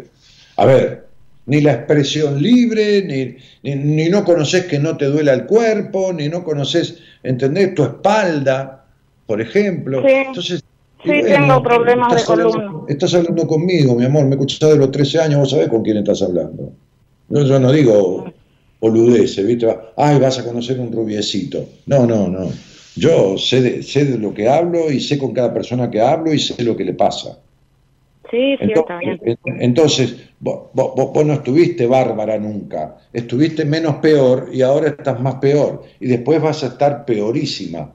A ver, ni la expresión libre, ni, ni, ni no conocés que no te duela el cuerpo, ni no conocés, ¿entendés? Tu espalda, por ejemplo. Sí. Entonces, Sí, y tengo problemas de hablando- columna. Estás hablando conmigo, mi amor, me escuchás de los 13 años, vos sabés con quién estás hablando. No, yo no digo boludeces, ¿viste? Ay, vas a conocer un rubiecito. No, no, no. Yo sé de, sé de lo que hablo y sé con cada persona que hablo y sé lo que le pasa. Sí. Entonces, entonces, vos- vos no estuviste bárbara nunca, estuviste menos peor y ahora estás más peor y después vas a estar peorísima.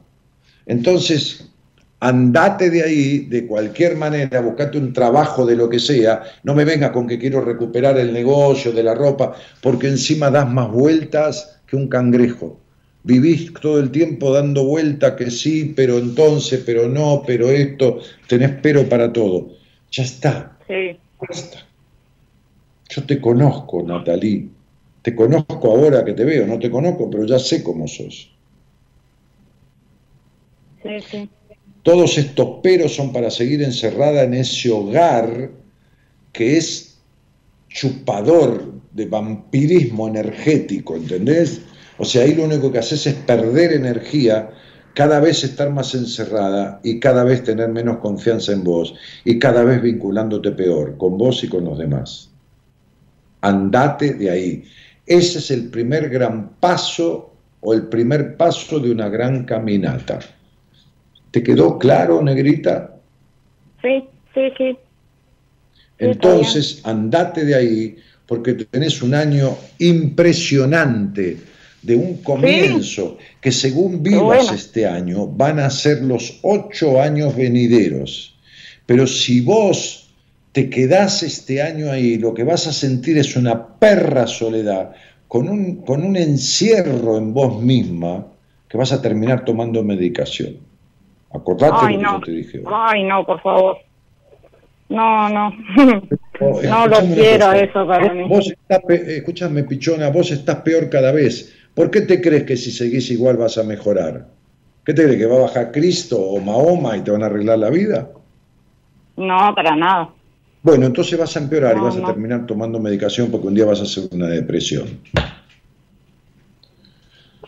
Entonces, andate de ahí de cualquier manera, buscate un trabajo de lo que sea, no me vengas con que quiero recuperar el negocio de la ropa, porque encima das más vueltas que un cangrejo. Vivís todo el tiempo dando vuelta que sí, pero entonces, pero no, pero esto, tenés pero para todo. Ya está, Sí, basta. Yo te conozco, Natalí. Te conozco ahora que te veo, no te conozco, pero ya sé cómo sos. sí, sí. Todos estos peros son para seguir encerrada en ese hogar que es chupador de vampirismo energético, ¿entendés? O sea, ahí lo único que haces es perder energía, cada vez estar más encerrada y cada vez tener menos confianza en vos y cada vez vinculándote peor con vos y con los demás. Andate de ahí. Ese es el primer gran paso o el primer paso de una gran caminata. ¿Te quedó claro, negrita? Sí, sí, sí. Entonces, andate de ahí porque tenés un año impresionante de un comienzo que según vivas bueno. este año van a ser los ocho años venideros. Pero si vos te quedás este año ahí, lo que vas a sentir es una perra soledad, con un, con un encierro en vos misma, que vas a terminar tomando medicación. Acordate Ay, lo que no. yo te dije. hoy. Ay, no, por favor. No, no. Oh, [laughs] No lo quiero eso para mí. Vos estás pe- eh, escúchame, pichona, vos estás peor cada vez. ¿Por qué te crees que si seguís igual vas a mejorar? ¿Qué te crees que va a bajar Cristo o Mahoma y te van a arreglar la vida? No, para nada. Bueno, entonces vas a empeorar y No, vas a no. terminar tomando medicación porque un día vas a hacer una depresión.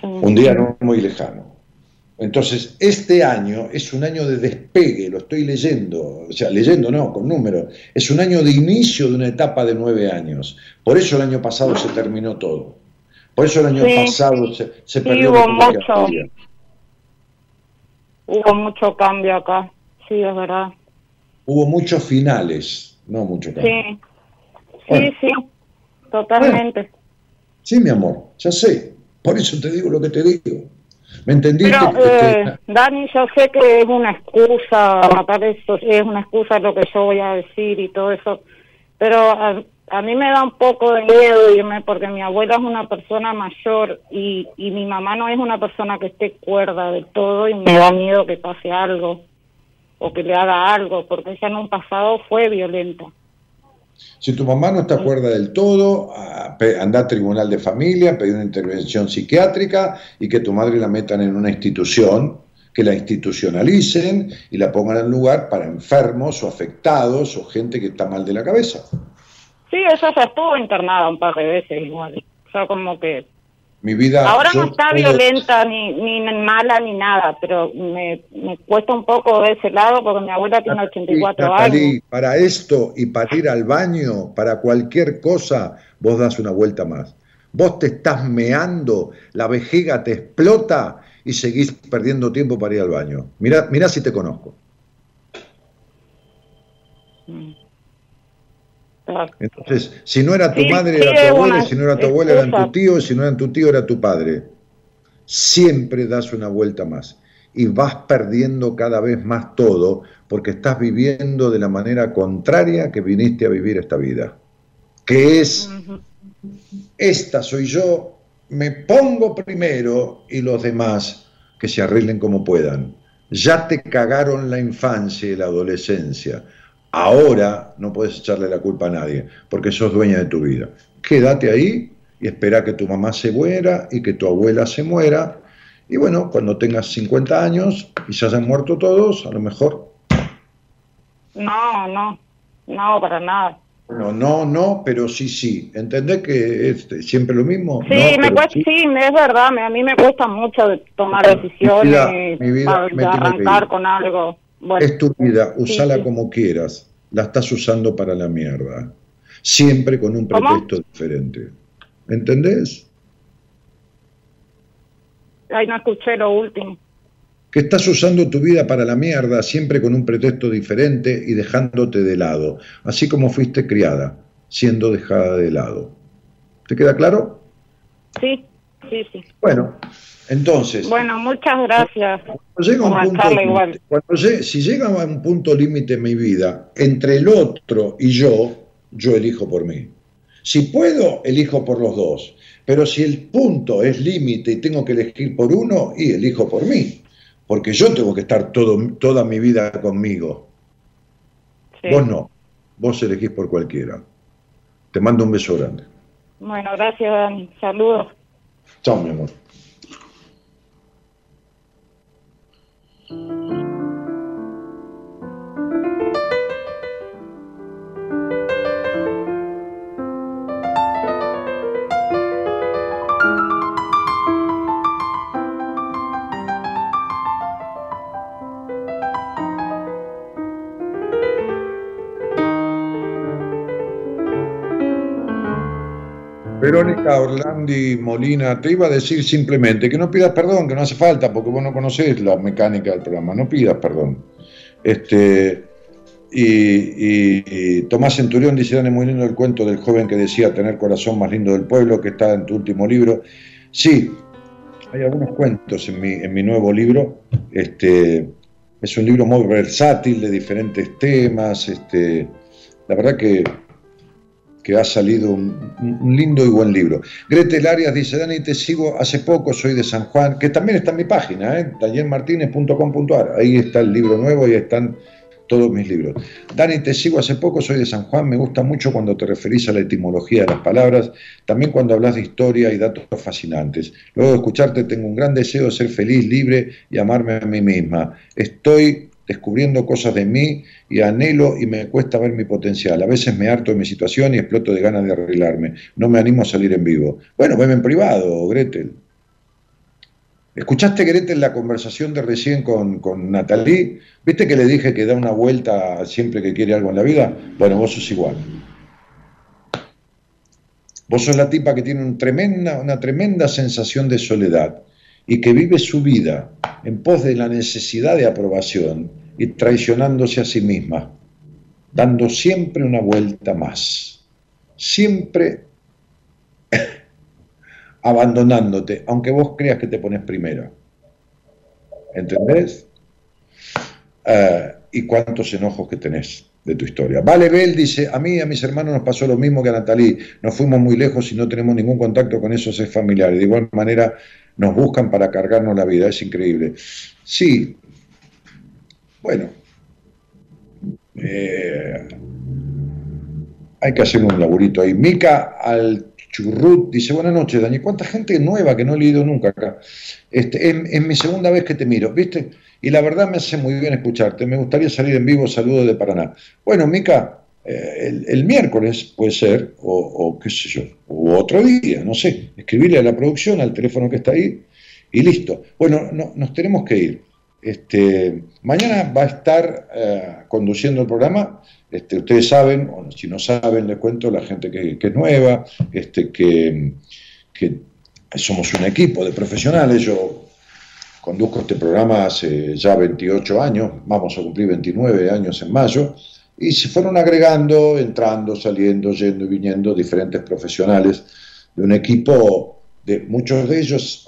Un día no muy lejano. Entonces, este año es un año de despegue, lo estoy leyendo, o sea, leyendo no, con números, es un año de inicio de una etapa de nueve años. Por eso el año pasado se terminó todo. Por eso el año Sí. pasado se, se Sí, perdió hubo mucho. Hubo mucho cambio acá. Sí, es verdad. Hubo muchos finales, no mucho cambio. Sí. Sí, Bueno. sí. Totalmente. Sí, mi amor, ya sé. Por eso te digo lo que te digo. ¿Me entendiste? Pero, eh, Dani, yo sé que es una excusa, matar eso, es una excusa lo que yo voy a decir y todo eso, pero a, a mí me da un poco de miedo irme porque mi abuela es una persona mayor y, y mi mamá no es una persona que esté cuerda del todo y me da miedo que pase algo o que le haga algo, porque ella en un pasado fue violenta. Si tu mamá no está acuerda del todo, a- pe- anda a tribunal de familia, pedir una intervención psiquiátrica y que tu madre la metan en una institución, que la institucionalicen y la pongan en lugar para enfermos o afectados o gente que está mal de la cabeza. Sí, ella ya estuvo internada un par de veces igual. O sea, como que Mi vida. Ahora no está puedo- violenta ni, ni mala ni nada, pero me, me cuesta un poco de ese lado porque mi abuela tiene 84 Natalí, años. para esto y para ir al baño, para cualquier cosa, vos das una vuelta más. Vos te estás meando, la vejiga te explota y seguís perdiendo tiempo para ir al baño. Mira, mira si te conozco. Claro. Entonces, si no era tu Sí, madre, era tu abuela, si no era tu abuela, eran tu tío, si no eran tu tío, era tu padre. Siempre das una vuelta más y vas perdiendo cada vez más todo porque estás viviendo de la manera contraria que viniste a vivir esta vida. Que es, esta soy yo, me pongo primero y los demás que se arreglen como puedan. Ya te cagaron la infancia y la adolescencia. Ahora no puedes echarle la culpa a nadie, porque sos dueña de tu vida. Quédate ahí y espera que tu mamá se muera y que tu abuela se muera. Y bueno, cuando tengas 50 años y se hayan muerto todos, a lo mejor. No, no, no, para nada. Bueno, no, no, pero sí, sí. ¿Entendés que es siempre lo mismo? Sí, No, me cuesta, sí. sí, es verdad, a mí me cuesta mucho tomar Mi decisiones, vida- mi vida arrancar con algo. Bueno, Es tu vida, usala sí. como quieras. La estás usando para la mierda. Siempre con un ¿Cómo? pretexto diferente. ¿Entendés? ahí no escuché lo último. Que estás usando tu vida para la mierda, siempre con un pretexto diferente y dejándote de lado. Así como fuiste criada, siendo dejada de lado. ¿Te queda claro? Sí, sí, sí. Bueno, entonces. Bueno, muchas gracias. Cuando llega un punto límite, cuando si llega a un punto límite en mi vida, entre el otro y yo, yo elijo por mí. Si puedo, elijo por los dos. Pero si el punto es límite y tengo que elegir por uno, y elijo por mí. Porque yo tengo que estar todo, toda mi vida conmigo. Sí. Vos no. Vos elegís por cualquiera. Te mando un beso grande. Bueno, gracias, Dani. Saludos. Chao, mi amor. Música Verónica Orlandi Molina, te iba a decir simplemente que no pidas perdón, que no hace falta, porque vos no conocés la mecánica del programa, no pidas perdón. Este, y, Tomás Centurión dice, Dani, muy lindo el cuento del joven que decía tener corazón más lindo del pueblo, que está en tu último libro. Sí, hay algunos cuentos en mi, en mi nuevo libro. Este, es un libro muy versátil de diferentes temas. Este, la verdad que, que ha salido un, lindo y buen libro. Gretel Arias dice, Dani, te sigo hace poco, soy de San Juan, que también está en mi página, ¿eh? Ahí está el libro nuevo y están todos mis libros. Dani, te sigo hace poco, soy de San Juan, me gusta mucho cuando te referís a la etimología de las palabras, también cuando hablas de historia y datos fascinantes. Luego de escucharte tengo un gran deseo de ser feliz, libre y amarme a mí misma. Estoy descubriendo cosas de mí y anhelo y me cuesta ver mi potencial. A veces me harto de mi situación y exploto de ganas de arreglarme. No me animo a salir en vivo. Bueno, veme en privado, Gretel. ¿Escuchaste, Gretel, la conversación de recién con, con Natalie? ¿Viste que le dije que da una vuelta siempre que quiere algo en la vida? Bueno, vos sos igual. Vos sos la tipa que tiene una tremenda sensación de soledad y que vive su vida en pos de la necesidad de aprobación y traicionándose a sí misma, dando siempre una vuelta más. Siempre [laughs] abandonándote, aunque vos creas que te pones primero. ¿Entendés? Eh, y cuántos enojos que tenés de tu historia. Vale Bell dice, a mí y a mis hermanos nos pasó lo mismo que a Natalí, nos fuimos muy lejos y no tenemos ningún contacto con esos familiares. De igual manera nos buscan para cargarnos la vida, es increíble. Sí, bueno, eh, hay que hacer un laburito ahí. Mica al Churrut dice, buenas noches, Dani. ¿Cuánta gente nueva que no he leído nunca acá? Este, es, mi segunda vez que te miro, ¿viste? Y la verdad me hace muy bien escucharte. Me gustaría salir en vivo, saludo de Paraná. Bueno, Mica, eh, el, miércoles puede ser, o, qué sé yo, o otro día, no sé. Escribirle a la producción, al teléfono que está ahí, y listo. Bueno, no, nos tenemos que ir. Este, mañana va a estar eh, conduciendo el programa este, ustedes saben, o si no saben, les cuento, la gente que, es nueva, este, que, somos un equipo de profesionales. Yo conduzco este programa hace ya 28 años, vamos a cumplir 29 años en mayo, y se fueron agregando, entrando, saliendo, yendo y viniendo diferentes profesionales de un equipo de muchos de ellos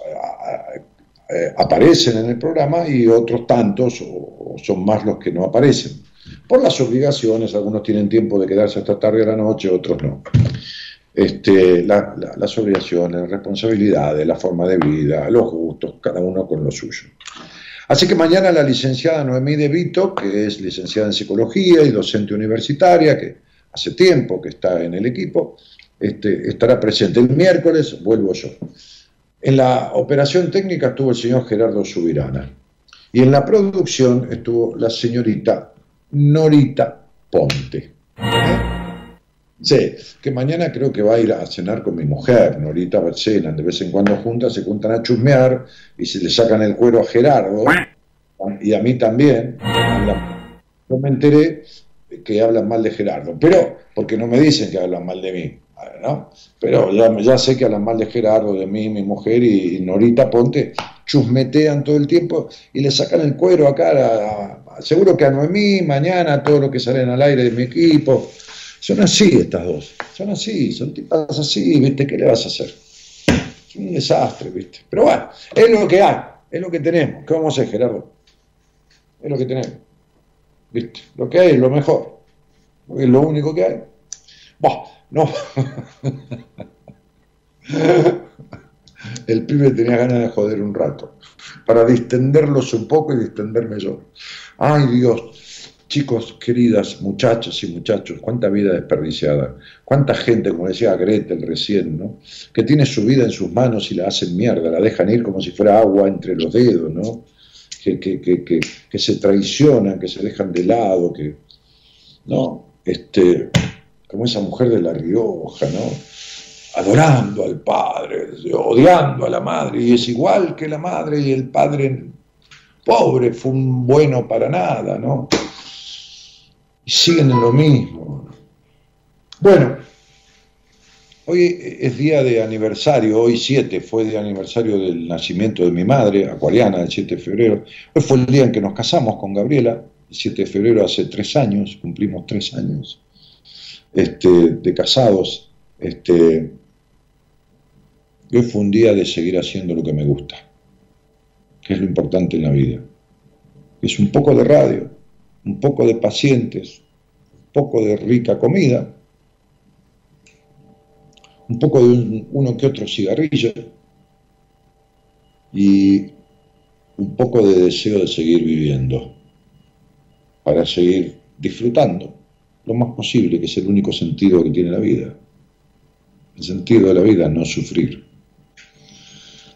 aparecen en el programa y otros tantos o son más los que no aparecen por las obligaciones, algunos tienen tiempo de quedarse hasta tarde a la noche, otros no. Este, las obligaciones, responsabilidades, la forma de vida, los gustos, cada uno con lo suyo. Así que mañana la licenciada Noemí De Vito, que es licenciada en psicología y docente universitaria, que hace tiempo que está en el equipo, este, estará presente. El miércoles vuelvo yo. En la operación técnica estuvo el señor Gerardo Subirana. Y en la producción estuvo la señorita Norita Ponte. Sí, que mañana creo que va a ir a cenar con mi mujer, Norita cenan de vez en cuando juntas, se juntan a chusmear y se le sacan el cuero a Gerardo y a mí también. Yo me enteré que hablan mal de Gerardo, pero porque no me dicen que hablan mal de mí, Pero ya, sé que hablan mal de Gerardo, de mí, mi mujer y, Norita Ponte, chusmetean todo el tiempo y le sacan el cuero acá a, seguro que a Noemí, mañana, todo lo que salen al aire de mi equipo. Son así estas dos, son así, son tipas así, ¿viste? ¿Qué le vas a hacer? Es un desastre, ¿viste? Pero bueno, es lo que hay, es lo que tenemos. ¿Qué vamos a hacer, Gerardo? Es lo que tenemos. ¿Viste? Lo que hay es lo mejor. Es lo único que hay. No. El pibe tenía ganas de joder un rato, para distenderlos un poco y distenderme yo. Ay Dios, chicos, queridas, muchachos y muchachos, cuánta vida desperdiciada, cuánta gente, como decía Gretel recién, ¿no? que tiene su vida en sus manos y la hacen mierda, la dejan ir como si fuera agua entre los dedos, ¿no? que, que, que, que se traicionan, que se dejan de lado, que, ¿no? Este, como esa mujer de La Rioja, ¿no? adorando al padre, odiando a la madre, y es igual que la madre y el padre pobre, fue un bueno para nada, ¿no? Y siguen en lo mismo. Bueno, Hoy es día de aniversario, hoy 7 fue de aniversario del nacimiento de mi madre, acuariana, el 7 de febrero. Hoy fue el día en que nos casamos con Gabriela, el 7 de febrero hace tres años, cumplimos tres años este, de casados. Este, hoy fue un día de seguir haciendo lo que me gusta, que es lo importante en la vida. Es un poco de radio, un poco de pacientes, un poco de rica comida un poco de uno que otro cigarrillo y un poco de deseo de seguir viviendo, para seguir disfrutando lo más posible, que es el único sentido que tiene la vida. El sentido de la vida no sufrir.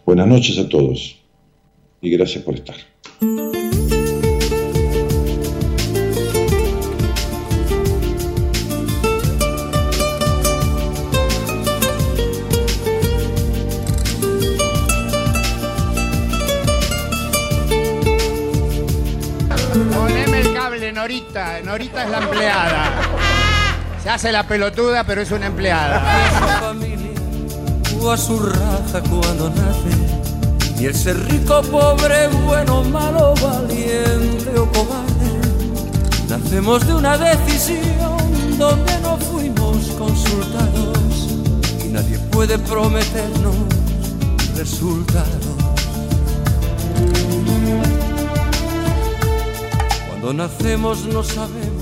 Buenas noches a todos y gracias por estar. Norita. Norita es la empleada. Se hace la pelotuda, pero es una empleada. a su raza cuando nace. Y el ser rico, pobre, bueno, malo, valiente o cobarde. Nacemos de una decisión donde no fuimos consultados. Y nadie puede prometernos resultados. Cuando nacemos no sabemos